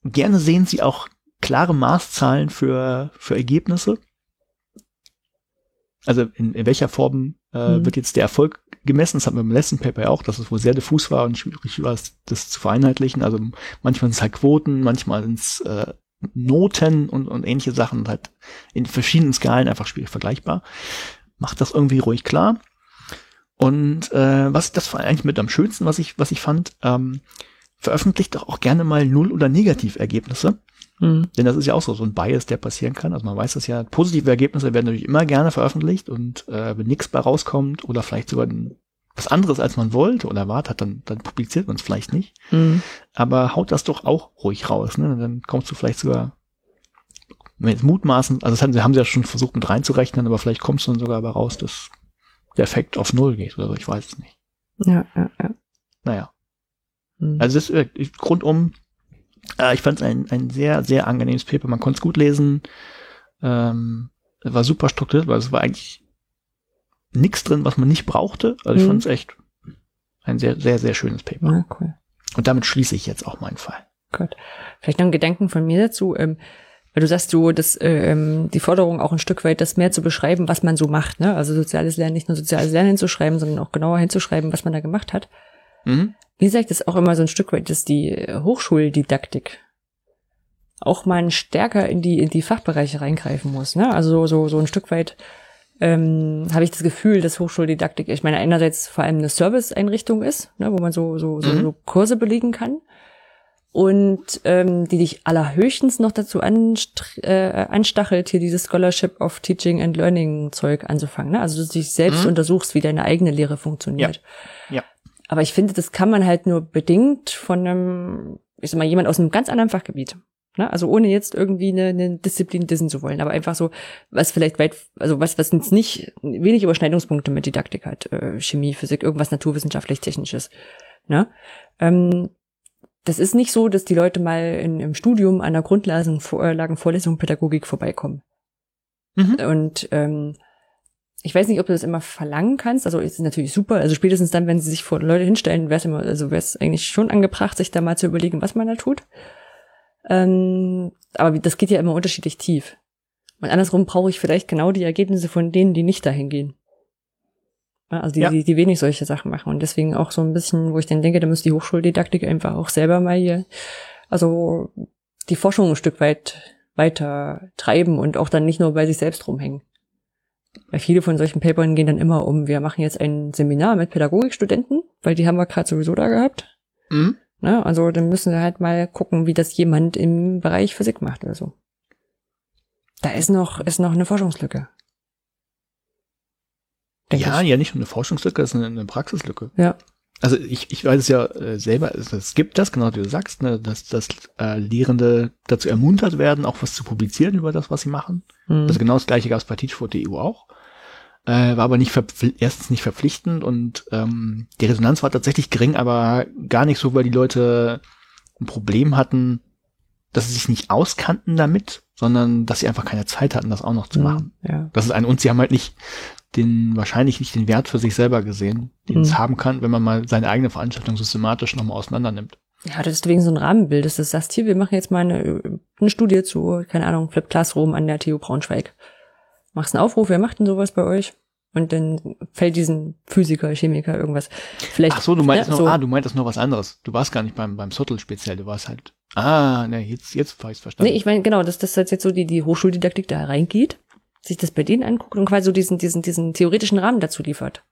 gerne sehen Sie auch klare Maßzahlen für, für Ergebnisse. Also in, in welcher Form äh, Mhm. wird jetzt der Erfolg gemessen? Das hatten wir im letzten Paper ja auch, dass es wohl sehr diffus war und schwierig war, das zu vereinheitlichen. Also manchmal sind es halt Quoten, manchmal sind es äh, Noten und, und ähnliche Sachen halt in verschiedenen Skalen einfach schwierig vergleichbar. Macht das irgendwie ruhig klar. Und äh, was das war eigentlich mit am schönsten, was ich, was ich fand, ähm, veröffentlicht doch auch gerne mal Null- oder Negativergebnisse. Hm. Denn das ist ja auch so, so ein Bias, der passieren kann. Also man weiß das ja, positive Ergebnisse werden natürlich immer gerne veröffentlicht und äh, wenn nichts bei rauskommt oder vielleicht sogar was anderes, als man wollte oder erwartet dann, dann publiziert man es vielleicht nicht. Hm. Aber haut das doch auch ruhig raus. Ne? Dann kommst du vielleicht sogar mit Mutmaßen, also das haben sie, haben sie ja schon versucht mit reinzurechnen, aber vielleicht kommst du dann sogar dabei raus, dass der Effekt auf Null geht oder so, ich weiß es nicht. Ja, ja, ja. Naja. Hm. Also das ist äh, rundum, äh, ich fand es ein, ein sehr, sehr angenehmes Paper. Man konnte es gut lesen. Ähm, war super strukturiert, weil es war eigentlich nichts drin, was man nicht brauchte. Also ich Mhm. fand es echt ein sehr, sehr, sehr schönes Paper. ja, cool. Und damit schließe ich jetzt auch meinen Fall. Gut. Vielleicht noch ein Gedanken von mir dazu. Ähm, weil du sagst, du, das, ähm, die Forderung auch ein Stück weit, das mehr zu beschreiben, was man so macht. Ne? Also soziales Lernen, nicht nur soziales Lernen hinzuschreiben, sondern auch genauer hinzuschreiben, was man da gemacht hat. Mhm. Wie gesagt, das ist auch immer so ein Stück weit, dass die Hochschuldidaktik auch mal stärker in die in die Fachbereiche reingreifen muss. Ne? Also so so so ein Stück weit ähm, habe ich das Gefühl, dass Hochschuldidaktik, ich meine einerseits vor allem eine Serviceeinrichtung ist, ne, wo man so so so, Mhm. so Kurse belegen kann und ähm, die dich allerhöchstens noch dazu äh, anstachelt, hier dieses Scholarship of Teaching and Learning Zeug anzufangen. Ne? Also dass du dich selbst Mhm. untersuchst, wie deine eigene Lehre funktioniert. Ja. Aber ich finde, das kann man halt nur bedingt von einem, ich sag mal, jemand aus einem ganz anderen Fachgebiet. Ne? Also ohne jetzt irgendwie eine, eine Disziplin dissen zu wollen, aber einfach so, was vielleicht weit, also was, was jetzt nicht wenig Überschneidungspunkte mit Didaktik hat, äh, Chemie, Physik, irgendwas naturwissenschaftlich-technisches. Ne? Ähm, das ist nicht so, dass die Leute mal in, im Studium an der Grundlagenvorlesung Pädagogik vorbeikommen. Mhm. Und ähm, ich weiß nicht, ob du das immer verlangen kannst. Also ist natürlich super. Also spätestens dann, wenn sie sich vor Leute hinstellen, wäre es immer, also wäre es eigentlich schon angebracht, sich da mal zu überlegen, was man da tut. Ähm, aber das geht ja immer unterschiedlich tief. Und andersrum brauche ich vielleicht genau die Ergebnisse von denen, die nicht dahin gehen. Also die, Ja. die, die wenig solche Sachen machen. Und deswegen auch so ein bisschen, wo ich dann denke, da muss die Hochschuldidaktik einfach auch selber mal hier, also die Forschung ein Stück weit weiter treiben und auch dann nicht nur bei sich selbst rumhängen. Weil viele von solchen Papern gehen dann immer um, wir machen jetzt ein Seminar mit Pädagogikstudenten, weil die haben wir gerade sowieso da gehabt. Mhm. Ne? Also dann müssen wir halt mal gucken, wie das jemand im Bereich Physik macht oder so. Da ist noch, ist noch eine Forschungslücke. Denk Ja, ich. ja, nicht nur eine Forschungslücke, das ist eine, eine Praxislücke. Ja. Also ich, ich weiß es ja äh, selber, es, es gibt das, genau wie du sagst, ne, dass, dass äh, Lehrende dazu ermuntert werden, auch was zu publizieren über das, was sie machen. Hm. Also genau das gleiche gab es bei Teachfort.eu auch. Äh, war aber nicht erstens nicht verpflichtend und ähm, die Resonanz war tatsächlich gering, aber gar nicht so, weil die Leute ein Problem hatten, dass sie sich nicht auskannten damit, sondern dass sie einfach keine Zeit hatten, das auch noch zu machen. Hm, Ja. Das ist ein, und sie haben halt nicht den, wahrscheinlich nicht den Wert für sich selber gesehen, den es Mhm. haben kann, wenn man mal seine eigene Veranstaltung systematisch nochmal auseinander nimmt. Ja, das ist wegen so ein Rahmenbild, dass du sagst, hier, wir machen jetzt mal eine, eine Studie zu, keine Ahnung, Flip Classroom an der TU Braunschweig. Machst einen Aufruf, wer macht denn sowas bei euch? Und dann fällt diesen Physiker, Chemiker, irgendwas. Vielleicht. Ach so, du meintest noch, so. ah, du meintest noch was anderes. Du warst gar nicht beim, beim Sottel speziell, du warst halt, ah, ne, jetzt, jetzt habe ich verstanden. Nee, ich meine, genau, dass das jetzt so die, die Hochschuldidaktik da reingeht, sich das bei denen anguckt und quasi so diesen, diesen, diesen theoretischen Rahmen dazu liefert.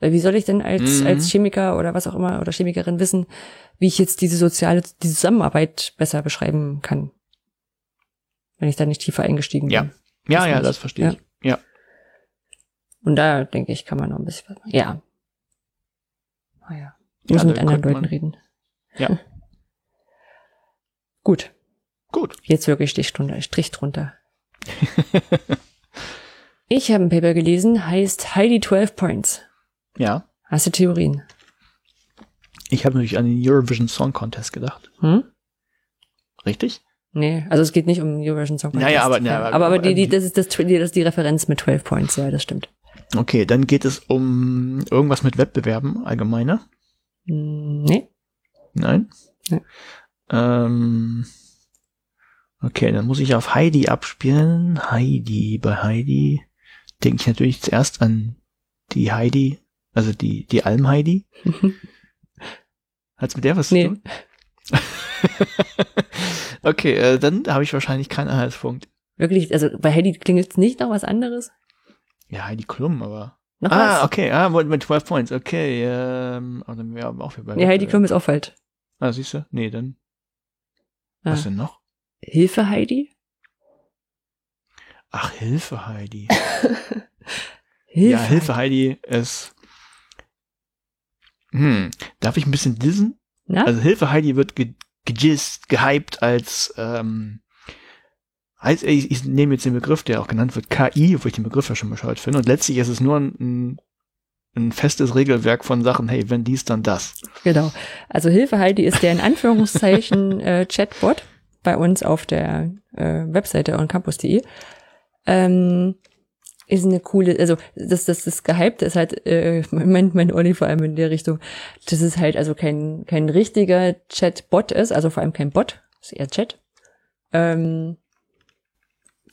Weil wie soll ich denn als, Mhm. als Chemiker oder was auch immer oder Chemikerin wissen, wie ich jetzt diese soziale, diese Zusammenarbeit besser beschreiben kann? Wenn ich da nicht tiefer eingestiegen Ja. bin. ja, das ja, das verstehe ich. Ja. Und da denke ich, kann man noch ein bisschen was machen. Ja. Naja. Ja, Muss mit da anderen Leuten man- reden. Ja. Gut. Gut. Jetzt wirklich Strich drunter, Strich drunter. Ich habe ein Paper gelesen, heißt Heidi 12 Points. Ja. Hast du Theorien? Ich habe natürlich an den Eurovision Song Contest gedacht. Hm? Richtig? Nee, also es geht nicht um Eurovision Song Contest. Naja, aber- ja, aber- aber, aber die, die, das, ist das, das ist die Referenz mit 12 Points, ja, das stimmt. Okay, dann geht es um irgendwas mit Wettbewerben allgemeiner. Hm, Nee? Nein? Nee. Ähm, okay, dann muss ich auf Heidi abspielen. Heidi, bei Heidi denke ich natürlich zuerst an die Heidi, also die, die Alm Heidi. Hat's mit der was Nee. zu tun? okay, äh, dann habe ich wahrscheinlich keinen Anhaltspunkt. Wirklich, also bei Heidi klingelt nicht noch was anderes? Ja, Heidi Klum, aber. Noch ah, was? okay, ah, mit mit 12 Points, okay, ähm, aber dann wäre aber auch wieder bei Nee, Heidi Klum ist auch falsch. Ah, siehst du? Nee, dann. Ah. Was denn noch? Hilfe Heidi? Ach, Hilfe, Heidi. Hilfe. ja, Hilfe, Heidi ist. Hm, darf ich ein bisschen dissen? Na? Also Hilfe, Heidi wird ge gejist, gehypt als, ähm, als ich, ich nehme jetzt den Begriff, der auch genannt wird, KI, obwohl ich den Begriff ja schon bescheuert finde. Und letztlich ist es nur ein, ein festes Regelwerk von Sachen, hey, wenn dies, dann das. Genau. Also Hilfe Heidi ist der in Anführungszeichen äh, Chatbot bei uns auf der äh, Webseite oncampus.de. Ähm, ist eine coole, also das, das, das Gehypte ist halt, äh, meint mein Olli vor allem in der Richtung, dass es halt also kein, kein richtiger Chatbot ist, also vor allem kein Bot, ist eher Chat. Ähm,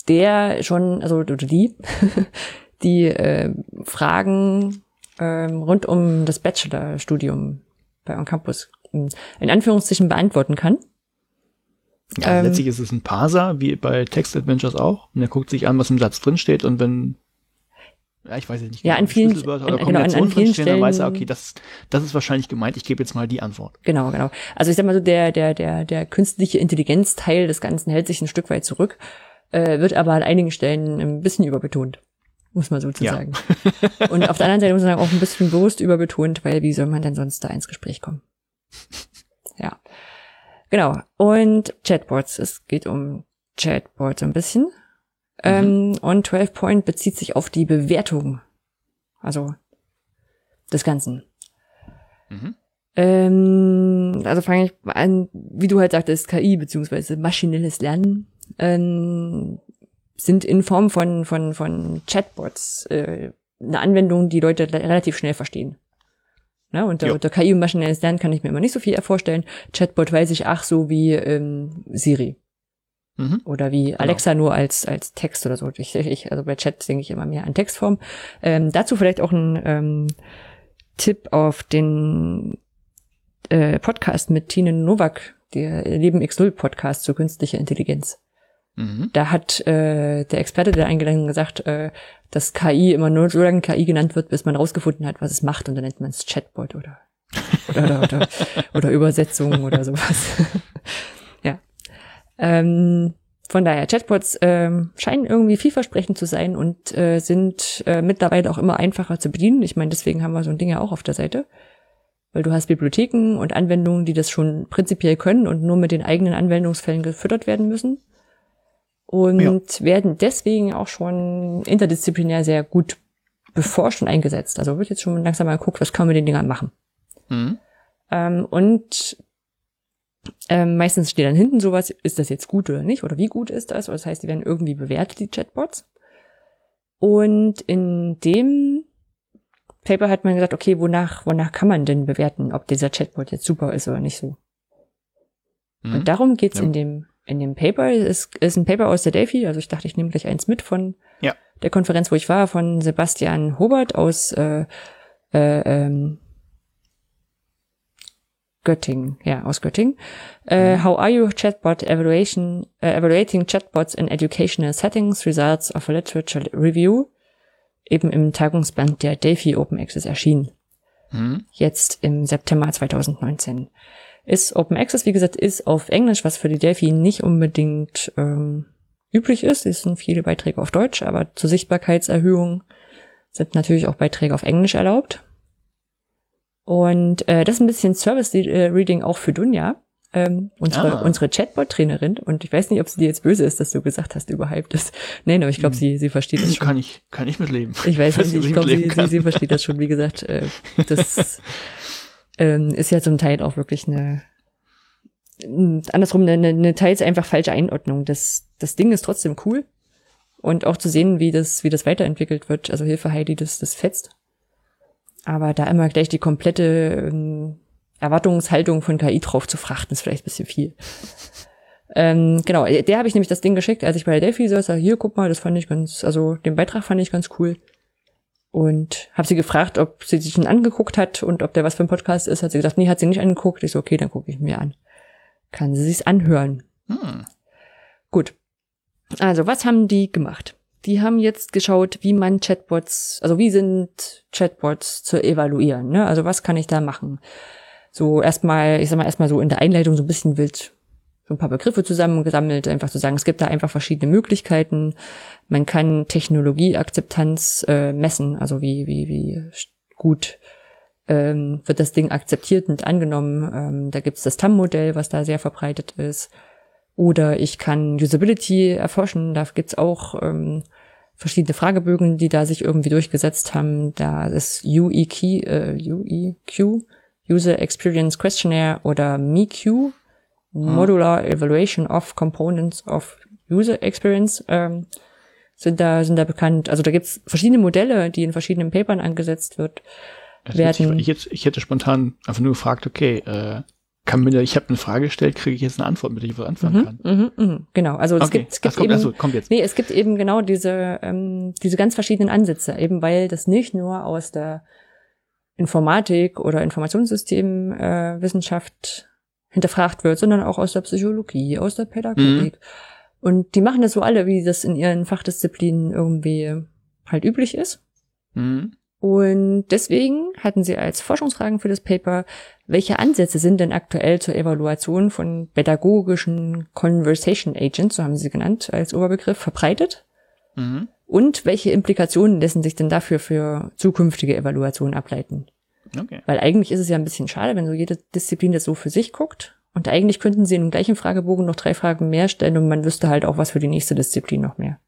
der schon, also die, die äh, Fragen ähm, rund um das Bachelorstudium bei On Campus in Anführungszeichen beantworten kann. Ja, Ähm, letztlich ist es ein Parser, wie bei Text Adventures auch. Und er guckt sich an, was im Satz drin steht und wenn ja, ich weiß nicht, Ja, an vielen- Schlüsselwörter an- oder genau, an- an vielen drinstehen, dann weiß er, Stellen- okay, das, das ist wahrscheinlich gemeint, ich gebe jetzt mal die Antwort. Genau, genau. Also ich sag mal so, der, der, der, der künstliche Intelligenzteil des Ganzen hält sich ein Stück weit zurück, äh, wird aber an einigen Stellen ein bisschen überbetont. Muss man so zu Ja. sagen. Und auf der anderen Seite muss man sagen, auch ein bisschen bewusst überbetont, weil wie soll man denn sonst da ins Gespräch kommen? Genau. Und Chatbots. Es geht um Chatbots ein bisschen. Ähm, und 12 Point bezieht sich auf die Bewertung. Also des Ganzen. Mhm. Ähm, also fange ich an, wie du halt sagtest, KI beziehungsweise maschinelles Lernen ähm, sind in Form von von von Chatbots äh, eine Anwendung, die Leute le- relativ schnell verstehen. Ne? Unter, Ja. unter KI und maschinelles Lernen kann ich mir immer nicht so viel vorstellen. Chatbot weiß ich, ach so wie ähm, Siri Mhm. oder wie Alexa nur als als Text oder so. Ich, ich also bei Chat denke ich immer mehr an Textform. Ähm, dazu vielleicht auch ein ähm, Tipp auf den äh, Podcast mit Tine Nowak, der Leben X0 Podcast zur künstlicher Intelligenz. Mhm. Da hat äh, der Experte, der eingeladen gesagt, äh, dass KI immer nur so lange KI genannt wird, bis man rausgefunden hat, was es macht, und dann nennt man es Chatbot oder oder oder, oder, oder Übersetzung oder sowas. ja. Ähm, von daher, Chatbots ähm, scheinen irgendwie vielversprechend zu sein und äh, sind äh, mittlerweile auch immer einfacher zu bedienen. Ich meine, deswegen haben wir so ein Ding ja auch auf der Seite. Weil du hast Bibliotheken und Anwendungen, die das schon prinzipiell können und nur mit den eigenen Anwendungsfällen gefüttert werden müssen. Und Ja. werden deswegen auch schon interdisziplinär sehr gut beforscht und eingesetzt. Also wird jetzt schon langsam mal geguckt, was können wir den Dingern machen. Mhm. Ähm, und ähm, meistens steht dann hinten sowas, ist das jetzt gut oder nicht? Oder wie gut ist das? Das heißt, die werden irgendwie bewertet, die Chatbots. Und in dem Paper hat man gesagt, okay, wonach, wonach kann man denn bewerten, ob dieser Chatbot jetzt super ist oder nicht so? Mhm. Und darum geht's Ja. in dem in dem Paper. Es ist ein Paper aus der Delphi, also ich dachte, ich nehme gleich eins mit von Ja. der Konferenz, wo ich war, von Sebastian Hobert aus äh, äh, ähm, Göttingen, ja, aus Göttingen. Äh, How are you chatbot evaluation, äh, evaluating chatbots in educational settings, results of a literature review, eben im Tagungsband der Delphi Open Access erschienen Mhm. jetzt im September 2019. Ist Open Access, wie gesagt, ist auf Englisch, was für die Delphi nicht unbedingt ähm, üblich ist. Es sind viele Beiträge auf Deutsch, aber zur Sichtbarkeitserhöhung sind natürlich auch Beiträge auf Englisch erlaubt. Und äh, das ist ein bisschen Service-Reading auch für Dunja, ähm, unsere, Ah. unsere Chatbot-Trainerin. Und ich weiß nicht, ob sie dir jetzt böse ist, dass du gesagt hast, überhyped ist. Nein, aber ich glaube, sie, sie versteht das schon. Kann ich, kann ich mitleben. Ich weiß nicht, ich glaube, sie, sie, sie versteht das schon, wie gesagt. Äh, das ähm, ist ja zum Teil auch wirklich eine, andersrum, eine, eine teils einfach falsche Einordnung. Das, das Ding ist trotzdem cool. Und auch zu sehen, wie das, wie das weiterentwickelt wird. Also Hilfe Heidi, das, das fetzt. Aber da immer gleich die komplette ähm, Erwartungshaltung von KI drauf zu frachten, ist vielleicht ein bisschen viel. Ähm, genau, der habe ich nämlich das Ding geschickt, als ich bei der Delphi saß. Sag, hier, guck mal, das fand ich ganz, also den Beitrag fand ich ganz cool. Und habe sie gefragt, ob sie sich ihn angeguckt hat und ob der was für ein Podcast ist. Hat sie gesagt, nee, hat sie nicht angeguckt. Ich so, okay, dann gucke ich mir an. Kann sie sich's anhören. Hm. Gut. Also, was haben die gemacht? Die haben jetzt geschaut, wie man Chatbots, also wie sind Chatbots zu evaluieren, ne? Also, was kann ich da machen? So erstmal, ich sag mal, erstmal so in der Einleitung so ein bisschen wild so ein paar Begriffe zusammengesammelt, einfach zu sagen, es gibt da einfach verschiedene Möglichkeiten. Man kann Technologieakzeptanz äh, messen, also wie, wie, wie gut ähm, wird das Ding akzeptiert und angenommen. Ähm, da gibt's das TAM-Modell, was da sehr verbreitet ist. Oder ich kann Usability erforschen. Da gibt's auch ähm, verschiedene Fragebögen, die da sich irgendwie durchgesetzt haben. Da ist UEQ, äh, UEQ, User Experience Questionnaire oder MeQ, Modular Evaluation of Components of User Experience, ähm, sind da, sind da bekannt. Also da gibt's verschiedene Modelle, die in verschiedenen Papern angesetzt wird. Das werden- ich, jetzt, ich hätte spontan einfach nur gefragt, okay, äh, kann mir, ich habe eine Frage gestellt, kriege ich jetzt eine Antwort, mit der ich was anfangen kann? Mhm, mhm, genau. Also es Okay, gibt, es gibt kommt, eben, also, kommt jetzt. Nee, es gibt eben genau diese, ähm, diese ganz verschiedenen Ansätze, eben weil das nicht nur aus der Informatik oder Informationssystemwissenschaft äh, Wissenschaft hinterfragt wird, sondern auch aus der Psychologie, aus der Pädagogik. Und die machen das so alle, wie das in ihren Fachdisziplinen irgendwie halt üblich ist. Mhm. Und deswegen hatten sie als Forschungsfragen für das Paper, welche Ansätze sind denn aktuell zur Evaluation von pädagogischen Conversation Agents, so haben sie genannt als Oberbegriff, verbreitet? Mhm. Und welche Implikationen lassen sich denn dafür für zukünftige Evaluationen ableiten? Okay. Weil eigentlich ist es ja ein bisschen schade, wenn so jede Disziplin das so für sich guckt. Und eigentlich könnten sie in dem gleichen Fragebogen noch drei Fragen mehr stellen und man wüsste halt auch was für die nächste Disziplin noch mehr.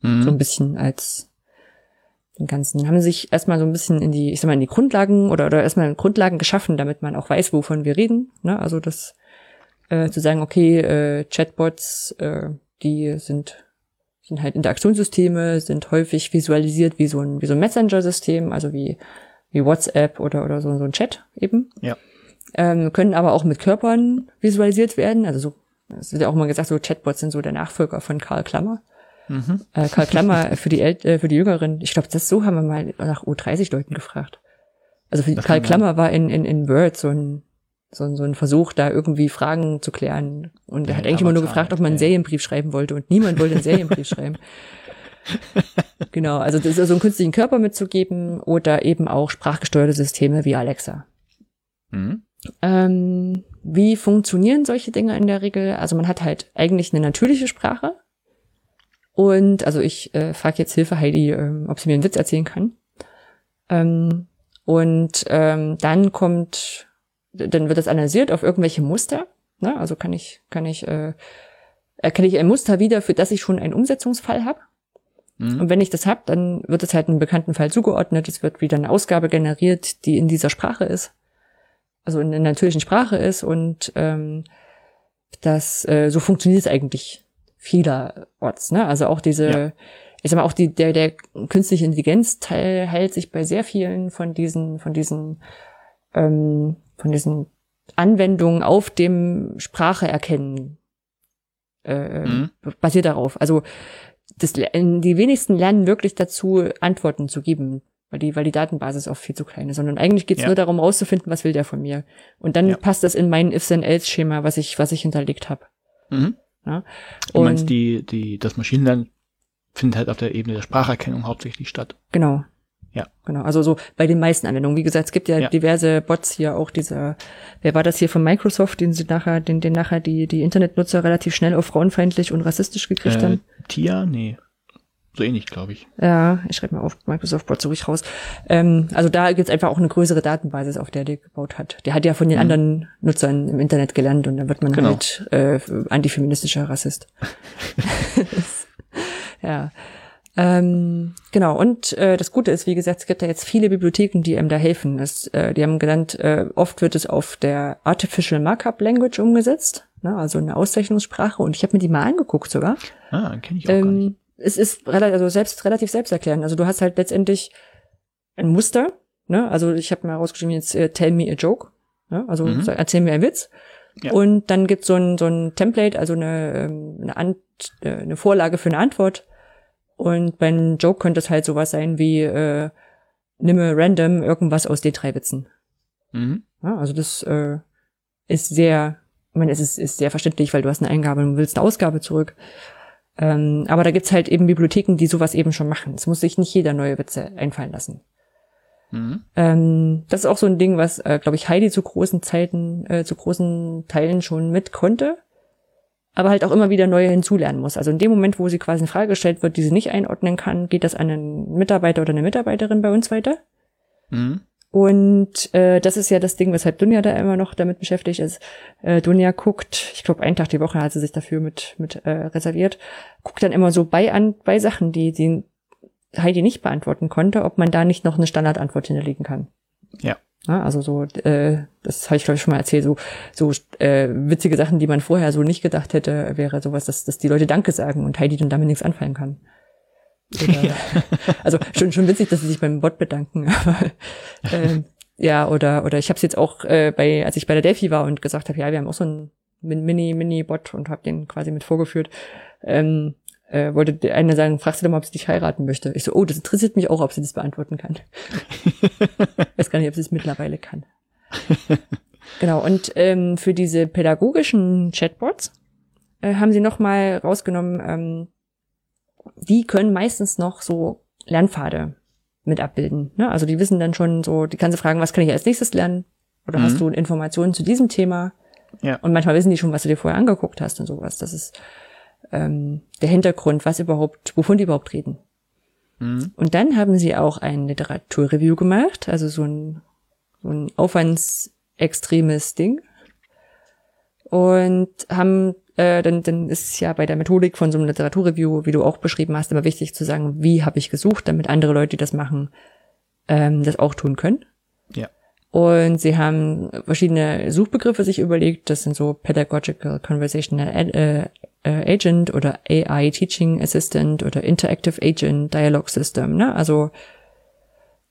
Mhm. So ein bisschen als den ganzen, haben sich erstmal so ein bisschen in die, ich sag mal, in die Grundlagen oder, oder erstmal Grundlagen geschaffen, damit man auch weiß, wovon wir reden. Ne? Also das äh, zu sagen, okay, äh, Chatbots, äh, die sind, sind halt Interaktionssysteme, sind häufig visualisiert wie so ein, wie so ein Messenger-System, also wie, wie WhatsApp oder, oder so, so ein Chat eben. Ja. Ähm, können aber auch mit Körpern visualisiert werden. Also so, es wird ja auch mal gesagt, so Chatbots sind so der Nachfolger von Karl Klammer. Mhm. Äh, Karl Klammer für die El äh, für die Jüngeren, ich glaube, das so haben wir mal nach U30 Leuten gefragt. Also für Das Karl Klammer war in, in, in Word so ein, so ein, so ein Versuch, da irgendwie Fragen zu klären. Und er hat eigentlich immer nur gefragt, ob man einen ja. Serienbrief schreiben wollte und niemand wollte einen Serienbrief schreiben. Genau, also das ist also einen künstlichen Körper mitzugeben oder eben auch sprachgesteuerte Systeme wie Alexa. Mhm. Ähm, wie funktionieren solche Dinge in der Regel? Also man hat halt eigentlich eine natürliche Sprache. Und also ich äh, frage jetzt Hilfe Heidi, ähm, ob sie mir einen Witz erzählen kann. Ähm, und ähm, dann kommt, dann wird das analysiert auf irgendwelche Muster. Ne? Also kann ich, kann ich, äh, erkenne ich ein Muster wieder, für das ich schon einen Umsetzungsfall habe. Mhm. Und wenn ich das hab, dann wird es halt einem bekannten Fall zugeordnet. Es wird wieder eine Ausgabe generiert, die in dieser Sprache ist. Also in der natürlichen Sprache ist. Und ähm, das äh, so funktioniert es eigentlich vielerorts. Ne? Also auch diese, Ja. ich sag mal, auch die, der, der künstliche Intelligenz-Teil hält sich bei sehr vielen von diesen, von diesen, ähm, von diesen Anwendungen auf dem Sprache erkennen. Äh, Mhm. basiert darauf. Also das, die wenigsten lernen wirklich dazu, Antworten zu geben, weil die, weil die Datenbasis oft viel zu klein ist, sondern eigentlich geht es Ja. nur darum, rauszufinden, was will der von mir. Und dann Ja. passt das in mein If-Then-Else-Schema, was ich, was ich hinterlegt habe. Mhm. Ja? Du meinst, die, die, das Maschinenlernen findet halt auf der Ebene der Spracherkennung hauptsächlich statt. Genau. Ja. Genau. Also so bei den meisten Anwendungen. Wie gesagt, es gibt ja, Ja. diverse Bots hier, auch dieser, wer war das hier von Microsoft, den sie nachher, den, den nachher die, die Internetnutzer relativ schnell auf frauenfeindlich und rassistisch gekriegt Äh, haben. Tia? Nee. So ähnlich, glaube ich. Ja, ich schreibe mal auf Microsoft Bot so richtig raus. Ähm, also da gibt's einfach auch eine größere Datenbasis, auf der der gebaut hat. Der hat ja von den Mhm. anderen Nutzern im Internet gelernt und dann wird man Genau. halt äh, antifeministischer Rassist. ja. Ähm, genau, und äh, das Gute ist, wie gesagt, es gibt ja jetzt viele Bibliotheken, die einem da helfen. Das, äh, die haben genannt, äh, oft wird es auf der Artificial Markup Language umgesetzt, ne, also eine Auszeichnungssprache. Und ich habe mir die mal angeguckt sogar. Ah, kenne ich auch gar nicht. Ähm, es ist relativ, also selbst relativ selbsterklärend. Also du hast halt letztendlich ein Muster, ne? Also ich habe mal rausgeschrieben jetzt äh, tell me a joke, ne? Also Mhm. sag, erzähl mir einen Witz. Ja. Und dann gibt's so ein so ein Template, also eine ähm, eine, Ant äh, eine Vorlage für eine Antwort. Und beim Joke könnte es halt sowas sein wie äh, nimme random irgendwas aus den drei Witzen. Mhm. Ja, also das äh, ist sehr, ich meine, es ist, ist sehr verständlich, weil du hast eine Eingabe und willst eine Ausgabe zurück. Ähm, aber da gibt's halt eben Bibliotheken, die sowas eben schon machen. Es muss sich nicht jeder neue Witze einfallen lassen. Mhm. Ähm, das ist auch so ein Ding, was, äh, glaube ich, Heidi zu großen Zeiten, äh, zu großen Teilen schon mit konnte, aber halt auch immer wieder neue hinzulernen muss. Also in dem Moment, wo sie quasi eine Frage gestellt wird, die sie nicht einordnen kann, geht das an einen Mitarbeiter oder eine Mitarbeiterin bei uns weiter. Mhm. Und äh, das ist ja das Ding, weshalb Dunja da immer noch damit beschäftigt ist. Äh, Dunja guckt, ich glaube, einen Tag die Woche hat sie sich dafür mit, mit äh, reserviert, guckt dann immer so bei an bei Sachen, die, die Heidi nicht beantworten konnte, ob man da nicht noch eine Standardantwort hinterlegen kann. Ja. Ja, also so, äh, das habe ich glaube ich schon mal erzählt, so, so äh, witzige Sachen, die man vorher so nicht gedacht hätte, wäre sowas, dass, dass die Leute Danke sagen und Heidi dann damit nichts anfallen kann. Oder, Also schon schon witzig, dass sie sich beim Bot bedanken, aber ähm, ja, oder oder ich habe es jetzt auch äh, bei, als ich bei der Delphi war und gesagt habe, ja, wir haben auch so einen Min- Mini Mini Bot und habe den quasi mit vorgeführt. Ähm, äh, wollte der eine sagen, fragst du doch mal, ob sie dich heiraten möchte. Ich so, oh, das interessiert mich auch, ob sie das beantworten kann. Weiß gar nicht, ob sie es mittlerweile kann. genau, und ähm, für diese pädagogischen Chatbots äh, haben sie noch mal rausgenommen, ähm, die können meistens noch so Lernpfade mit abbilden. Ne? Also die wissen dann schon so, die kannst du fragen, was kann ich als nächstes lernen? Oder Mhm. hast du Informationen zu diesem Thema? Ja. Und manchmal wissen die schon, was du dir vorher angeguckt hast und sowas. Das ist ähm, der Hintergrund, was überhaupt, wovon die überhaupt reden. Mhm. Und dann haben sie auch ein Literaturreview gemacht, also so ein, so ein aufwandsextremes Ding. Und haben, äh, dann, dann ist es ja bei der Methodik von so einem Literaturreview, wie du auch beschrieben hast, immer wichtig zu sagen, wie habe ich gesucht, damit andere Leute, die das machen, ähm, das auch tun können. Ja. Und sie haben verschiedene Suchbegriffe sich überlegt. Das sind so Pedagogical Conversational äh, äh, Agent oder AI Teaching Assistant oder Interactive Agent Dialogue System. Ne? Also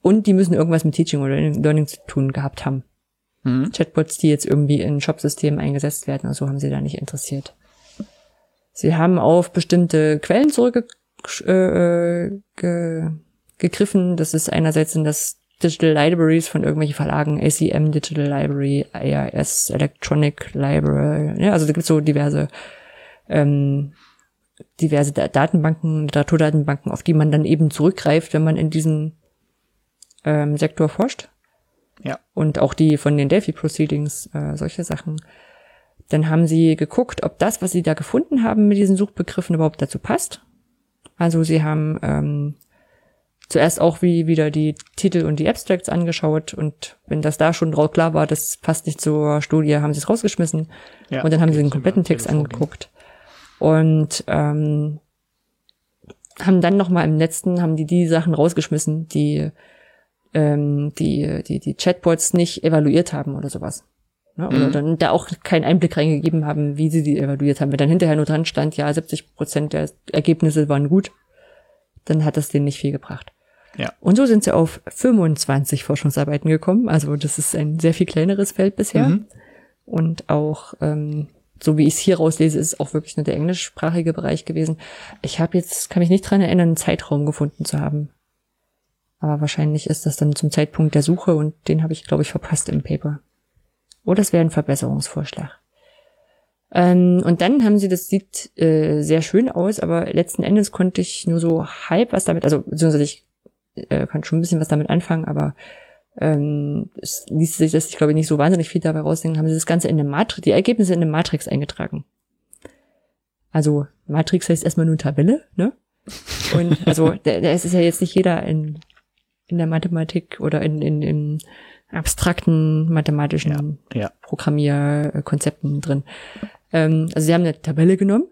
und die müssen irgendwas mit Teaching oder Learning zu tun gehabt haben. Mhm. Chatbots, die jetzt irgendwie in Shopsystemen eingesetzt werden, also haben sie da nicht interessiert. Sie haben auf bestimmte Quellen zurückgegriffen. Äh, ge gegriffen. das ist einerseits in das Digital Libraries von irgendwelchen Verlagen, ACM Digital Library, AIS Electronic Library, ja, also da gibt's so diverse ähm, diverse Da- Datenbanken, Literaturdatenbanken, auf die man dann eben zurückgreift, wenn man in diesem ähm, Sektor forscht Ja. und auch die von den Delphi Proceedings, äh, solche Sachen. Dann haben sie geguckt, ob das, was sie da gefunden haben mit diesen Suchbegriffen überhaupt dazu passt. Also sie haben ähm, zuerst auch wie wieder die Titel und die Abstracts angeschaut und wenn das da schon drauf klar war, das passt nicht zur Studie, haben sie es rausgeschmissen Ja, und dann haben okay, sie den kompletten Text angeguckt und ähm, haben dann noch mal im letzten haben die die Sachen rausgeschmissen, die ähm, die die die Chatbots nicht evaluiert haben oder sowas. Ne? Oder Mhm. dann da auch keinen Einblick reingegeben haben, wie sie die evaluiert haben. Wenn dann hinterher nur dran stand, ja, 70 Prozent der Ergebnisse waren gut, dann hat das denen nicht viel gebracht. Ja. Und so sind sie auf 25 Forschungsarbeiten gekommen. Also das ist ein sehr viel kleineres Feld bisher. Mhm. Und auch, ähm, so wie ich es hier rauslese, ist es auch wirklich nur der englischsprachige Bereich gewesen. Ich habe jetzt, kann mich nicht dran erinnern, einen Zeitraum gefunden zu haben. Aber wahrscheinlich ist das dann zum Zeitpunkt der Suche und den habe ich, glaube ich, verpasst im Paper. Oder es wäre ein Verbesserungsvorschlag. Ähm, und dann haben sie, das sieht äh, sehr schön aus, aber letzten Endes konnte ich nur so halb was damit, also beziehungsweise ich äh, kann schon ein bisschen was damit anfangen, aber ähm, es ließ sich das, ich glaube, nicht so wahnsinnig viel dabei rausdenken, haben sie das Ganze in eine Matrix, die Ergebnisse in eine Matrix eingetragen. Also Matrix heißt erstmal nur Tabelle, ne? Und also da, da ist es ja jetzt nicht jeder in, in der Mathematik oder in, in, in abstrakten mathematischen Ja. Programmierkonzepten drin. Ähm, also sie haben eine Tabelle genommen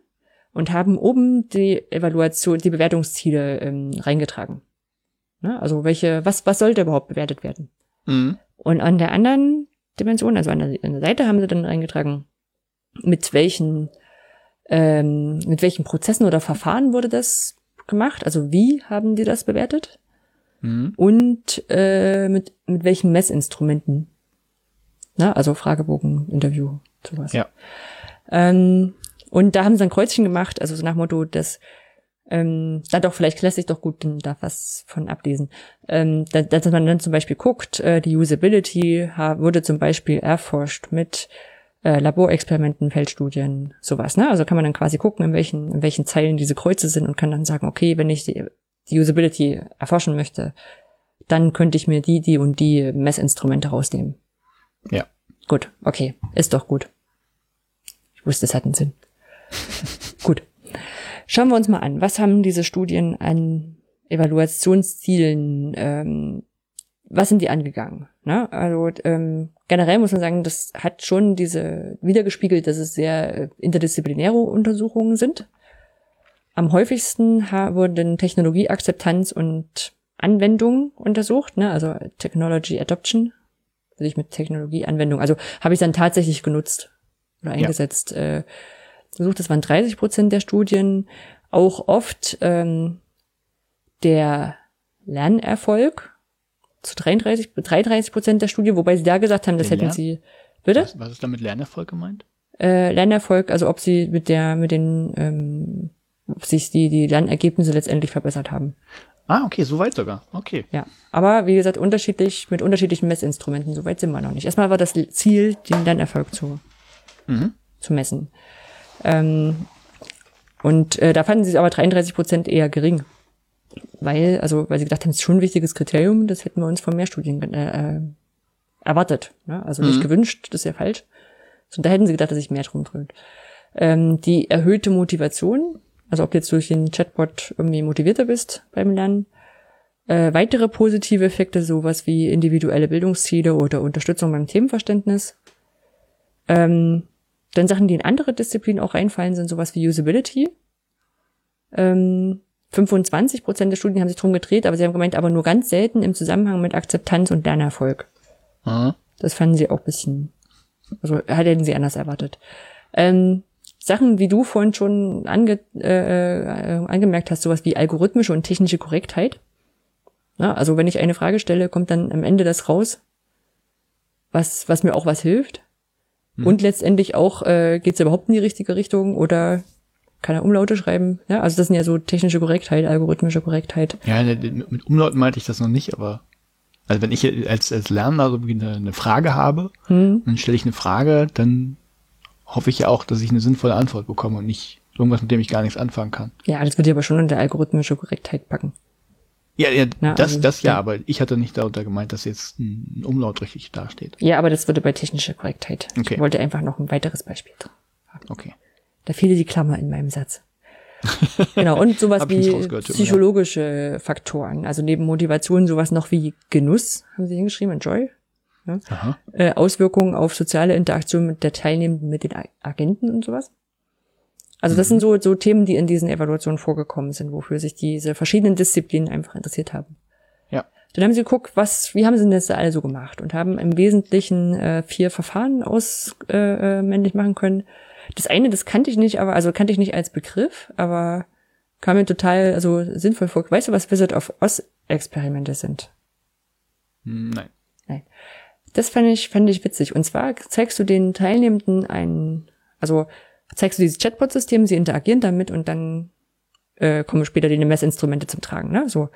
und haben oben die Evaluation, die Bewertungsziele ähm, reingetragen. Ne? Also welche, was, was sollte überhaupt bewertet werden? Mhm. Und an der anderen Dimension, also an der, an der Seite, haben sie dann reingetragen, mit welchen, ähm, mit welchen Prozessen oder Verfahren wurde das gemacht? Also wie haben die das bewertet? Mhm. Und äh, mit, mit welchen Messinstrumenten? Na, also Fragebogen, Interview, sowas. Ja. Ähm, und da haben sie ein Kreuzchen gemacht, also so nach Motto, dass ähm, da doch, vielleicht lässt sich doch gut denn da was von ablesen. Ähm, da, dass man dann zum Beispiel guckt, äh, die Usability wurde zum Beispiel erforscht mit äh, Laborexperimenten, Feldstudien, sowas. Ne? Also kann man dann quasi gucken, in welchen, in welchen Zeilen diese Kreuze sind und kann dann sagen, okay, wenn ich die, die Usability erforschen möchte, dann könnte ich mir die, die und die Messinstrumente rausnehmen. Ja. Gut, okay, ist doch gut. Ich wusste, es hat einen Sinn. gut. Schauen wir uns mal an, was haben diese Studien an Evaluationszielen, ähm, was sind die angegangen? Ne? Also ähm, generell muss man sagen, das hat schon diese wiedergespiegelt, dass es sehr äh, interdisziplinäre Untersuchungen sind. Am häufigsten wurden Technologieakzeptanz und Anwendung untersucht, ne? also Technology Adoption, will ich mit Technologieanwendung, also habe ich dann tatsächlich genutzt oder eingesetzt. Äh, gesucht, das waren 30 Prozent der Studien, auch oft ähm, der Lernerfolg zu 33, 33 Prozent der Studie, wobei sie da gesagt haben, das hätten sie, bitte? Was, was ist damit Lernerfolg gemeint? Äh, Lernerfolg, also ob sie mit der, mit den, ähm, ob sich die, die Lernergebnisse letztendlich verbessert haben. Ah, okay, so weit sogar. Okay. Ja. Aber wie gesagt, unterschiedlich, mit unterschiedlichen Messinstrumenten, so weit sind wir noch nicht. Erstmal war das Ziel, den Lernerfolg zu, Mhm. zu messen. Ähm, und äh, da fanden sie es aber 33 Prozent eher gering. weil, also, weil sie gedacht haben, das ist schon ein wichtiges Kriterium, das hätten wir uns von mehr Studien äh, äh, erwartet. Ne? Also nicht Mhm. gewünscht, das ist ja falsch. So, da hätten sie gedacht, dass sich mehr drum dreht. Ähm, die erhöhte Motivation, also ob du jetzt durch den Chatbot irgendwie motivierter bist beim Lernen. Äh, weitere positive Effekte, sowas wie individuelle Bildungsziele oder Unterstützung beim Themenverständnis. Ähm, dann Sachen, die in andere Disziplinen auch reinfallen, sind sowas wie Usability. Ähm, 25 Prozent der Studien haben sich drum gedreht, aber sie haben gemeint, aber nur ganz selten im Zusammenhang mit Akzeptanz und Lernerfolg. Aha. Das fanden sie auch ein bisschen, also hätten sie anders erwartet. Ähm, Sachen, wie du vorhin schon ange, äh, äh, angemerkt hast, sowas wie algorithmische und technische Korrektheit. Na, also wenn ich eine Frage stelle, kommt dann am Ende das raus, was, was mir auch was hilft. Und letztendlich auch, äh, geht es überhaupt in die richtige Richtung oder kann er Umlaute schreiben? Ja, also das sind ja so technische Korrektheit, algorithmische Korrektheit. Ja, ne, mit Umlauten meinte ich das noch nicht, aber also wenn ich als, als Lernender so eine, eine Frage habe, Hm. dann stelle ich eine Frage, dann hoffe ich ja auch, dass ich eine sinnvolle Antwort bekomme und nicht irgendwas, mit dem ich gar nichts anfangen kann. Ja, das würde ich aber schon unter algorithmische Korrektheit packen. Ja, ja, Na, das, also, das ja, ja. aber ich hatte nicht darunter gemeint, dass jetzt ein Umlaut richtig dasteht. Ja, aber das würde bei technischer Korrektheit. Okay. Ich wollte einfach noch ein weiteres Beispiel drin. Okay. Da fiel die Klammer in meinem Satz. Genau, und sowas wie psychologische Faktoren. Also neben Motivation sowas noch wie Genuss, haben sie hingeschrieben, Enjoy. Aha. Äh, Auswirkungen auf soziale Interaktion mit der Teilnehmenden, mit den Agenten und sowas. Also das sind so, so Themen, die in diesen Evaluationen vorgekommen sind, wofür sich diese verschiedenen Disziplinen einfach interessiert haben. Ja. Dann haben sie geguckt, was, wie haben sie denn das da alle so gemacht und haben im Wesentlichen äh, vier Verfahren ausmännlich äh, männlich machen können. Das eine, das kannte ich nicht, aber also kannte ich nicht als Begriff, aber kam mir total also sinnvoll vor. Weißt du, was Wizard of Oz Experimente sind? Hm, Nein. Nein. Das fand ich, fand ich witzig. Und zwar zeigst du den Teilnehmenden ein, also zeigst du dieses Chatbot-System, sie interagieren damit und dann äh, kommen später die Messinstrumente zum Tragen, ne? So.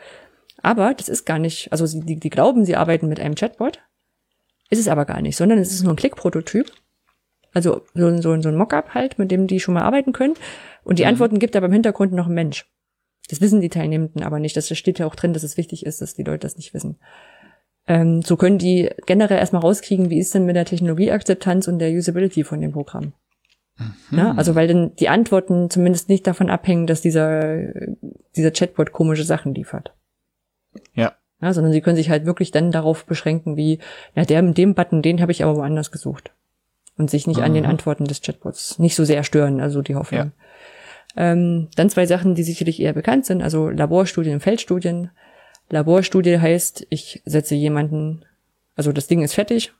Aber das ist gar nicht, also sie, die, die glauben, sie arbeiten mit einem Chatbot, ist es aber gar nicht, sondern es ist nur ein Klickprototyp. Also so, ein- so, so ein Mockup halt, mit dem die schon mal arbeiten können. Und die Antworten gibt aber im Hintergrund noch ein Mensch. Das wissen die Teilnehmenden aber nicht. Das steht ja auch drin, dass es wichtig ist, dass die Leute das nicht wissen. Ähm, so können die generell erstmal rauskriegen, wie ist denn mit der Technologieakzeptanz und der Usability von dem Programm. Ja, also weil dann die Antworten zumindest nicht davon abhängen, dass dieser, dieser Chatbot komische Sachen liefert. Ja. Ja, sondern sie können sich halt wirklich dann darauf beschränken, wie, ja, der mit dem Button, den habe ich aber woanders gesucht. Und sich nicht an den Aha. Antworten des Chatbots nicht so sehr stören, also die Hoffnung. Ähm, dann zwei Sachen, die sicherlich eher bekannt sind, also Laborstudien und Feldstudien. Laborstudie heißt, ich setze jemanden, also das Ding ist fertig,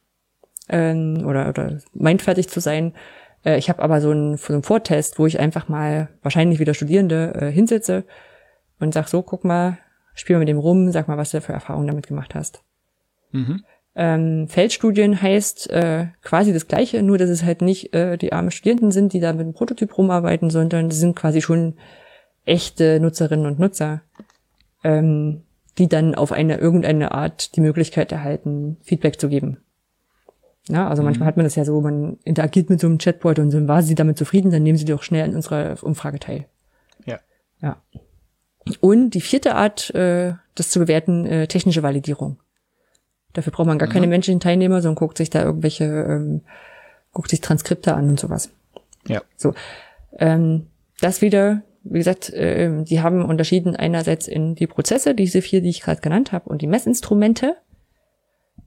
ähm, oder, oder meint fertig zu sein. Äh, ich habe aber so einen, so einen Vortest, wo ich einfach mal wahrscheinlich wieder Studierende äh, hinsetze und sag so, guck mal, spiel mal mit dem rum, sag mal, was du für Erfahrungen damit gemacht hast. Mhm. Ähm, Feldstudien heißt äh, quasi das Gleiche, nur dass es halt nicht äh, die armen Studierenden sind, die da mit einem Prototyp rumarbeiten, sondern sie sind quasi schon echte Nutzerinnen und Nutzer, ähm, die dann auf eine irgendeine Art die Möglichkeit erhalten, Feedback zu geben. Ja, also manchmal hat man das ja so, man interagiert mit so einem Chatbot und so, war sie damit zufrieden, dann nehmen sie doch schnell an unserer Umfrage teil. Ja. Ja. Und die vierte Art, äh, das zu bewerten, äh, technische Validierung. Dafür braucht man gar keine menschlichen Teilnehmer, sondern guckt sich da irgendwelche, ähm, guckt sich Transkripte an und sowas. Ja. So. Ähm, das wieder, wie gesagt, äh, die haben unterschieden einerseits in die Prozesse, diese vier, die ich gerade genannt habe, und die Messinstrumente.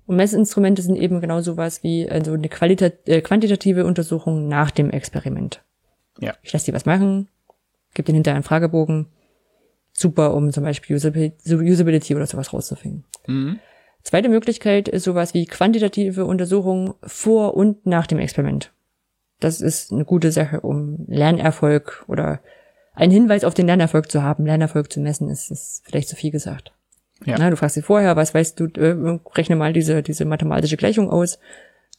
Und Messinstrumente sind eben genau sowas wie also eine Qualita äh, quantitative Untersuchung nach dem Experiment. Ja. Ich lasse die was machen, gebe den hinterher einen Fragebogen. Super, um zum Beispiel Usability, oder sowas rauszufinden. Mhm. Zweite Möglichkeit ist sowas wie quantitative Untersuchungen vor und nach dem Experiment. Das ist eine gute Sache, um Lernerfolg oder einen Hinweis auf den Lernerfolg zu haben. Lernerfolg zu messen ist, ist vielleicht zu viel gesagt. Ja. Na, du fragst sie vorher, was weißt du, äh, rechne mal diese, diese mathematische Gleichung aus,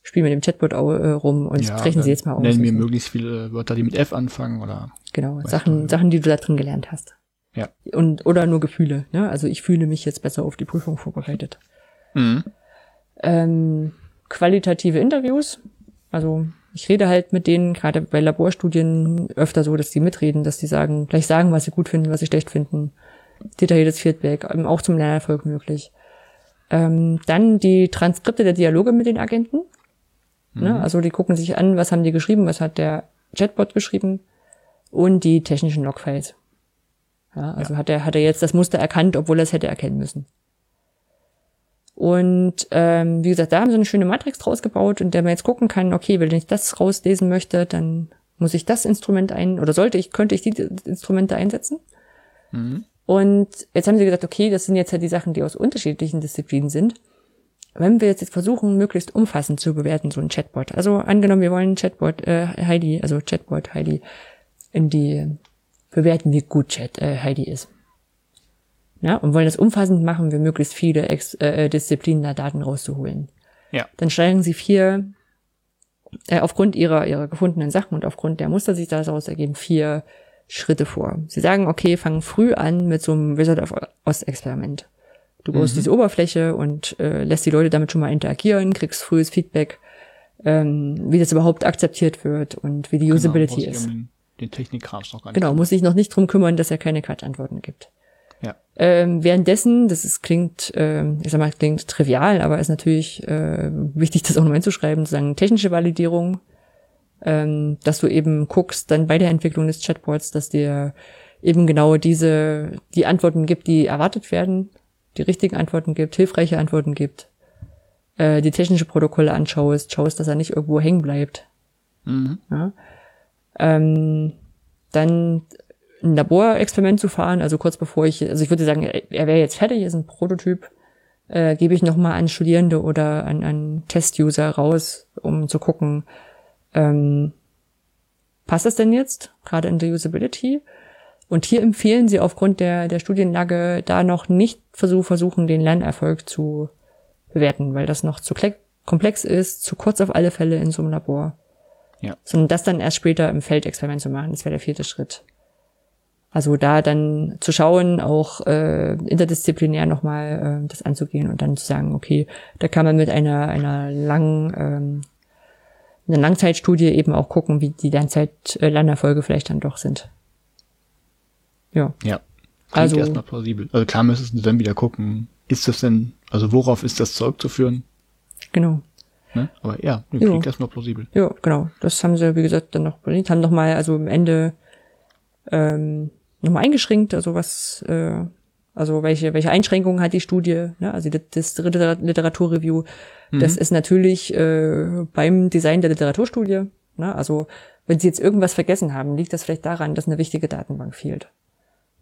spiel mit dem Chatbot au- äh, rum und Ja, rechnen sie jetzt mal aus. Nennen mir Also, möglichst viele Wörter, die mit F anfangen oder. Genau, Sachen, du. Sachen, die du da drin gelernt hast. Ja. Und, oder nur Gefühle, ne? Also ich fühle mich jetzt besser auf die Prüfung vorbereitet. Mhm. ähm, qualitative Interviews. Also ich rede halt mit denen, gerade bei Laborstudien öfter so, dass die mitreden, dass die sagen, gleich sagen, was sie gut finden, was sie schlecht finden. Detailliertes Feedback, auch zum Lernerfolg möglich. Ähm, dann die Transkripte der Dialoge mit den Agenten. Ne? Also die gucken sich an, was haben die geschrieben, was hat der Chatbot geschrieben und die technischen Logfiles. Ja, also hat er hat er jetzt das Muster erkannt, obwohl er es hätte erkennen müssen. Und ähm, wie gesagt, da haben sie eine schöne Matrix draus gebaut, in der man jetzt gucken kann, okay, wenn ich das rauslesen möchte, dann muss ich das Instrument ein, oder sollte ich, könnte ich die Instrumente einsetzen. Und jetzt haben sie gesagt, okay, das sind jetzt ja die Sachen, die aus unterschiedlichen Disziplinen sind. Wenn wir jetzt versuchen, möglichst umfassend zu bewerten, so ein Chatbot. Also angenommen, wir wollen Chatbot äh, Heidi, also Chatbot Heidi in die bewerten, wie gut Chat äh, Heidi ist. Ja, und wollen das umfassend machen, wir möglichst viele Ex äh, Disziplinen da Daten rauszuholen. Ja. Dann steigen sie vier, äh, aufgrund ihrer, ihrer gefundenen Sachen und aufgrund der Muster, die sich daraus ergeben, vier Schritte vor. Sie sagen, okay, fangen früh an mit so einem Wizard of Oz Experiment. Du baust diese Oberfläche und äh, lässt die Leute damit schon mal interagieren, kriegst frühes Feedback, ähm, wie das überhaupt akzeptiert wird und wie die Usability Genau, brauchst ist. um Den Technikkram noch gar nicht. Genau, muss sich noch nicht drum kümmern, dass er keine Quatschantworten gibt. Ja. Ähm, währenddessen, das ist, klingt, ähm, ich sag mal, klingt trivial, aber ist natürlich äh, wichtig, das auch noch einzuschreiben, sozusagen technische Validierung, ähm, dass du eben guckst, dann bei der Entwicklung des Chatbots, dass dir eben genau diese, die Antworten gibt, die erwartet werden, die richtigen Antworten gibt, hilfreiche Antworten gibt, äh, die technische Protokolle anschaust, schaust, dass er nicht irgendwo hängen bleibt. Mhm. Ja. Ähm, dann ein Laborexperiment zu fahren, also kurz bevor ich, also ich würde sagen, er wäre jetzt fertig, ist ein Prototyp, äh, gebe ich nochmal an Studierende oder an, an Test-User raus, um zu gucken, ähm, passt das denn jetzt, gerade in der Usability? Und hier empfehlen sie aufgrund der, der Studienlage da noch nicht versuch, versuchen, den Lernerfolg zu bewerten, weil das noch zu komplex ist, zu kurz auf alle Fälle in so einem Labor. Ja. Sondern das dann erst später im Feldexperiment zu machen, das wäre der vierte Schritt. Also da dann zu schauen, auch äh, interdisziplinär nochmal äh, das anzugehen und dann zu sagen, okay, da kann man mit einer, einer langen, ähm, einer Langzeitstudie eben auch gucken, wie die Lernzeit, äh, Lernerfolge vielleicht dann doch sind. Ja. Ja. Klingt Also- erstmal plausibel. Also klar müsstest du dann wieder gucken, ist das denn, also worauf ist das zurückzuführen? Genau. Ne? Aber ja, Jo. klingt erstmal plausibel. Ja, genau. Das haben sie, wie gesagt, dann noch belegt, haben nochmal, also am Ende ähm, nochmal eingeschränkt, also was, äh, also welche, welche Einschränkungen hat die Studie, ne? also das, Liter- Literaturreview, das ist natürlich äh, beim Design der Literaturstudie, ne? also wenn sie jetzt irgendwas vergessen haben, liegt das vielleicht daran, dass eine wichtige Datenbank fehlt.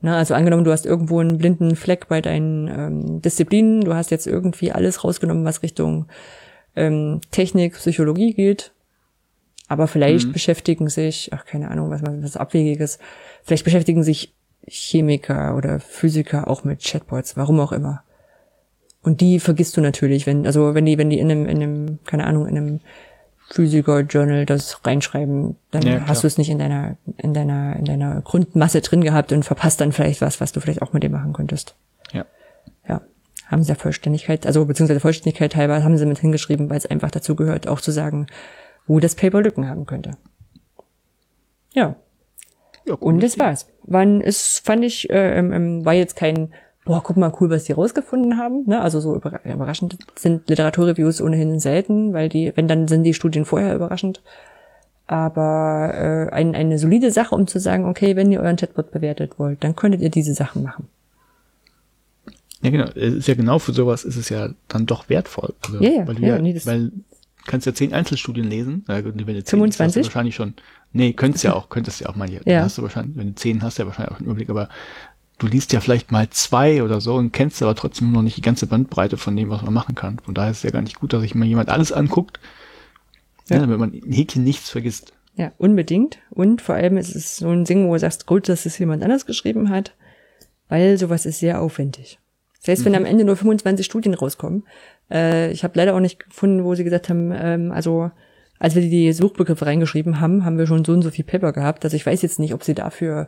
Ne, also angenommen, du hast irgendwo einen blinden Fleck bei deinen ähm, Disziplinen, du hast jetzt irgendwie alles rausgenommen, was Richtung ähm, Technik, Psychologie geht, aber vielleicht beschäftigen sich, ach keine Ahnung, was was abwegiges, vielleicht beschäftigen sich Chemiker oder Physiker auch mit Chatbots, warum auch immer. Und die vergisst du natürlich, wenn also wenn die wenn die in einem in einem keine Ahnung in einem Physiker-Journal das reinschreiben, dann Ja, hast du es nicht in deiner, in deiner, in deiner Grundmasse drin gehabt und verpasst dann vielleicht was, was du vielleicht auch mit dem machen könntest. Ja. Ja. Haben sie der Vollständigkeit, also beziehungsweise Vollständigkeit teilweise haben sie mit hingeschrieben, weil es einfach dazu gehört, auch zu sagen, wo das Paper Lücken haben könnte. Ja. Ja Und das war's. Wann ist, fand ich, äh, ähm, ähm, war jetzt kein, boah, guck mal cool, was die rausgefunden haben. Ne? Also so überra- überraschend sind Literaturreviews ohnehin selten, weil die, wenn dann sind die Studien vorher überraschend. Aber äh, ein, eine solide Sache, um zu sagen, okay, wenn ihr euren Chatbot bewertet wollt, dann könntet ihr diese Sachen machen. Ja, genau. Es ist ja genau für sowas ist es ja dann doch wertvoll. Also, Ja, ja, weil du ja, nee, weil kannst ja zehn Einzelstudien lesen. Wenn du zehn hast, hast 25? du wahrscheinlich schon. Nee, könntest ja auch, könntest ja auch mal hier. Ja. Hast du wahrscheinlich, wenn du zehn hast, ja wahrscheinlich auch einen Überblick, aber du liest ja vielleicht mal zwei oder so und kennst aber trotzdem noch nicht die ganze Bandbreite von dem, was man machen kann. Von daher ist es ja gar nicht gut, dass sich mal jemand alles anguckt, ja. Ja. damit man in Häkchen nichts vergisst. Ja, unbedingt. Und vor allem ist es so ein Ding, wo du sagst, gut, dass es jemand anders geschrieben hat, weil sowas ist sehr aufwendig. Heißt, wenn am Ende nur 25 Studien rauskommen, äh, ich habe leider auch nicht gefunden, wo sie gesagt haben, ähm, also als wir die Suchbegriffe reingeschrieben haben, haben wir schon so und so viel Paper gehabt. Also ich weiß jetzt nicht, ob sie dafür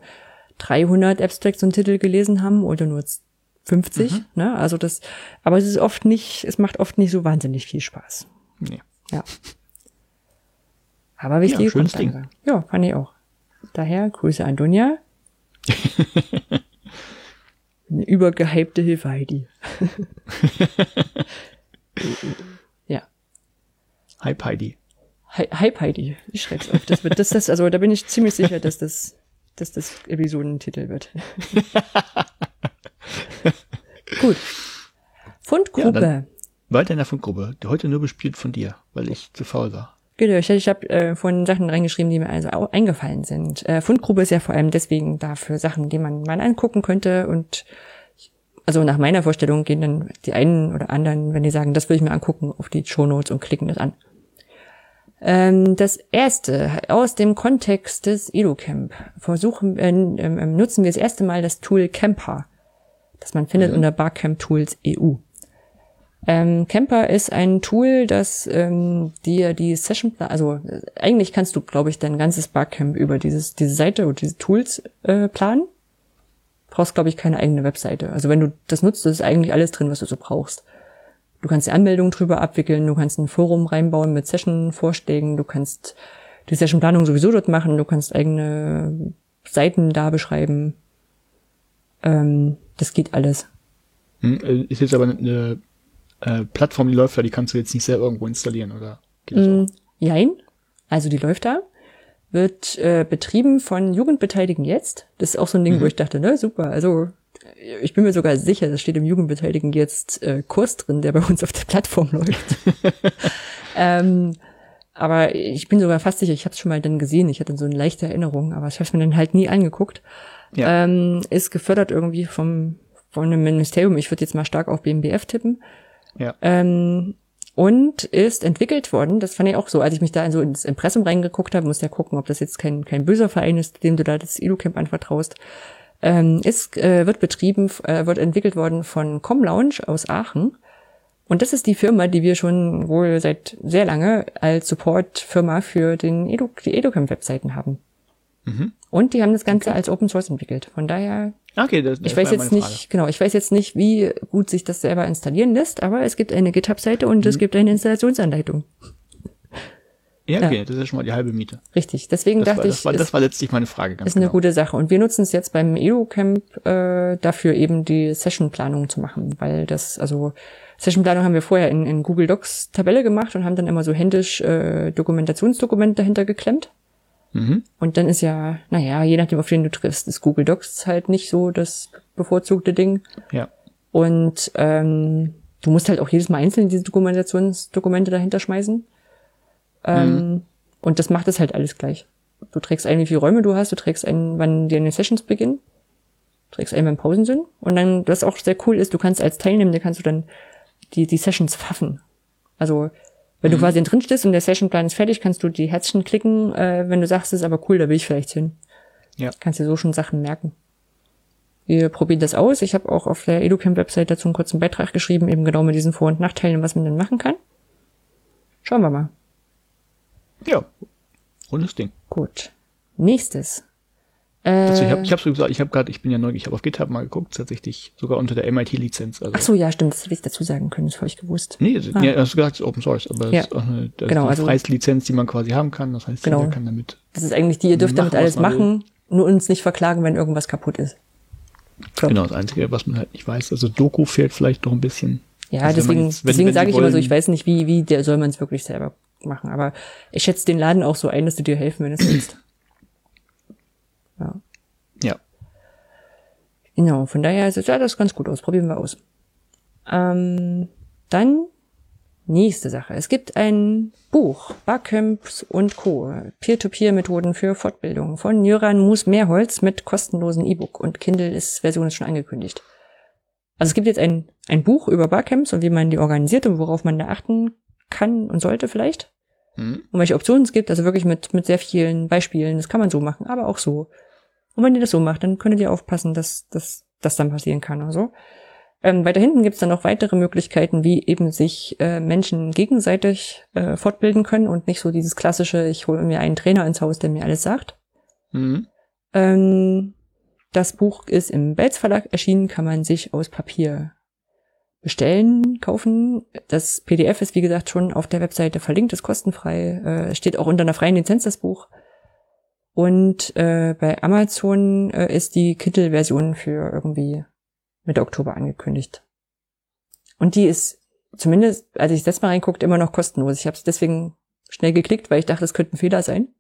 300 Abstracts und Titel gelesen haben oder nur 50. Ne? Also das, aber es ist oft nicht, es macht oft nicht so wahnsinnig viel Spaß. Nee. Ja. Aber wichtige Ja, schönes Grundlage. Ja, fand ich auch. Daher Grüße an Dunja. Eine übergehypte Hilfe, Heidi. ja. Hype Heidi. Hy Hype Heidi. Ich schreib's auf. Das wird, das, das, also da bin ich ziemlich sicher, dass das, dass das Episodentitel wird. Gut. Fundgrube. Ja, weiter in der Fundgrube. Die heute nur bespielt von dir, weil ich zu faul war. Genau, ich, ich habe äh, vorhin Sachen reingeschrieben, die mir also auch eingefallen sind. Äh, Fundgrube ist ja vor allem deswegen dafür Sachen, die man mal angucken könnte und also nach meiner Vorstellung gehen dann die einen oder anderen, wenn die sagen, das will ich mir angucken, auf die Shownotes und klicken das an. Ähm, das erste, aus dem Kontext des EduCamp, versuchen, äh, äh, nutzen wir das erste Mal das Tool Camper, das man findet mhm. unter Barcamp Tools EU. Ähm, Camper ist ein Tool, das ähm, dir die Session, also äh, eigentlich kannst du, glaube ich, dein ganzes Barcamp über dieses, diese Seite oder diese Tools äh, planen brauchst, glaube ich, keine eigene Webseite. Also wenn du das nutzt, ist eigentlich alles drin, was du so brauchst. Du kannst die Anmeldung drüber abwickeln, du kannst ein Forum reinbauen mit Session-Vorschlägen, du kannst die Session-Planung sowieso dort machen, du kannst eigene Seiten da beschreiben. Ähm, das geht alles. Hm, äh, ist jetzt aber eine äh, Plattform, die läuft da, die kannst du jetzt nicht selber irgendwo installieren, oder? Mm, jein. Also die läuft da wird äh, betrieben von Jugendbeteiligen jetzt. Das ist auch so ein Ding, mhm. wo ich dachte, ne, super. Also ich bin mir sogar sicher, das steht im Jugendbeteiligen jetzt äh, Kurs drin, der bei uns auf der Plattform läuft. ähm, aber ich bin sogar fast sicher, ich habe es schon mal dann gesehen, ich hatte so eine leichte Erinnerung, aber ich habe es mir dann halt nie angeguckt. Ja. Ähm, ist gefördert irgendwie vom von einem Ministerium. Ich würde jetzt mal stark auf BMBF tippen. Ja. Ähm, und ist entwickelt worden, das fand ich auch so, als ich mich da so ins Impressum reingeguckt habe, muss ja gucken, ob das jetzt kein, kein böser Verein ist, dem du da das EduCamp anvertraust, ähm, ist, äh, wird betrieben, äh, wird entwickelt worden von ComLounge aus Aachen. Und das ist die Firma, die wir schon wohl seit sehr lange als Support-Firma für den Edu, die EduCamp-Webseiten haben. Mhm. Und die haben das Ganze okay. als Open Source entwickelt. Von daher. Okay, das, das ich weiß jetzt nicht, genau, ich weiß jetzt nicht, wie gut sich das selber installieren lässt, aber es gibt eine GitHub-Seite und mhm. es gibt eine Installationsanleitung. Ja, okay, ja. das ist schon mal die halbe Miete. Richtig, deswegen das dachte war, ich. Das war, das war letztlich meine Frage. Ganz ist genau. eine gute Sache. Und wir nutzen es jetzt beim EduCamp äh, dafür eben die Sessionplanung zu machen, weil das, also Sessionplanung haben wir vorher in, in Google Docs Tabelle gemacht und haben dann immer so händisch äh, Dokumentationsdokument dahinter geklemmt. Mhm. Und dann ist ja, naja, je nachdem, auf wen du triffst, ist Google Docs halt nicht so das bevorzugte Ding. Ja. Und ähm, du musst halt auch jedes Mal einzeln diese Dokumentationsdokumente dahinter schmeißen. Ähm, mhm. Und das macht es halt alles gleich. Du trägst ein, wie viele Räume du hast, du trägst ein, wann deine Sessions beginnen, du trägst ein, wann Pausen sind. Und dann, was auch sehr cool ist, du kannst als Teilnehmer, kannst du dann die, die Sessions pfaffen. Also wenn mhm. du quasi drin stehst und der Sessionplan ist fertig, kannst du die Herzchen klicken, äh, wenn du sagst, es ist aber cool, da will ich vielleicht hin. Ja. Kannst dir so schon Sachen merken. Wir probieren das aus. Ich habe auch auf der EduCamp-Website dazu einen kurzen Beitrag geschrieben, eben genau mit diesen Vor- und Nachteilen, was man denn machen kann. Schauen wir mal. Ja, rundes Ding. Gut. Nächstes. Also ich habe ich hab so gesagt, ich habe gerade, ich bin ja neu, ich habe auf GitHub mal geguckt, tatsächlich sogar unter der MIT-Lizenz. Also. Ach so, ja, stimmt, das hätte ich dazu sagen können, das habe ich gewusst. Nee, ah. ja, hast du gesagt, es ist Open Source, aber ja. es ist auch eine, das genau, ist eine also, Lizenz, die man quasi haben kann. Das heißt, genau. jeder kann damit. Das ist eigentlich die, ihr dürft machen, damit alles machen, nur uns nicht verklagen, wenn irgendwas kaputt ist. So. Genau, das Einzige, was man halt nicht weiß. Also Doku fehlt vielleicht noch ein bisschen. Ja, also deswegen, jetzt, wenn, deswegen sage ich immer so, ich weiß nicht, wie, wie der soll man es wirklich selber machen. Aber ich schätze den Laden auch so ein, dass du dir helfen, wenn es willst. Ja. Ja. Genau, von daher sieht ja, das ganz gut aus. Probieren wir aus. Ähm, dann nächste Sache. Es gibt ein Buch, Barcamps und Co. Peer-to-Peer-Methoden für Fortbildung von Jöran Mus-Mehrholz mit kostenlosen E-Book und Kindle ist Version ist schon angekündigt. Also es gibt jetzt ein, ein Buch über Barcamps und wie man die organisiert und worauf man da achten kann und sollte vielleicht. Mhm. Und welche Optionen es gibt, also wirklich mit, mit sehr vielen Beispielen. Das kann man so machen, aber auch so. Und wenn ihr das so macht, dann könntet ihr aufpassen, dass dass das dann passieren kann oder so. Ähm, weiter hinten gibt es dann noch weitere Möglichkeiten, wie eben sich äh, Menschen gegenseitig äh, fortbilden können und nicht so dieses klassische, ich hole mir einen Trainer ins Haus, der mir alles sagt. Mhm. Ähm, das Buch ist im Belz Verlag erschienen, kann man sich aus Papier bestellen, kaufen. Das PDF ist, wie gesagt, schon auf der Webseite verlinkt, ist kostenfrei, äh, steht auch unter einer freien Lizenz das Buch. Und äh, bei Amazon äh, ist die Kindle-Version für irgendwie Mitte Oktober angekündigt. Und die ist zumindest, als ich das mal reinguckt, immer noch kostenlos. Ich habe es deswegen schnell geklickt, weil ich dachte, das könnte ein Fehler sein.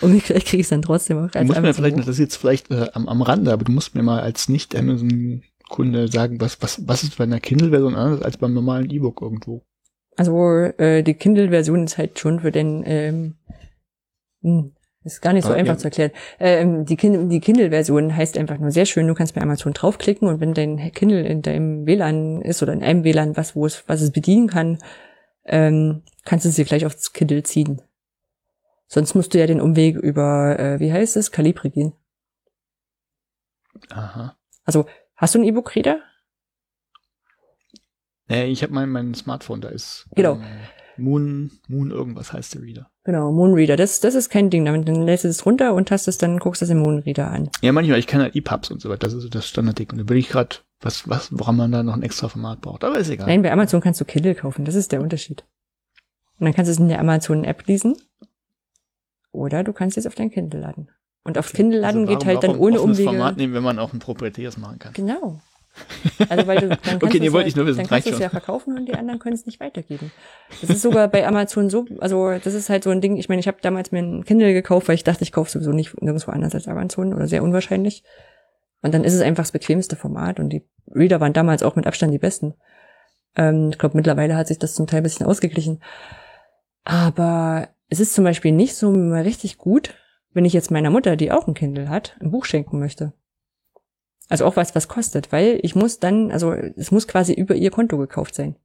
Und vielleicht kriege ich es dann trotzdem auch. Du musst mir vielleicht, das ist jetzt vielleicht äh, am, am Rande, aber du musst mir mal als Nicht-Amazon-Kunde sagen, was, was, was ist bei einer Kindle-Version anders als beim normalen E-Book irgendwo? Also äh, die Kindle-Version ist halt schon für den ähm, hm, ist gar nicht so ah, einfach ja. zu erklären. Ähm, die, kind die Kindle-Version heißt einfach nur sehr schön, du kannst bei Amazon draufklicken und wenn dein Kindle in deinem WLAN ist oder in einem WLAN, was, wo es, was es bedienen kann, ähm, kannst du sie gleich aufs Kindle ziehen. Sonst musst du ja den Umweg über, äh, wie heißt es, Calibri gehen. Aha. Also, hast du einen E-Book-Reader? Nee, ich habe mein, mein Smartphone, da ist genau. Ähm, Moon, Moon irgendwas heißt der Reader. Genau, Moonreader. Das, das ist kein Ding. Damit dann lässt du es runter und hast es dann, guckst es im Moonreader an. Ja, manchmal, ich kann halt EPUBs und so weiter. Das ist so das Standardding. Und da bin ich gerade, was, was, woran man da noch ein extra Format braucht. Aber ist egal. Nein, bei Amazon kannst du Kindle kaufen. Das ist der Unterschied. Und dann kannst du es in der Amazon-App lesen. Oder du kannst es auf dein Kindle laden. Und auf Kindle laden also geht halt dann ohne Umwege. Format nehmen, wenn man auch ein proprietäres machen kann. Genau. Also weil du dann kannst okay, nee, wollte ich nur wissen, dann kannst du es ja verkaufen und die anderen können es nicht weitergeben. Das ist sogar bei Amazon so, also das ist halt so ein Ding, ich meine, ich habe damals mir ein Kindle gekauft, weil ich dachte, ich kaufe sowieso nicht nirgendwo anders als Amazon oder sehr unwahrscheinlich. Und dann ist es einfach das bequemste Format und die Reader waren damals auch mit Abstand die besten. Ähm, ich glaube, mittlerweile hat sich das zum Teil ein bisschen ausgeglichen. Aber es ist zum Beispiel nicht so richtig gut, wenn ich jetzt meiner Mutter, die auch ein Kindle hat, ein Buch schenken möchte. Also auch was, was kostet, weil ich muss dann, also es muss quasi über ihr Konto gekauft sein.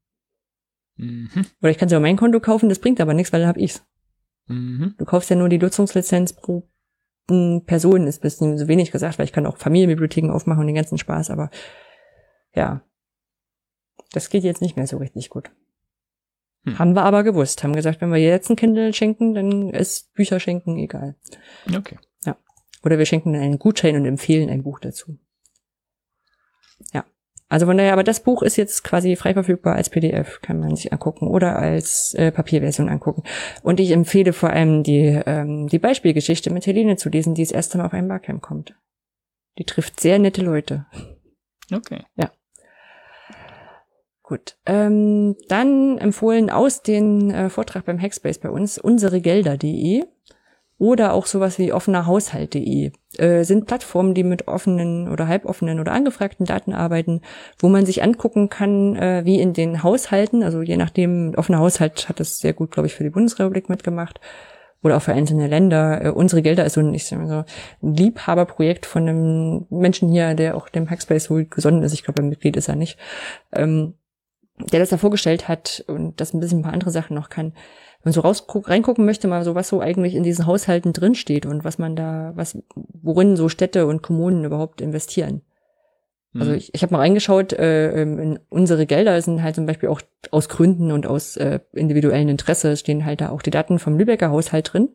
Mhm. Oder ich kann sie über mein Konto kaufen, das bringt aber nichts, weil dann hab ich's. Mhm. Du kaufst ja nur die Nutzungslizenz pro Person, ist bisschen so wenig gesagt, weil ich kann auch Familienbibliotheken aufmachen und den ganzen Spaß, aber ja, das geht jetzt nicht mehr so richtig gut. Hm. Haben wir aber gewusst, haben gesagt, wenn wir jetzt ein Kindle schenken, dann ist Bücher schenken egal. Okay. Ja. Oder wir schenken einen Gutschein und empfehlen ein Buch dazu. Ja. Also von daher, aber das Buch ist jetzt quasi frei verfügbar als PDF, kann man sich angucken oder als äh, Papierversion angucken. Und ich empfehle vor allem die, ähm, die Beispielgeschichte mit Helene zu lesen, die das erste Mal auf ein Barcamp kommt. Die trifft sehr nette Leute. Okay. Ja. Gut. Ähm, dann empfohlen aus den äh, Vortrag beim Hackspace bei uns unseregelder.de oder auch sowas wie offenerhaushalt.de äh, sind Plattformen, die mit offenen oder halboffenen oder angefragten Daten arbeiten, wo man sich angucken kann, äh, wie in den Haushalten, also je nachdem, offener Haushalt hat das sehr gut, glaube ich, für die Bundesrepublik mitgemacht oder auch für einzelne Länder. Äh, unsere Gelder ist so ein, ich sag mal so, ein Liebhaberprojekt von einem Menschen hier, der auch dem Hackspace wohl gesonnen ist. Ich glaube, ein Mitglied ist er nicht. Ähm, der das da vorgestellt hat und das ein bisschen ein paar andere Sachen noch kann man so rausguck, reingucken möchte, mal so was so eigentlich in diesen Haushalten drinsteht und was man da, was, worin so Städte und Kommunen überhaupt investieren. Also mhm. ich, ich habe mal reingeschaut, äh, ähm, in unsere Gelder sind halt zum Beispiel auch aus Gründen und aus äh, individuellen Interesse stehen halt da auch die Daten vom Lübecker Haushalt drin.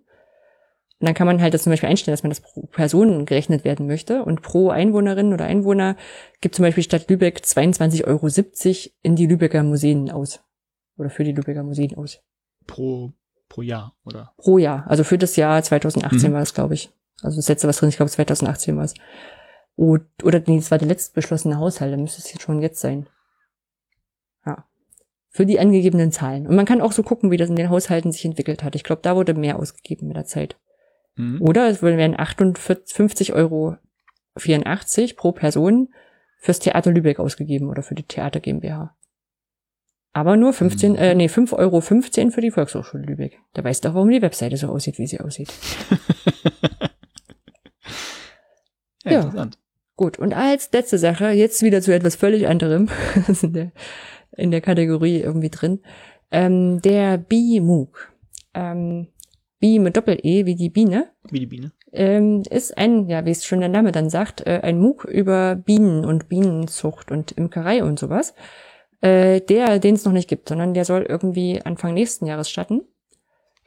Und dann kann man halt das zum Beispiel einstellen, dass man das pro Person gerechnet werden möchte. Und pro Einwohnerin oder Einwohner gibt zum Beispiel Stadt Lübeck 22,70 Euro in die Lübecker Museen aus. Oder für die Lübecker Museen aus pro, pro Jahr, oder? Pro Jahr. Also für das Jahr 2018 mhm. war es, glaube ich. Also das letzte, was drin, ich glaube 2018 war es. Oder nee, das war der letzte beschlossene Haushalt, da müsste es jetzt schon jetzt sein. Ja. Für die angegebenen Zahlen. Und man kann auch so gucken, wie das in den Haushalten sich entwickelt hat. Ich glaube, da wurde mehr ausgegeben mit der Zeit. Mhm. Oder es werden 58 Euro 84 pro Person fürs Theater Lübeck ausgegeben oder für die Theater GmbH. Aber nur 15, äh, nee, 5,15 Euro für die Volkshochschule Lübeck. Da weißt du auch, warum die Webseite so aussieht, wie sie aussieht. ja, ja. Interessant. Gut, und als letzte Sache, jetzt wieder zu etwas völlig anderem, in der, in der Kategorie irgendwie drin, ähm, der B-MOOC. Ähm, B mit Doppel-E, wie die Biene. Wie die Biene. Ähm, ist ein, ja, wie es schon der Name dann sagt, äh, ein MOOC über Bienen und Bienenzucht und Imkerei und sowas äh, der, den es noch nicht gibt, sondern der soll irgendwie Anfang nächsten Jahres starten.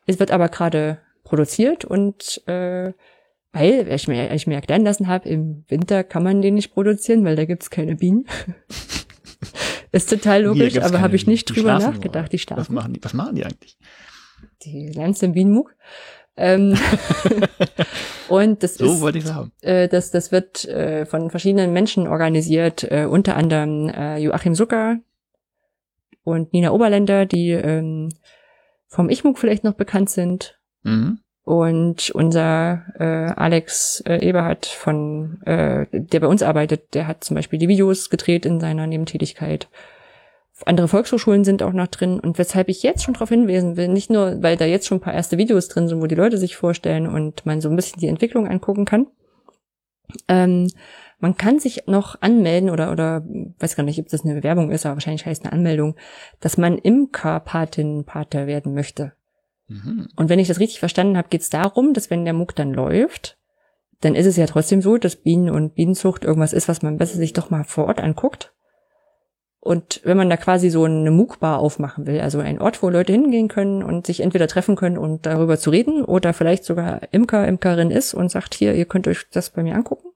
Es wird aber gerade produziert und äh, weil ich mir, ich mir erklären lassen habe, im Winter kann man den nicht produzieren, weil da gibt's keine Bienen. Ist total logisch, aber habe ich nicht drüber nachgedacht. Die schlafen. Was machen die, was machen die eigentlich? Die lernst im Bienenmuck. Ähm, und das So ist, wollte ich es haben. äh, das, das wird äh, von verschiedenen Menschen organisiert, äh, unter anderem äh, Joachim Zucker und Nina Oberländer, die ähm, vom IchMUG vielleicht noch bekannt sind. Mhm. Und unser äh, Alex äh, Eberhardt von, äh, der bei uns arbeitet, der hat zum Beispiel die Videos gedreht in seiner Nebentätigkeit. Andere Volkshochschulen sind auch noch drin. Und weshalb ich jetzt schon darauf hinweisen will, nicht nur, weil da jetzt schon ein paar erste Videos drin sind, wo die Leute sich vorstellen und man so ein bisschen die Entwicklung angucken kann. Ähm, man kann sich noch anmelden oder, oder, weiß gar nicht, ob das eine Bewerbung ist, aber wahrscheinlich heißt eine Anmeldung, dass man Imker-Patin, Pater werden möchte. Mhm. Und wenn ich das richtig verstanden habe, geht es darum, dass wenn der MOOC dann läuft, dann ist es ja trotzdem so, dass Bienen und Bienenzucht irgendwas ist, was man besser sich doch mal vor Ort anguckt. Und wenn man da quasi so eine MOOC-Bar aufmachen will, also ein Ort, wo Leute hingehen können und sich entweder treffen können und darüber zu reden oder vielleicht sogar Imker, Imkerin ist und sagt, hier, ihr könnt euch das bei mir angucken,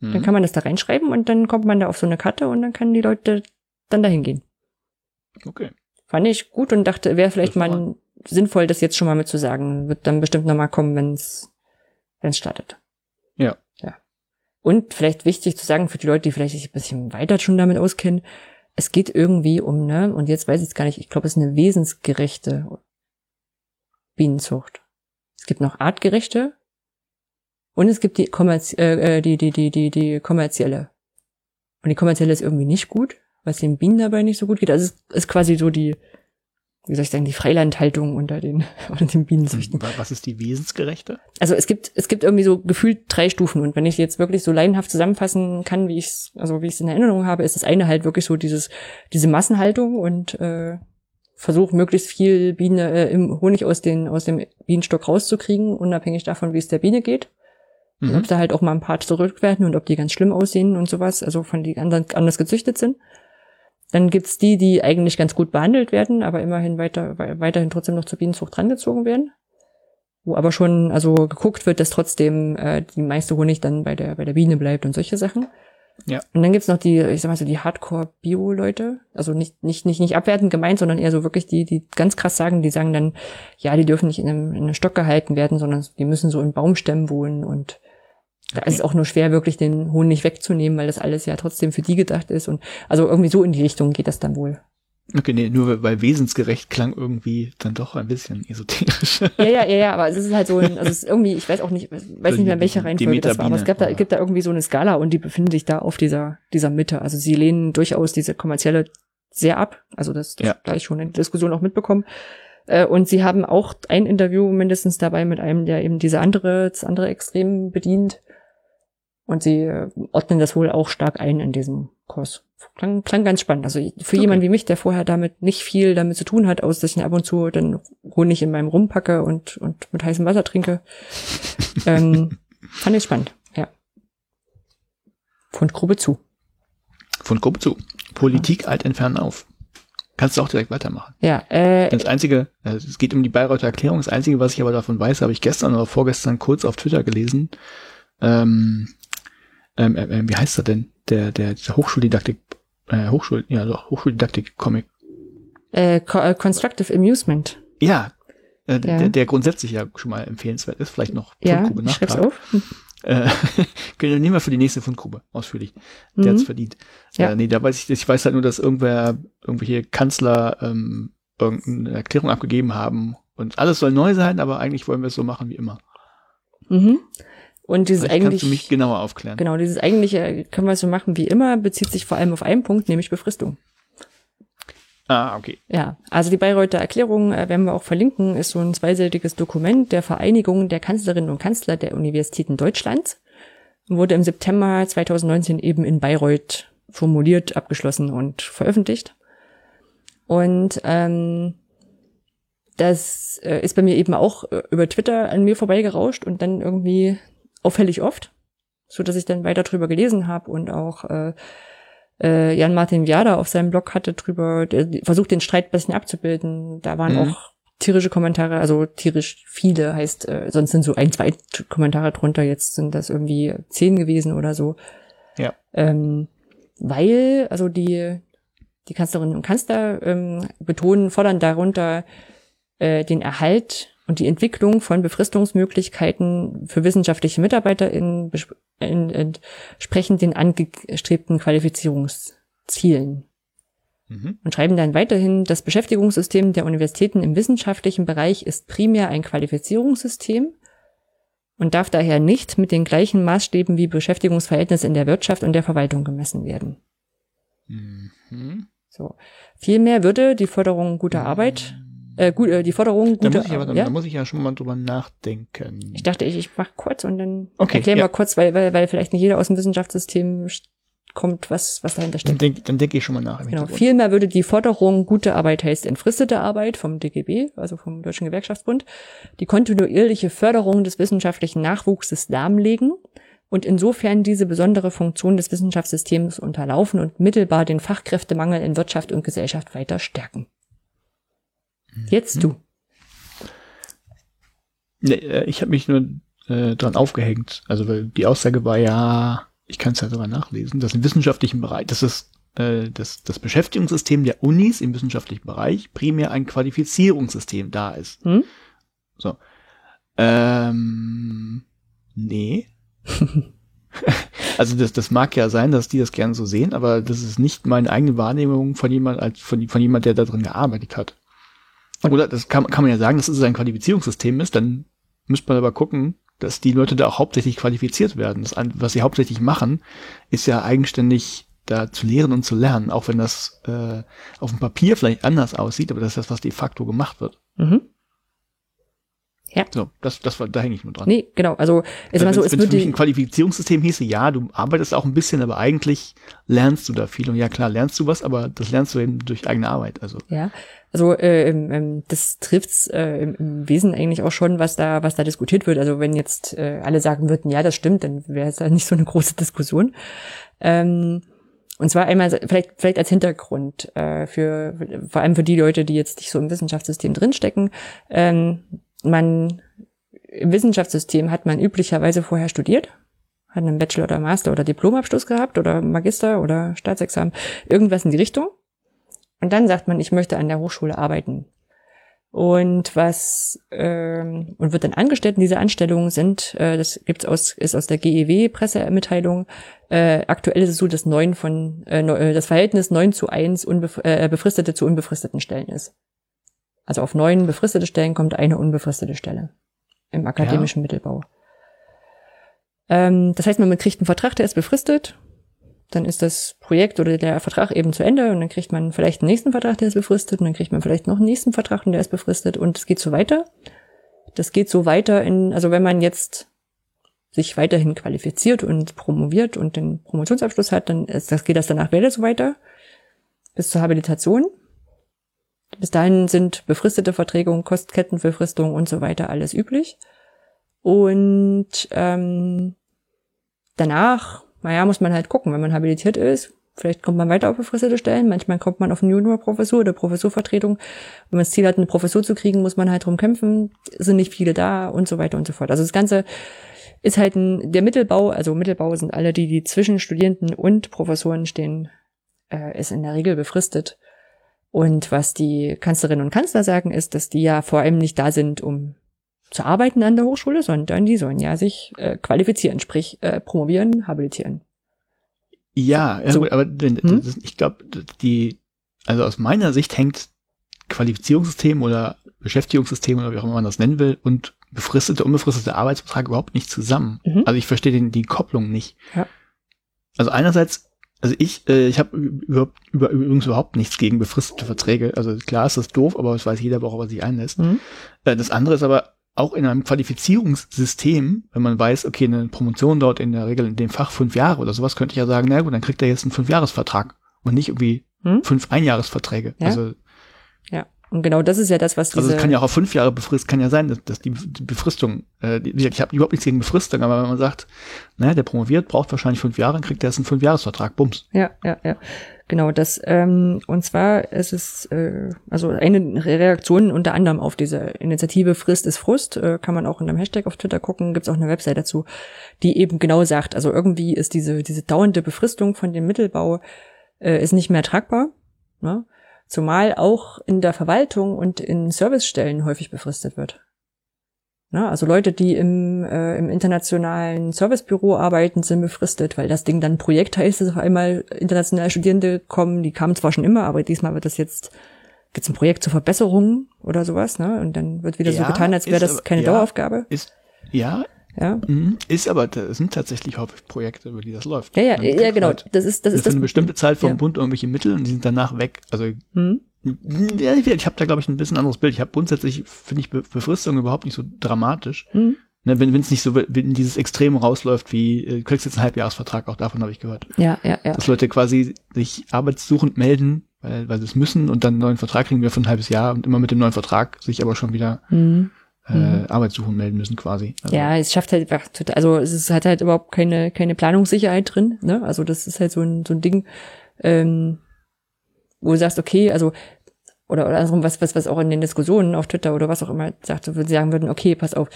dann Mhm. kann man das da reinschreiben und dann kommt man da auf so eine Karte und dann können die Leute dann dahin gehen. Okay. Fand ich gut und dachte, wäre vielleicht mal sinnvoll, das jetzt schon mal mit zu sagen. Wird dann bestimmt noch mal kommen, wenn es startet. Ja. Und vielleicht wichtig zu sagen für die Leute, die vielleicht sich ein bisschen weiter schon damit auskennen, es geht irgendwie um, ne, und jetzt weiß ich es gar nicht, ich glaube, es ist eine wesensgerechte Bienenzucht. Es gibt noch artgerechte und es gibt die, kommerz äh, äh, die, die, die, die, die kommerzielle. Und die kommerzielle ist irgendwie nicht gut, es den Bienen dabei nicht so gut geht. Also es ist quasi so die, wie soll ich sagen, die Freilandhaltung unter den, unter den Bienenzüchten. Wa- Was ist die wesensgerechte? Also es gibt, es gibt irgendwie so gefühlt drei Stufen. Und wenn ich jetzt wirklich so laienhaft zusammenfassen kann, wie ich es, also wie ich es in Erinnerung habe, ist das eine halt wirklich so dieses, diese Massenhaltung und äh, Versuch, möglichst viel Biene äh, im Honig aus, den, aus dem Bienenstock rauszukriegen, unabhängig davon, wie es der Biene geht. Und Mhm. ob da halt auch mal ein paar zurück werden und ob die ganz schlimm aussehen und sowas, also von die anderen anders gezüchtet sind. Dann gibt's die, die eigentlich ganz gut behandelt werden, aber immerhin weiter, wei- weiterhin trotzdem noch zur Bienenzucht rangezogen werden. Wo aber schon also geguckt wird, dass trotzdem äh, die meiste Honig dann bei der, bei der Biene bleibt und solche Sachen. Ja. Und dann gibt's noch die, ich sag mal so, die Hardcore-Bio-Leute. Also nicht, nicht, nicht, nicht abwertend gemeint, sondern eher so wirklich die, die ganz krass sagen, die sagen dann, ja, die dürfen nicht in einem, in einem Stock gehalten werden, sondern die müssen so in Baumstämmen wohnen und da ist es auch nur schwer, wirklich den Honig wegzunehmen, weil das alles ja trotzdem für die gedacht ist. Und also irgendwie so in die Richtung geht das dann wohl. Okay, nee, nur weil- wesensgerecht klang irgendwie dann doch ein bisschen esoterisch. Ja, ja, ja, ja, aber es ist halt so ein, also es ist irgendwie, ich weiß auch nicht, weiß nicht mehr, in welcher Reihenfolge das war, aber es gab da, gibt da irgendwie so eine Skala und die befinden sich da auf dieser, dieser Mitte. Also sie lehnen durchaus diese kommerzielle sehr ab. Also das, das Ja. da ich schon in der Diskussion auch mitbekommen. Äh, Und sie haben auch ein Interview mindestens dabei mit einem, der eben diese andere, das andere Extrem bedient. Und sie äh, ordnen das wohl auch stark ein in diesem Kurs. Klang, klang ganz spannend. Also für Okay. jemanden wie mich, der vorher damit nicht viel damit zu tun hat, aus dass ich ab und zu dann Honig in meinem Rum packe und, und mit heißem Wasser trinke, ähm, fand ich spannend, ja. Von zu. Von Gruppe zu. Politik alt entfernen auf. Kannst du auch direkt weitermachen. Ja, äh, Das Einzige, äh, es geht um die Bayreuther Erklärung. Das Einzige, was ich aber davon weiß, habe ich gestern oder vorgestern kurz auf Twitter gelesen. Ähm, ähm, äh, äh, wie heißt er denn? Der, der, der Hochschuldidaktik, äh, Hochschul, ja doch, Hochschuldidaktik-Comic. äh, äh, Constructive Amusement. Ja, äh, Ja. Der, der grundsätzlich ja schon mal empfehlenswert ist. Vielleicht noch Ja, Fundgrube ich schreib's auf. Hm. Äh, nehmen wir für die nächste Fundgrube ausführlich. Der Mhm. hat's verdient. Ja. Äh, nee, da weiß ich, ich weiß halt nur, dass irgendwer, irgendwelche Kanzler ähm, irgendeine Erklärung abgegeben haben und alles soll neu sein, aber eigentlich wollen wir es so machen wie immer. Mhm. Und dieses Vielleicht kannst du mich eigentlich, genauer aufklären. genau, dieses eigentliche können wir so machen wie immer, bezieht sich vor allem auf einen Punkt, nämlich Befristung. Ah, okay. Ja, also die Bayreuther Erklärung, äh, werden wir auch verlinken, ist so ein zweiseitiges Dokument der Vereinigung der Kanzlerinnen und Kanzler der Universitäten Deutschlands. Wurde im September 2019 eben in Bayreuth formuliert, abgeschlossen und veröffentlicht. Und ähm, das äh, ist bei mir eben auch äh, über Twitter an mir vorbeigerauscht und dann irgendwie auffällig oft, so dass ich dann weiter drüber gelesen habe und auch äh, äh, Jan-Martin Viada auf seinem Blog hatte drüber, der versucht den Streit ein bisschen abzubilden. Da waren Mhm. auch tierische Kommentare, also tierisch viele heißt, äh, sonst sind so ein, zwei Kommentare drunter, jetzt sind das irgendwie zehn gewesen oder so. Ja. Ähm, weil, also die, die Kanzlerinnen und Kanzler ähm, betonen, fordern darunter äh, den Erhalt und die Entwicklung von Befristungsmöglichkeiten für wissenschaftliche Mitarbeiter in, in, entsprechend den angestrebten Qualifizierungszielen. Mhm. Und schreiben dann weiterhin, das Beschäftigungssystem der Universitäten im wissenschaftlichen Bereich ist primär ein Qualifizierungssystem und darf daher nicht mit den gleichen Maßstäben wie Beschäftigungsverhältnisse in der Wirtschaft und der Verwaltung gemessen werden. Mhm. So. Vielmehr würde die Förderung guter Arbeit äh, gut, äh, die Forderung gute, da muss, ich aber, ja? da muss ich ja schon mal drüber nachdenken. Ich dachte, ich, ich mach kurz und dann okay, erkläre ja. mal kurz, weil, weil, weil vielleicht nicht jeder aus dem Wissenschaftssystem kommt, was, was dahinter steckt. Dann denke dann denk ich schon mal nach. Genau. Vielmehr würde die Forderung gute Arbeit heißt entfristete Arbeit vom DGB, also vom Deutschen Gewerkschaftsbund, die kontinuierliche Förderung des wissenschaftlichen Nachwuchses lahmlegen und insofern diese besondere Funktion des Wissenschaftssystems unterlaufen und mittelbar den Fachkräftemangel in Wirtschaft und Gesellschaft weiter stärken. Jetzt du. Nee, äh, ich habe mich nur äh, dran aufgehängt. Also weil die Aussage war ja, ich kann es ja sogar nachlesen, dass im wissenschaftlichen Bereich, dass es äh, das, das Beschäftigungssystem der Unis im wissenschaftlichen Bereich primär ein Qualifizierungssystem da ist. Hm? So. Ähm, nee. also das, das mag ja sein, dass die das gerne so sehen, aber das ist nicht meine eigene Wahrnehmung von jemand, als von, von jemand, der da drin gearbeitet hat. Oder das kann, kann man ja sagen, dass es ein Qualifizierungssystem ist, dann müsste man aber gucken, dass die Leute da auch hauptsächlich qualifiziert werden. Das, was sie hauptsächlich machen, ist ja eigenständig da zu lehren und zu lernen, auch wenn das äh, auf dem Papier vielleicht anders aussieht, aber das ist das, was de facto gemacht wird. Mhm. Ja. So, das, das war, da hänge ich nur dran. Nee, genau. Also, es war so, es würde. ein Qualifizierungssystem hieße, ja, du arbeitest auch ein bisschen, aber eigentlich lernst du da viel. Und ja, klar, lernst du was, aber das lernst du eben durch eigene Arbeit. Also. Ja. Also, äh, ähm, das trifft's äh, im, im Wesen eigentlich auch schon, was da, was da diskutiert wird. Also, wenn jetzt äh, alle sagen würden, ja, das stimmt, dann wäre es ja nicht so eine große Diskussion. Ähm, und zwar einmal vielleicht, vielleicht als Hintergrund äh, für vor allem für die Leute, die jetzt nicht so im Wissenschaftssystem drinstecken. Ähm, man im Wissenschaftssystem hat man üblicherweise vorher studiert, hat einen Bachelor oder Master oder Diplomabschluss gehabt oder Magister oder Staatsexamen, irgendwas in die Richtung. Und dann sagt man, ich möchte an der Hochschule arbeiten. Und was ähm, und wird dann angestellt in dieser Anstellung sind, äh, das gibt's aus ist aus der GEW Pressemitteilung. Äh, aktuell ist es so, dass neun von äh, äh das Verhältnis neun zu eins unbef äh, befristete zu unbefristeten Stellen ist. Also auf neun befristete Stellen kommt eine unbefristete Stelle im akademischen ja. Mittelbau. Ähm, das heißt, man kriegt einen Vertrag, der ist befristet. Dann ist das Projekt oder der Vertrag eben zu Ende und dann kriegt man vielleicht einen nächsten Vertrag, der ist befristet und dann kriegt man vielleicht noch einen nächsten Vertrag und der ist befristet und es geht so weiter. Das geht so weiter in, also wenn man jetzt sich weiterhin qualifiziert und promoviert und den Promotionsabschluss hat, dann ist, das geht das danach wieder so weiter bis zur Habilitation. Bis dahin sind befristete Verträge, Kostkettenbefristung und so weiter alles üblich. Und ähm, danach, naja, muss man halt gucken, wenn man habilitiert ist. Vielleicht kommt man weiter auf befristete Stellen, manchmal kommt man auf eine Juniorprofessur oder Professurvertretung. Wenn man das Ziel hat, eine Professur zu kriegen, muss man halt drum kämpfen, sind nicht viele da und so weiter und so fort. Also das Ganze ist halt ein, der Mittelbau, also Mittelbau sind alle, die, die zwischen Studierenden und Professoren stehen, äh, ist in der Regel befristet. Und was die Kanzlerinnen und Kanzler sagen, ist, dass die ja vor allem nicht da sind, um zu arbeiten an der Hochschule, sondern die sollen ja sich äh, qualifizieren, sprich äh, promovieren, habilitieren. Ja, ja so. gut, aber hm? ich glaube, die, also aus meiner Sicht hängt Qualifizierungssystem oder Beschäftigungssystem oder wie auch immer man das nennen will und befristete, unbefristete Arbeitsvertrag überhaupt nicht zusammen. Mhm. Also ich verstehe den, die Kopplung nicht. Ja. Also einerseits also ich, äh, ich habe überhaupt über, übrigens überhaupt nichts gegen befristete Verträge. Also klar ist das doof, aber es weiß jeder, worauf er sich einlässt. Mhm. Äh, das andere ist aber auch in einem Qualifizierungssystem, wenn man weiß, okay, eine Promotion dort in der Regel in dem Fach fünf Jahre oder sowas, könnte ich ja sagen, na gut, dann kriegt er jetzt einen Fünfjahresvertrag und nicht irgendwie mhm. fünf Einjahresverträge. Ja? Also ja. Und genau das ist ja das, was diese Also es kann ja auch auf fünf Jahre befristet, kann ja sein, dass, dass die, Befristung, äh, die, ich habe überhaupt nichts gegen Befristung, aber wenn man sagt, naja, der promoviert, braucht wahrscheinlich fünf Jahre, dann kriegt er jetzt einen Fünfjahresvertrag, bums. Ja, ja, ja. Genau, das, ähm, und zwar ist es, äh, also eine Reaktion unter anderem auf diese Initiative Frist ist Frust, äh, kann man auch in einem Hashtag auf Twitter gucken, gibt's auch eine Website dazu, die eben genau sagt, also irgendwie ist diese, diese dauernde Befristung von dem Mittelbau äh, ist nicht mehr tragbar. Ne? Zumal auch in der Verwaltung und in Servicestellen häufig befristet wird. Ne? Also Leute, die im, äh, im internationalen Servicebüro arbeiten, sind befristet, weil das Ding dann Projekt heißt, dass auf einmal internationale Studierende kommen, die kamen zwar schon immer, aber diesmal wird das jetzt, gibt's ein Projekt zur Verbesserung oder sowas, ne? Und dann wird wieder so Ja, getan, als wäre das aber- keine ja. Daueraufgabe. Ist, ja, Ja. mhm, ist aber, das sind tatsächlich häufig Projekte, über die das läuft. Ja, ja, ja, genau. halt Das ist, das ist für das. eine bestimmte Zeit vom ja. Bund irgendwelche Mittel und die sind danach weg. Also Hm? ja, ich, habe da glaube ich ein bisschen anderes Bild. Ich habe grundsätzlich finde ich Be Befristung überhaupt nicht so dramatisch. Hm? Ne, wenn es nicht so wenn dieses Extrem rausläuft wie äh, du kriegst jetzt einen Halbjahresvertrag, auch davon habe ich gehört, Ja, ja, ja. dass Leute quasi sich arbeitssuchend melden, weil weil sie es müssen und dann einen neuen Vertrag kriegen wir für ein halbes Jahr und immer mit dem neuen Vertrag sich aber schon wieder Hm. Äh, Mhm. arbeitssuchend melden müssen quasi. Also, Ja, es schafft halt einfach total, also es hat halt überhaupt keine, keine Planungssicherheit drin, ne? Also das ist halt so ein, so ein Ding, ähm, wo du sagst, okay, also, oder, oder andersrum, was, was, was auch in den Diskussionen auf Twitter oder was auch immer sagt, so, sagen würden, okay, pass auf,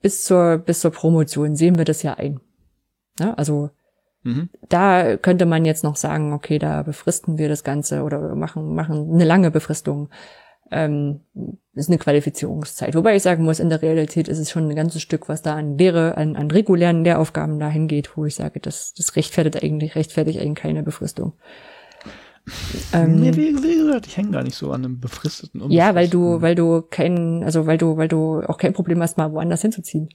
bis zur, bis zur Promotion sehen wir das ja ein. Ne? Also, Mhm. da könnte man jetzt noch sagen, okay, da befristen wir das Ganze oder, oder machen, machen eine lange Befristung. Ähm, ist eine Qualifizierungszeit. Wobei ich sagen muss, in der Realität ist es schon ein ganzes Stück, was da an Lehre, an, an regulären Lehraufgaben dahin geht, wo ich sage, das, das rechtfertigt eigentlich, rechtfertigt eigentlich keine Befristung. Ähm, nee, wie, wie gesagt, ich hänge gar nicht so an einem befristeten ja, weil du, weil du kein, also weil du, weil du auch kein Problem hast, mal woanders hinzuziehen.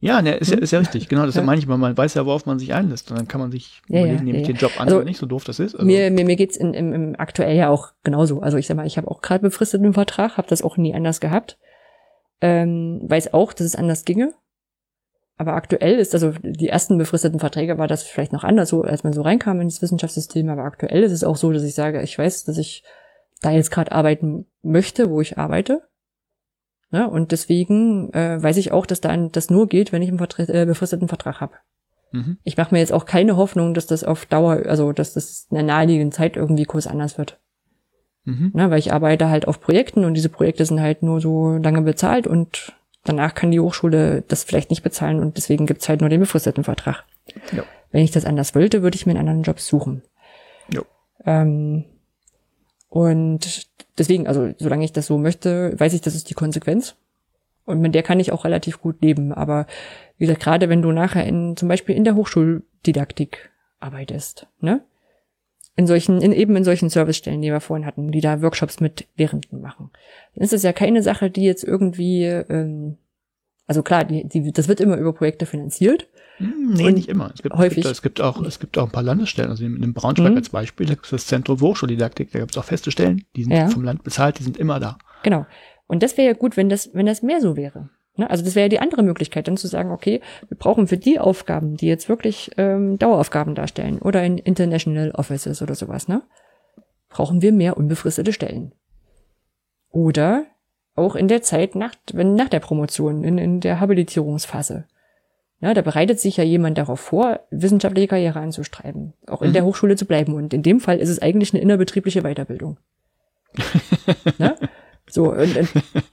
Ja, ne, ist, ja, ist ja richtig, genau, das Ja. meine ich mal, man weiß ja, worauf man sich einlässt und dann kann man sich Ja, ja, überlegen, nehme ich ja, den Job an Also, oder nicht, so doof das ist. Also, Mir, mir, mir geht's in, im, im aktuell ja auch genauso. Also ich sag mal, ich habe auch gerade befristeten Vertrag, habe das auch nie anders gehabt. Ähm, weiß auch, dass es anders ginge. Aber aktuell ist, also die ersten befristeten Verträge war das vielleicht noch anders, so als man so reinkam ins Wissenschaftssystem, aber aktuell ist es auch so, dass ich sage, ich weiß, dass ich da jetzt gerade arbeiten möchte, wo ich arbeite. Ja, und deswegen äh, weiß ich auch, dass da ein- das nur geht, wenn ich einen Vertre äh, befristeten Vertrag habe mhm. ich mache mir jetzt auch keine Hoffnung, dass das auf Dauer, also dass das in der naheliegenden Zeit irgendwie kurz anders wird. Mhm. Ne, weil ich arbeite halt auf Projekten und diese Projekte sind halt nur so lange bezahlt und danach kann die Hochschule das vielleicht nicht bezahlen und deswegen gibt's halt nur den befristeten Vertrag. Ja. Wenn ich das anders wollte, würde ich mir einen anderen Job suchen. Jo. Ähm, und deswegen, also solange ich das so möchte, weiß ich, das ist die Konsequenz. Und mit der kann ich auch relativ gut leben. Aber wie gesagt, gerade wenn du nachher in, zum Beispiel in der Hochschuldidaktik arbeitest, ne? In solchen, in, eben in solchen Servicestellen, die wir vorhin hatten, die da Workshops mit Lehrenden machen. Dann ist es ja keine Sache, die jetzt irgendwie, ähm, also klar, die, die, das wird immer über Projekte finanziert. Hm, Nee, Und nicht immer. Es gibt, häufig- Es gibt, es gibt auch, es gibt auch ein paar Landesstellen. Also in, in Braunschweig Mhm. als Beispiel, da gibt es das Zentrum Hochschuldidaktik, da gibt es auch feste Stellen, die sind Ja. vom Land bezahlt, die sind immer da. Genau. Und das wäre ja gut, wenn das, wenn das mehr so wäre. Ne? Also das wäre ja die andere Möglichkeit, dann zu sagen, okay, wir brauchen für die Aufgaben, die jetzt wirklich ähm, Daueraufgaben darstellen oder in International Offices oder sowas, ne, brauchen wir mehr unbefristete Stellen. Oder auch in der Zeit nach, wenn nach der Promotion, in, in der Habilitierungsphase. Ja, da bereitet sich ja jemand darauf vor, wissenschaftliche Karriere anzustreiben, auch in Mhm. der Hochschule zu bleiben. Und in dem Fall ist es eigentlich eine innerbetriebliche Weiterbildung. ne? So, und, und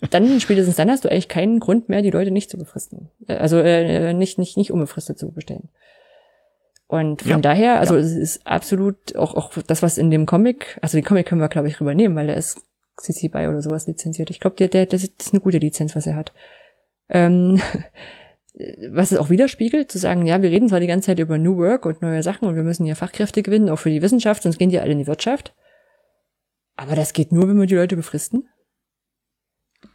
dann spätestens dann hast du eigentlich keinen Grund mehr, die Leute nicht zu befristen. Äh, Also äh, nicht, nicht, nicht unbefristet zu bestellen. Und von Ja, daher, also es ist absolut auch, auch das, was in dem Comic, also den Comic können wir, glaube ich, rübernehmen, weil der ist CC BY oder sowas lizenziert. Ich glaube, der, der, das ist eine gute Lizenz, was er hat. Ähm, was es auch widerspiegelt, zu sagen, ja, wir reden zwar die ganze Zeit über New Work und neue Sachen und wir müssen ja Fachkräfte gewinnen, auch für die Wissenschaft, sonst gehen die alle in die Wirtschaft. Aber das geht nur, wenn wir die Leute befristen.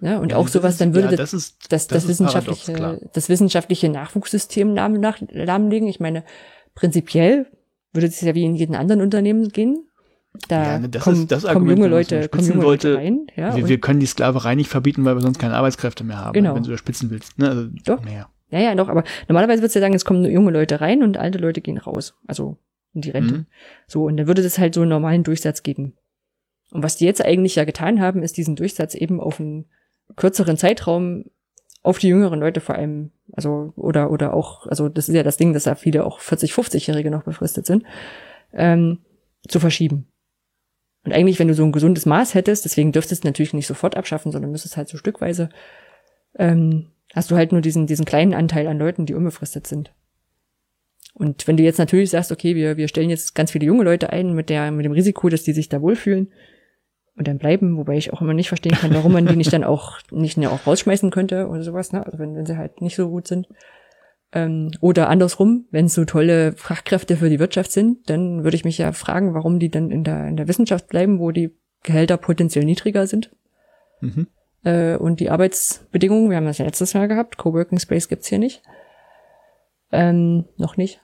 Ja, und Ja, auch sowas, ist- dann würde ja, das, das das, das paradox, wissenschaftliche, das wissenschaftliche Nachwuchssystem lahm, nach, lahmlegen. Ich meine, prinzipiell würde es ja wie in jedem anderen Unternehmen gehen. Da Ja, ne, das kommen, ist das Argument, junge Leute, kommen junge Leute rein. Ja, wir, wir können die Sklaverei nicht verbieten, weil wir sonst keine Arbeitskräfte mehr haben, Genau. wenn du spitzen willst. Ne? Also, Doch. Naja. Ja, ja, doch, aber normalerweise würdest du ja sagen, es kommen nur junge Leute rein und alte Leute gehen raus. Also in die Rente. Mhm. So, und dann würde das halt so einen normalen Durchsatz geben. Und was die jetzt eigentlich ja getan haben, ist diesen Durchsatz eben auf einen kürzeren Zeitraum auf die jüngeren Leute vor allem, also, oder, oder auch, also das ist ja das Ding, dass da viele auch 40, 50-Jährige noch befristet sind, ähm, zu verschieben. Und eigentlich, wenn du so ein gesundes Maß hättest, deswegen dürftest du es natürlich nicht sofort abschaffen, sondern müsstest halt so stückweise, ähm, hast du halt nur diesen, diesen kleinen Anteil an Leuten, die unbefristet sind. Und wenn du jetzt natürlich sagst, okay, wir, wir stellen jetzt ganz viele junge Leute ein mit der, mit dem Risiko, dass die sich da wohlfühlen, und dann bleiben, wobei ich auch immer nicht verstehen kann, warum man die nicht dann auch nicht mehr auch rausschmeißen könnte oder sowas, ne? Also wenn, wenn sie halt nicht so gut sind. Ähm, oder andersrum, wenn es so tolle Fachkräfte für die Wirtschaft sind, dann würde ich mich ja fragen, warum die dann in der, in der Wissenschaft bleiben, wo die Gehälter potenziell niedriger sind. Mhm. Äh, und die Arbeitsbedingungen, wir haben das ja letztes Jahr gehabt, Coworking Space gibt's hier nicht. Ähm, noch nicht.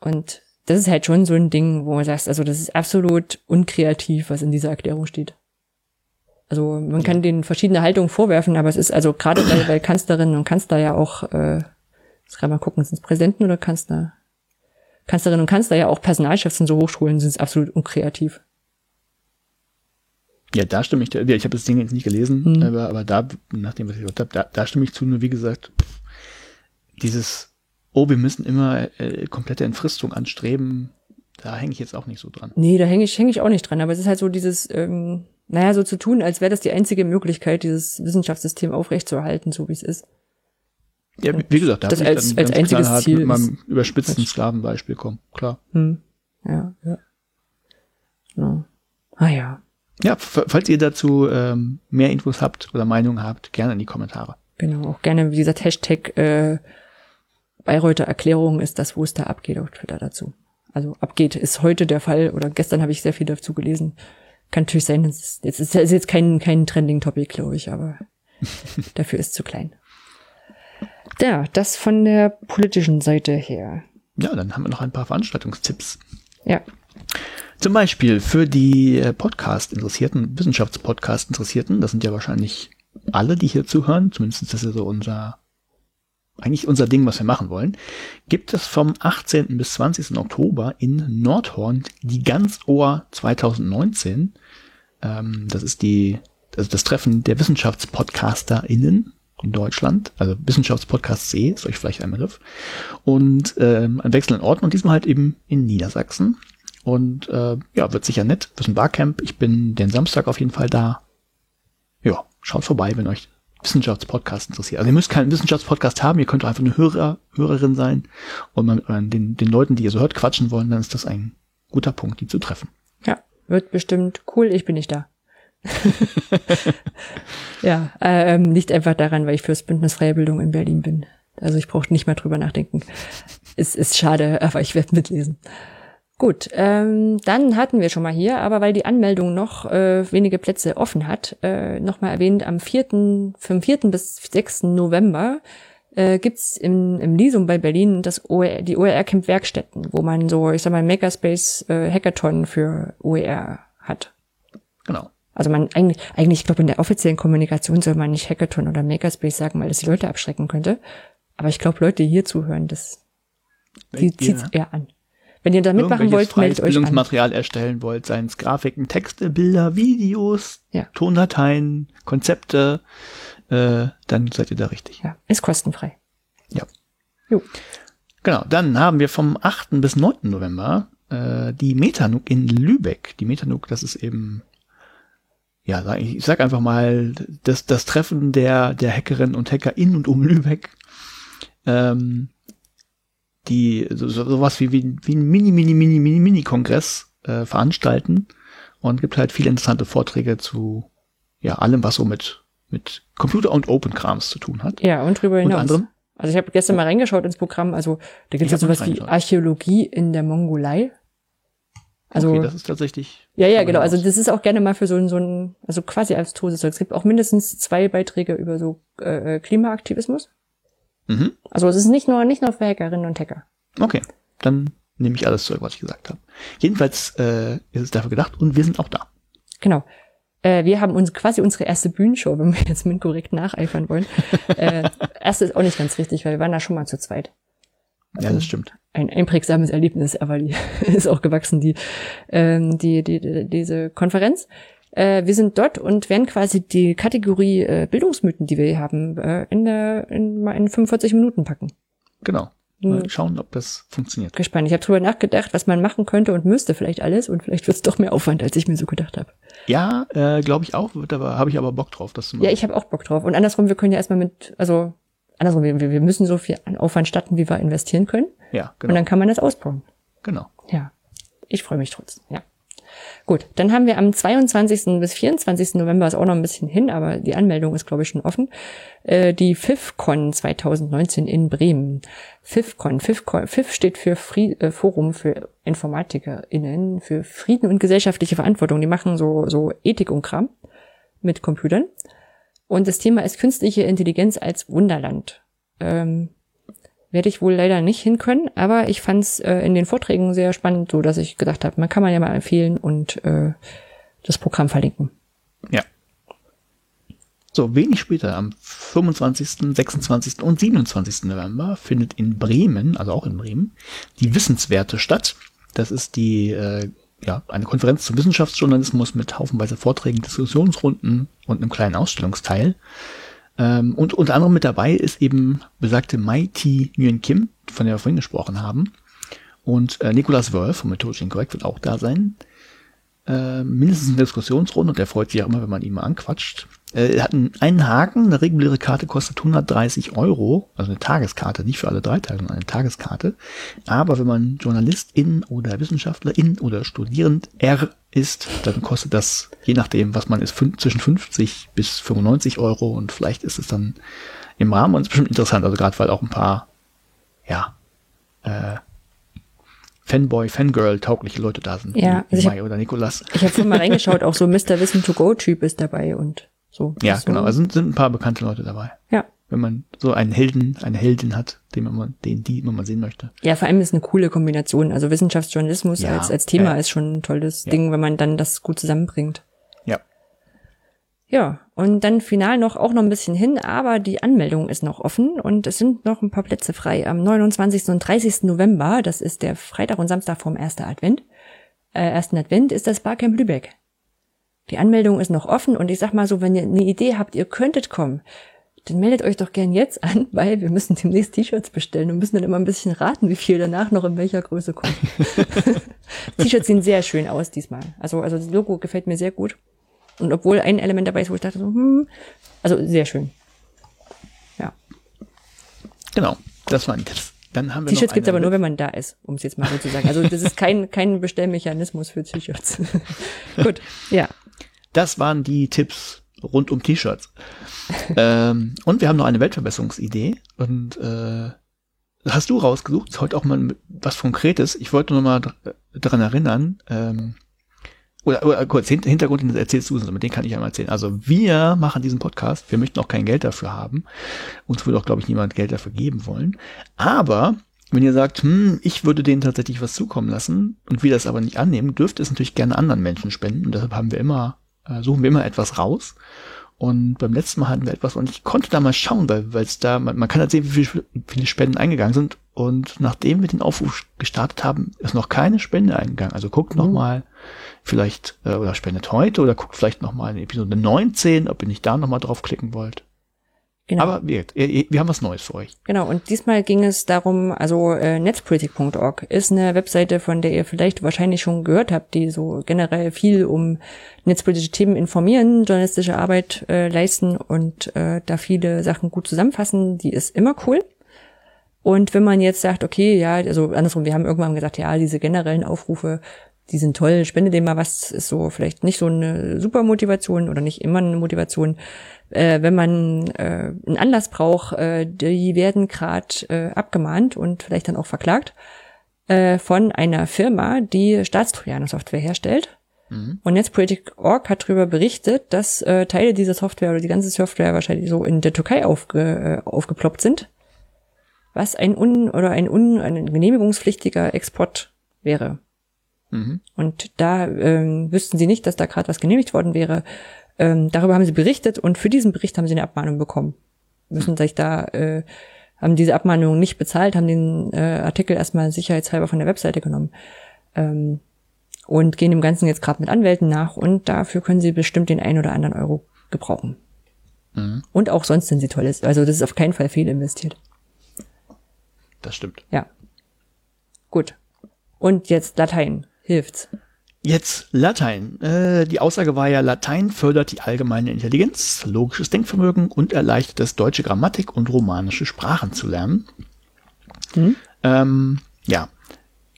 Und das ist halt schon so ein Ding, wo man sagt, also das ist absolut unkreativ, was in dieser Erklärung steht. Also man kann den verschiedene Haltungen vorwerfen, aber es ist also gerade weil, weil Kanzlerinnen und Kanzler ja auch, äh, jetzt kann man gucken, sind es Präsidenten oder Kanzler? Kanzlerinnen und Kanzler ja auch Personalchefs in so Hochschulen sind es absolut unkreativ. Ja, da stimme ich, dir- ich habe das Ding jetzt nicht gelesen, Hm. aber, aber da, nachdem was ich gehört habe, da, da stimme ich zu, nur wie gesagt, pff, dieses, oh, wir müssen immer äh, komplette Entfristung anstreben, da hänge ich jetzt auch nicht so dran. Nee, da hänge ich, häng ich auch nicht dran, aber es ist halt so dieses, ähm, naja, so zu tun, als wäre das die einzige Möglichkeit, dieses Wissenschaftssystem aufrechtzuerhalten, so wie es ist. Ja, wie gesagt, da Das hab ich als- dann als ganz einziges knallhart Ziel mit meinem überspitzten Quatsch. Sklavenbeispiel kommen, klar. Hm. Ja, ja. No. Ah ja, Ja, falls ihr dazu ähm, mehr Infos habt oder Meinungen habt, gerne in die Kommentare. genau. Auch gerne, wie gesagt, Hashtag äh, Bayreuther Erklärung ist das, wo es da abgeht auf Twitter dazu. Also abgeht ist heute der Fall oder gestern habe ich sehr viel dazu gelesen. Kann natürlich sein, es ist jetzt ist ist jetzt kein kein Trending Topic, glaube ich, aber dafür ist zu klein. Ja, das von der politischen Seite her. Ja, dann haben wir noch ein paar Veranstaltungstipps. Ja, Zum Beispiel für die äh, Podcast-Interessierten, Wissenschaftspodcast-Interessierten, das sind ja wahrscheinlich alle, die hier zuhören, zumindest ist das ja so unser, eigentlich unser Ding, was wir machen wollen, gibt es vom 18. bis 20. Oktober in Nordhorn die Ganzohr 2019. Ähm, das ist die, also das Treffen der WissenschaftspodcasterInnen in Deutschland, also Wissenschaftspodcast C, ist euch vielleicht ein Begriff. Und ähm, an wechselnden Orten und diesmal halt eben in Niedersachsen. Und äh, ja, wird sicher nett. Das ist ein Barcamp. Ich bin den Samstag auf jeden Fall da. Ja, schaut vorbei, wenn euch Wissenschaftspodcast interessiert. Also ihr müsst keinen Wissenschaftspodcast haben, ihr könnt einfach eine Hörer, Hörerin sein und mit euren, den, den Leuten, die ihr so hört, quatschen wollen, dann ist das ein guter Punkt, die zu treffen. ja, wird bestimmt cool. Ich bin nicht da. ja, ähm, liegt einfach daran, weil ich fürs Bündnis Freie Bildung in Berlin bin. Also ich brauche nicht mehr drüber nachdenken. Es ist schade, aber ich werde mitlesen. Gut, ähm, dann hatten wir schon mal hier, aber weil die Anmeldung noch äh, wenige Plätze offen hat, äh, nochmal erwähnt, am 4., vom 4. bis 6. November äh, gibt's im, im Lisum bei Berlin das OER, die OER Camp Werkstätten, wo man so, ich sag mal, Makerspace äh, Hackathon für OER hat. Genau. Also man eigentlich, eigentlich, ich glaube, in der offiziellen Kommunikation soll man nicht Hackathon oder Makerspace sagen, weil das die Leute abschrecken könnte. Aber ich glaube, Leute, hier zuhören, das die zieht's eher an. Wenn ihr da mitmachen wollt, meldet euch an. Bildungsmaterial erstellen wollt, seien es Grafiken, Texte, Bilder, Videos, Ja. Tondateien, Konzepte, äh, dann seid ihr da richtig. Ja, ist kostenfrei. Ja. Jo. Genau, dann haben wir vom 8. bis 9. November äh, die Metanuk in Lübeck. Die Metanuk, das ist eben, ja, ich sag einfach mal, das, das Treffen der, der Hackerinnen und Hacker in und um Lübeck. Ähm, die so, so, sowas wie, wie, wie ein Mini, Mini, Mini, Mini, Mini-Kongress äh, veranstalten und gibt halt viele interessante Vorträge zu ja allem, was so mit, mit Computer und Open-Krams zu tun hat. Ja, und drüber hinaus. anderem? Also ich habe gestern mal reingeschaut ins Programm. Also da gibt es noch sowas wie. Archäologie in der Mongolei. Also okay, das ist tatsächlich. ja, ja, genau. Also hinaus. das ist auch gerne mal für so ein, so ein also quasi als Todeszeug. Es gibt auch mindestens zwei Beiträge über so äh, Klimaaktivismus. Mhm. Also es ist nicht nur nicht nur für Hackerinnen und Hacker. Okay, dann nehme ich alles zurück, was ich gesagt habe. Jedenfalls äh, ist es dafür gedacht und wir sind auch da. Genau. Äh, wir haben uns quasi unsere erste Bühnenshow, wenn wir jetzt mit korrekt nacheifern wollen. äh, erste ist auch nicht ganz richtig, weil wir waren da schon mal zu zweit. Ja, das stimmt. Ein einprägsames Erlebnis, aber die ist auch gewachsen, die, ähm, die, die, die diese Konferenz. Äh, wir sind dort und werden quasi die Kategorie äh, Bildungsmythen, die wir hier haben, äh, in, der, in, mal in 45 Minuten packen. Genau. Mal schauen, ob das funktioniert. Gespannt. Ich habe drüber nachgedacht, was man machen könnte und müsste vielleicht alles und vielleicht wird es doch mehr Aufwand, als ich mir so gedacht habe. Ja, äh, glaube ich auch, aber habe ich aber Bock drauf, das zu machen. Ja, ich habe auch Bock drauf. Und andersrum, wir können ja erstmal mit, also andersrum, wir, wir müssen so viel an Aufwand starten, wie wir investieren können. ja, Und genau. dann kann man das ausbauen. genau. Ja. Ich freue mich trotzdem, ja. Gut, dann haben wir am 22. bis 24. November ist auch noch ein bisschen hin, aber die Anmeldung ist, glaube ich, schon offen. Äh, die FIFCon 2019 in Bremen. FIFCon, FIFCon, FIF steht für Fried, äh, Forum für InformatikerInnen, für Frieden und gesellschaftliche Verantwortung. Die machen so, so Ethik und Kram mit Computern. Und das Thema ist künstliche Intelligenz als Wunderland. Ähm, werde ich wohl leider nicht hin können, aber ich fand es äh, in den Vorträgen sehr spannend, so dass ich gedacht habe, man kann man ja mal empfehlen und äh, das Programm verlinken. Ja. So, wenig später, am 25., 26. und 27. November findet in Bremen, also auch in Bremen, die Wissenswerte statt. Das ist die, äh, ja, eine Konferenz zum Wissenschaftsjournalismus mit haufenweise Vorträgen, Diskussionsrunden und einem kleinen Ausstellungsteil. Ähm, und unter anderem mit dabei ist eben besagte Mai T. Nguyen Kim, von der wir vorhin gesprochen haben. Und äh, Nicolas Wolf von Methodisch Incorrect wird auch da sein. Äh, mindestens eine Diskussionsrunde und der freut sich ja immer, wenn man ihn mal anquatscht. Äh, er hat einen, Haken, eine reguläre Karte kostet 130 Euro, also eine Tageskarte, nicht für alle drei Tage, sondern eine Tageskarte. Aber wenn man Journalistin oder Wissenschaftlerin oder Studierend R ist, dann kostet das, je nachdem, was man ist, zwischen 50 bis 95 Euro und vielleicht ist es dann im Rahmen und es ist bestimmt interessant, also gerade weil auch ein paar, ja, äh, Fanboy, Fangirl taugliche Leute da sind. Ja, also Mai oder Nikolas. Ich habe vorhin mal reingeschaut, auch so Mr. Wissen to Go Typ ist dabei und so. Ja, so. genau. Also sind, sind ein paar bekannte Leute dabei. Ja. Wenn man so einen Helden, eine Heldin hat, den man, den, die man mal sehen möchte. Ja, vor allem ist eine coole Kombination. Also Wissenschaftsjournalismus Ja, als, als Thema ja. ist schon ein tolles Ja. Ding, wenn man dann das gut zusammenbringt. Ja. Ja, und dann final noch auch noch ein bisschen hin, aber die Anmeldung ist noch offen und es sind noch ein paar Plätze frei. Am 29. und 30. November, das ist der Freitag und Samstag vom 1. Advent, äh, ersten Advent, ist das Barcamp Lübeck. Die Anmeldung ist noch offen und ich sag mal so, wenn ihr eine Idee habt, ihr könntet kommen, dann meldet euch doch gern jetzt an, weil wir müssen demnächst T-Shirts bestellen und müssen dann immer ein bisschen raten, wie viel danach noch in welcher Größe kommt. T-Shirts sehen sehr schön aus diesmal. Also, also das Logo gefällt mir sehr gut. Und obwohl ein Element dabei ist, wo ich dachte so, hm, also sehr schön. Ja. Genau. Das waren Tipps. Dann haben wir T-Shirts gibt's eine- aber nur, wenn man da ist, um es jetzt mal so zu sagen. Also das ist kein, kein Bestellmechanismus für T-Shirts. Gut, ja. Das waren die Tipps rund um T-Shirts. ähm, und wir haben noch eine Weltverbesserungsidee. Und äh, hast du rausgesucht, ist heute auch mal was Konkretes. Ich wollte nur mal dr- daran erinnern, ähm, oder, oder kurz, Hin- Hintergrund, den erzählst du, mit den kann ich einmal erzählen. Also wir machen diesen Podcast, wir möchten auch kein Geld dafür haben. Uns würde auch, glaube ich, niemand Geld dafür geben wollen. Aber wenn ihr sagt, hm, ich würde denen tatsächlich was zukommen lassen und wir das aber nicht annehmen, dürft ihr es natürlich gerne anderen Menschen spenden. Und deshalb haben wir immer, äh, suchen wir immer etwas raus. Und beim letzten Mal hatten wir etwas und ich konnte da mal schauen, weil es da, man, man kann halt sehen, wie viele, viele Spenden eingegangen sind. Und nachdem wir den Aufruf gestartet haben, ist noch keine Spende eingegangen. Also guckt noch mal vielleicht, äh, oder spendet heute oder guckt vielleicht noch mal in Episode 19, ob ihr nicht da noch mal draufklicken wollt. Genau. Aber wir, wir, wir haben was Neues für euch. Genau, und diesmal ging es darum, also äh, netzpolitik.org ist eine Webseite, von der ihr vielleicht wahrscheinlich schon gehört habt, die so generell viel um netzpolitische Themen informieren, journalistische Arbeit äh, leisten und äh, da viele Sachen gut zusammenfassen. Die ist immer cool. Und wenn man jetzt sagt, okay, ja, also andersrum, wir haben irgendwann gesagt, ja, diese generellen Aufrufe, die sind toll, spende dem mal was, ist so vielleicht nicht so eine super Motivation oder nicht immer eine Motivation. Äh, wenn man äh, einen Anlass braucht, äh, die werden gerade äh, abgemahnt und vielleicht dann auch verklagt äh, von einer Firma, die Staatstrojaner-Software herstellt. Und Netzpolitik.org hat darüber berichtet, dass äh, Teile dieser Software oder die ganze Software wahrscheinlich so in der Türkei aufge, äh, aufgeploppt sind, was ein un oder ein un ein genehmigungspflichtiger Export wäre. Mhm. Und da ähm, wüssten sie nicht, dass da gerade was genehmigt worden wäre. Ähm, darüber haben sie berichtet und für diesen Bericht haben sie eine Abmahnung bekommen. Müssen sich da, äh, haben diese Abmahnung nicht bezahlt, haben den äh, Artikel erstmal sicherheitshalber von der Webseite genommen. Ähm, und gehen dem Ganzen jetzt gerade mit Anwälten nach und dafür können sie bestimmt den ein oder anderen Euro gebrauchen. Mhm. Und auch sonst sind sie toll. Also das ist auf keinen Fall viel investiert. Das stimmt. Ja. Gut. Und jetzt Latein. Hilft's. Jetzt Latein. Äh, die Aussage war ja, Latein fördert die allgemeine Intelligenz, logisches Denkvermögen und erleichtert es, deutsche Grammatik und romanische Sprachen zu lernen. Hm? Ähm, ja,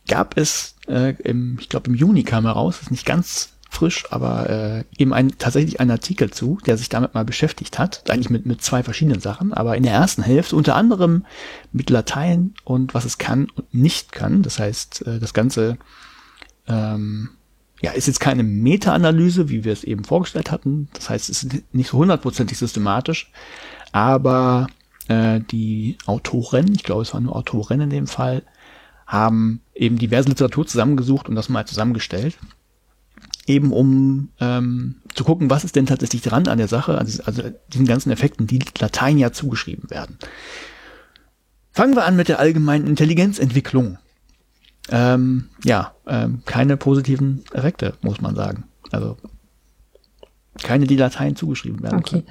gab es, äh, im, ich glaube im Juni kam heraus, ist nicht ganz frisch, aber äh, eben ein, tatsächlich ein Artikel zu, der sich damit mal beschäftigt hat, eigentlich mit, mit zwei verschiedenen Sachen, aber in der ersten Hälfte unter anderem mit Latein und was es kann und nicht kann. Das heißt, äh, das Ganze ähm, ja, ist jetzt keine Meta-Analyse, wie wir es eben vorgestellt hatten. Das heißt, es ist nicht so hundertprozentig systematisch, aber äh, die Autoren, ich glaube, es waren nur Autoren in dem Fall, haben eben diverse Literatur zusammengesucht und das mal zusammengestellt. Eben um ähm, zu gucken, was ist denn tatsächlich dran an der Sache, also, also diesen ganzen Effekten, die Latein ja zugeschrieben werden. Fangen wir an mit der allgemeinen Intelligenzentwicklung. Ähm, ja, ähm, keine positiven Effekte, muss man sagen. Also keine, die Latein zugeschrieben werden Okay. Können.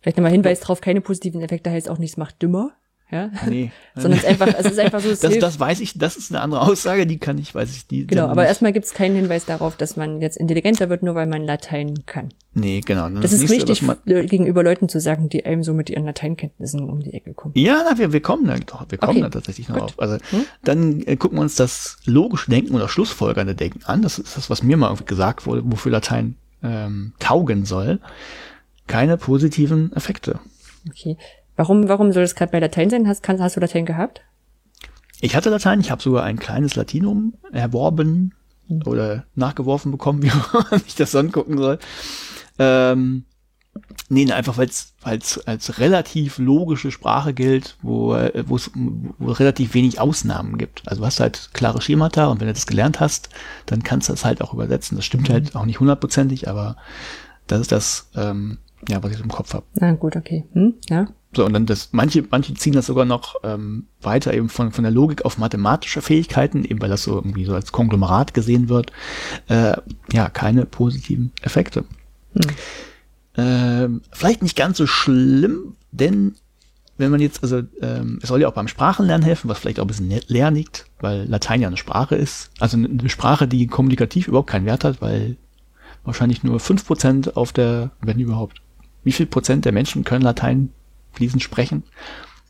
Vielleicht nochmal Hinweis drauf, keine positiven Effekte heißt auch nichts macht dümmer. Ja? Nee. Sondern es ist einfach, es ist einfach so. Es das, das weiß ich, das ist eine andere Aussage, die kann ich, weiß ich, die. Genau, aber erstmal gibt es keinen Hinweis darauf, dass man jetzt intelligenter wird, nur weil man Latein kann. Nee, genau. Das, das ist wichtig, gegenüber Leuten zu sagen, die einem so mit ihren Lateinkenntnissen um die Ecke kommen. Ja, na, wir, wir kommen da doch, wir kommen okay. da tatsächlich noch Gut. auf. Also hm? dann äh, gucken wir uns das logische Denken oder schlussfolgernde Denken an. Das ist das, was mir mal gesagt wurde, wofür Latein ähm, taugen soll. Keine positiven Effekte. Okay. Warum, warum soll das gerade bei Latein sein? Hast, kannst, hast du Latein gehabt? Ich hatte Latein, ich habe sogar ein kleines Latinum erworben mhm. oder nachgeworfen bekommen, wie man sich das angucken soll. Ähm, nee, einfach weil es als relativ logische Sprache gilt, wo es wo relativ wenig Ausnahmen gibt. Also du hast halt klare Schemata und wenn du das gelernt hast, dann kannst du das halt auch übersetzen. Das stimmt mhm. halt auch nicht hundertprozentig, aber das ist das, ähm, ja, was ich im Kopf habe. Na gut, okay. Hm, ja. So, und dann das, manche, manche ziehen das sogar noch ähm, weiter eben von, von der Logik auf mathematische Fähigkeiten, eben weil das so irgendwie so als Konglomerat gesehen wird. Äh, ja, keine positiven Effekte. Hm. Ähm, vielleicht nicht ganz so schlimm, denn wenn man jetzt, also ähm, es soll ja auch beim Sprachenlernen helfen, was vielleicht auch ein bisschen leer liegt, weil Latein ja eine Sprache ist. Also eine Sprache, die kommunikativ überhaupt keinen Wert hat, weil wahrscheinlich nur fünf Prozent auf der, wenn überhaupt, wie viel Prozent der Menschen können Latein fließend sprechen.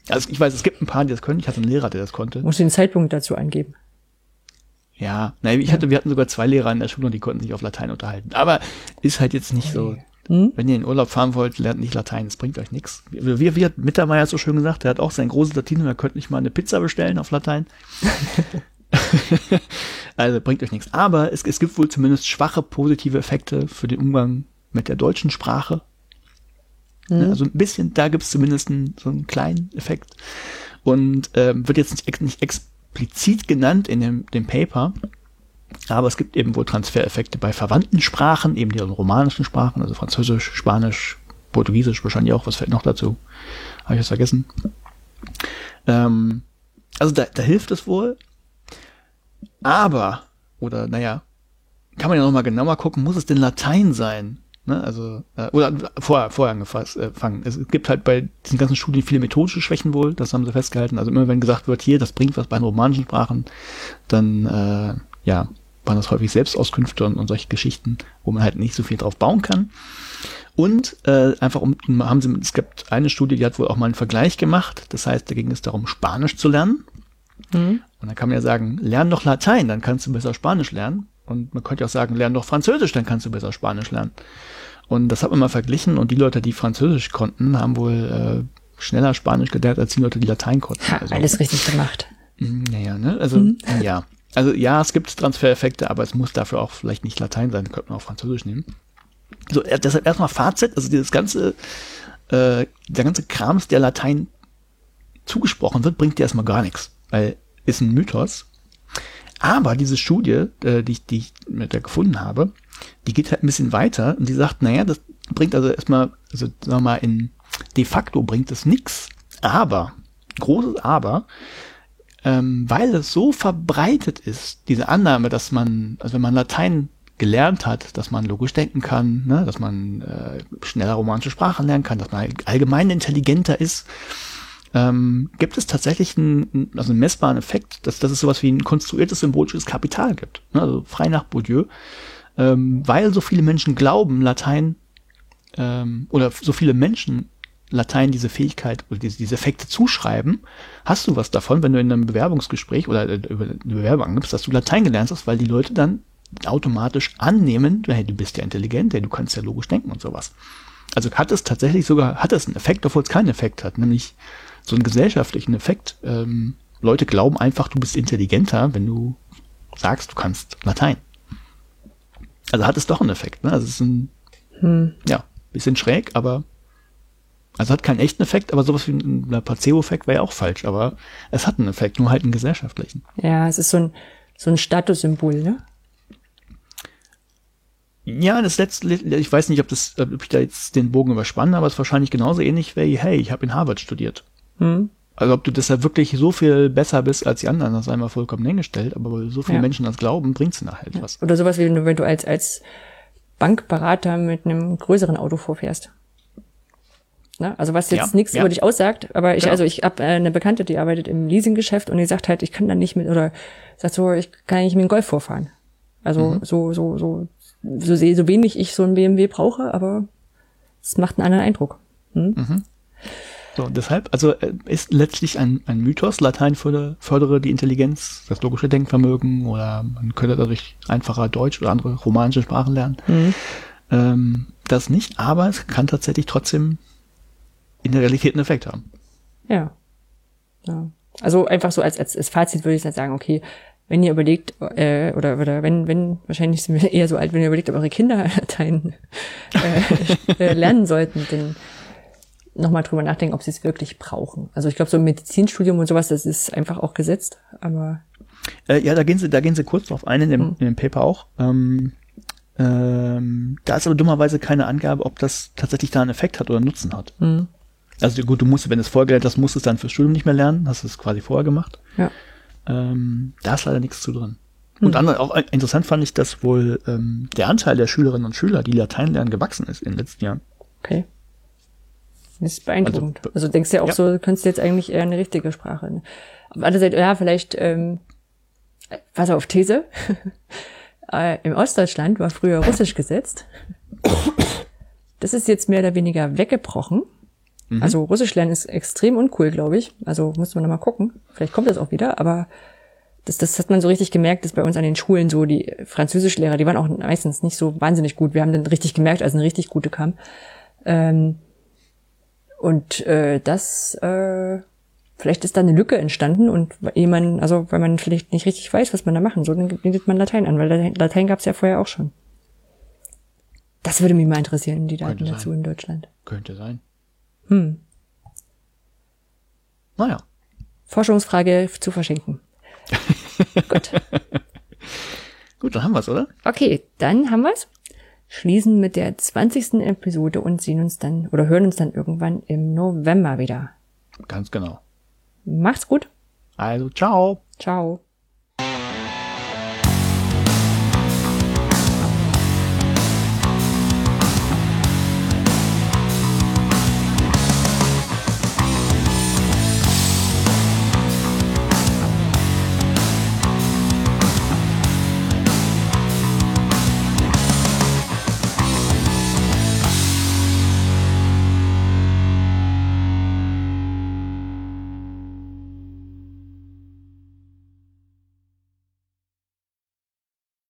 Also ich weiß, es gibt ein paar, die das können. Ich hatte einen Lehrer, der das konnte. Muss den Zeitpunkt dazu angeben. Ja, nein, ich hatte, wir hatten sogar zwei Lehrer in der Schule und die konnten sich auf Latein unterhalten. Aber ist halt jetzt nicht so. Hm? Wenn ihr in Urlaub fahren wollt, lernt nicht Latein, das bringt euch nichts. Wie, wie, wie hat Mittermeier so schön gesagt, der hat auch sein großes Latinum, er könnte nicht mal eine Pizza bestellen auf Latein. also bringt euch nichts. Aber es, es gibt wohl zumindest schwache positive Effekte für den Umgang mit der deutschen Sprache. Mhm. Also ein bisschen, da gibt es zumindest einen, so einen kleinen Effekt. Und ähm, wird jetzt nicht, nicht explizit genannt in dem, dem Paper, aber es gibt eben wohl Transfereffekte bei verwandten Sprachen, eben die romanischen Sprachen, also Französisch, Spanisch, Portugiesisch wahrscheinlich auch. Was fällt noch dazu? Habe ich das vergessen? Ähm, also da, da hilft es wohl. Aber, oder naja, kann man ja nochmal genauer gucken, muss es denn Latein sein? Ne, also, äh, oder vorher, vorher angefangen. Äh, es gibt halt bei diesen ganzen Studien viele methodische Schwächen wohl, das haben sie festgehalten. Also immer wenn gesagt wird, hier, das bringt was bei den romanischen Sprachen, dann äh, ja, waren das häufig Selbstauskünfte und, und solche Geschichten, wo man halt nicht so viel drauf bauen kann. Und äh, einfach um, haben sie, es gibt eine Studie, die hat wohl auch mal einen Vergleich gemacht. Das heißt, da ging es darum, Spanisch zu lernen. Mhm. Und dann kann man ja sagen, lern doch Latein, dann kannst du besser Spanisch lernen. Und man könnte auch sagen, lern doch Französisch, dann kannst du besser Spanisch lernen. Und das hat man mal verglichen und die Leute, die Französisch konnten, haben wohl äh, schneller Spanisch gelernt als die Leute, die Latein konnten. Ha, also, alles richtig gemacht. Naja, ne? Also, mhm. ja. Also ja, es gibt Transfereffekte, aber es muss dafür auch vielleicht nicht Latein sein, könnte man auch Französisch nehmen. So, äh, deshalb erstmal Fazit, also dieses ganze, äh, der ganze Krams, der Latein zugesprochen wird, bringt dir erstmal gar nichts, weil ist ein Mythos. Aber diese Studie, äh, die, ich, die ich mit der gefunden habe, die geht halt ein bisschen weiter und die sagt, naja, das bringt also erstmal, also sagen wir mal, in de facto bringt es nichts. Aber, großes Aber, ähm, weil es so verbreitet ist, diese Annahme, dass man, also wenn man Latein gelernt hat, dass man logisch denken kann, ne, dass man äh, schneller romanische Sprachen lernen kann, dass man allgemein intelligenter ist, ähm, gibt es tatsächlich einen, also einen messbaren Effekt, dass, dass es sowas wie ein konstruiertes symbolisches Kapital gibt. Ne? Also frei nach Bourdieu. Ähm, weil so viele Menschen glauben, Latein ähm, oder so viele Menschen Latein diese Fähigkeit oder diese, diese Effekte zuschreiben, hast du was davon, wenn du in einem Bewerbungsgespräch oder äh, über eine Bewerbung angibst, dass du Latein gelernt hast, weil die Leute dann automatisch annehmen, hey, du bist ja intelligent, hey, du kannst ja logisch denken und sowas. Also hat es tatsächlich sogar, hat es einen Effekt, obwohl es keinen Effekt hat, nämlich so einen gesellschaftlichen Effekt. Ähm, Leute glauben einfach, du bist intelligenter, wenn du sagst, du kannst Latein. Also hat es doch einen Effekt. Ne? Also es ist ein, hm. ja, bisschen schräg, aber also hat keinen echten Effekt, aber sowas wie ein Placebo-Effekt wäre ja auch falsch. Aber es hat einen Effekt, nur halt einen gesellschaftlichen. Ja, es ist so ein, so ein Statussymbol, ne? Ja, das letzte, ich weiß nicht, ob, das, ob ich da jetzt den Bogen überspanne, aber es ist wahrscheinlich genauso ähnlich wie, hey, ich habe in Harvard studiert. Hm. Also ob du deshalb wirklich so viel besser bist als die anderen, das ist einmal vollkommen hingestellt, aber so viele ja. Menschen das glauben, bringt's nachher halt ja. was. Oder sowas wie wenn du als, als Bankberater mit einem größeren Auto vorfährst. Ne? Also was jetzt ja, nichts ja. über dich aussagt, aber ich, ja. also ich habe äh, eine Bekannte, die arbeitet im Leasinggeschäft und die sagt halt, ich kann dann nicht mit, oder sagt so, ich kann nicht mit dem Golf vorfahren. Also mhm. so, so, so, so, so, so wenig ich so ein BMW brauche, aber es macht einen anderen Eindruck. Hm? Mhm. So, deshalb, also äh, ist letztlich ein, ein Mythos, Latein fördere, fördere die Intelligenz, das logische Denkvermögen oder man könnte dadurch einfacher Deutsch oder andere romanische Sprachen lernen. Mhm. Ähm, das nicht, aber es kann tatsächlich trotzdem in der Realität einen Effekt haben. Ja. ja. Also einfach so als, als, als Fazit würde ich dann sagen, okay, wenn ihr überlegt, äh, oder, oder wenn, wenn, wahrscheinlich sind wir eher so alt, wenn ihr überlegt, ob eure Kinder Latein äh, äh, lernen sollten, dann nochmal drüber nachdenken, ob sie es wirklich brauchen. Also ich glaube, so ein Medizinstudium und sowas, das ist einfach auch gesetzt, aber. Äh, ja, da gehen sie, da gehen sie kurz drauf ein, in dem, mhm. in dem Paper auch. Ähm, ähm, da ist aber dummerweise keine Angabe, ob das tatsächlich da einen Effekt hat oder einen Nutzen hat. Mhm. Also gut, du musst, wenn du es vorgelernt hast, musst du es dann fürs Studium nicht mehr lernen, hast du es quasi vorher gemacht. Ja. Ähm, da ist leider nichts zu drin. Mhm. Und andere, auch interessant fand ich, dass wohl ähm, der Anteil der Schülerinnen und Schüler, die Latein lernen, gewachsen ist in den letzten Jahren. Okay. Das ist beeindruckend. Also, also denkst du ja auch ja. so, du könntest jetzt eigentlich eher eine richtige Sprache. Ne? Auf alle Seite, ja, vielleicht, ähm, was auf These. äh, Im Ostdeutschland war früher Russisch gesetzt. Das ist jetzt mehr oder weniger weggebrochen. Mhm. Also Russisch lernen ist extrem uncool, glaube ich. Also muss man noch mal gucken. Vielleicht kommt das auch wieder, aber das, das hat man so richtig gemerkt, dass bei uns an den Schulen so die Französischlehrer, die waren auch meistens nicht so wahnsinnig gut. Wir haben dann richtig gemerkt, als eine richtig gute kam. Ähm, und äh, das, äh, vielleicht ist da eine Lücke entstanden und jemand, also weil man vielleicht nicht richtig weiß, was man da machen soll, dann bietet man Latein an, weil Latein gab es ja vorher auch schon. Das würde mich mal interessieren, die Daten dazu in Deutschland. Könnte sein. Hm. Naja. Forschungsfrage zu verschenken. Gut. Gut, dann haben wir's, oder? Okay, dann haben wir's schließen mit der 20. Episode und sehen uns dann oder hören uns dann irgendwann im November wieder. Ganz genau. Macht's gut. Also, ciao. Ciao.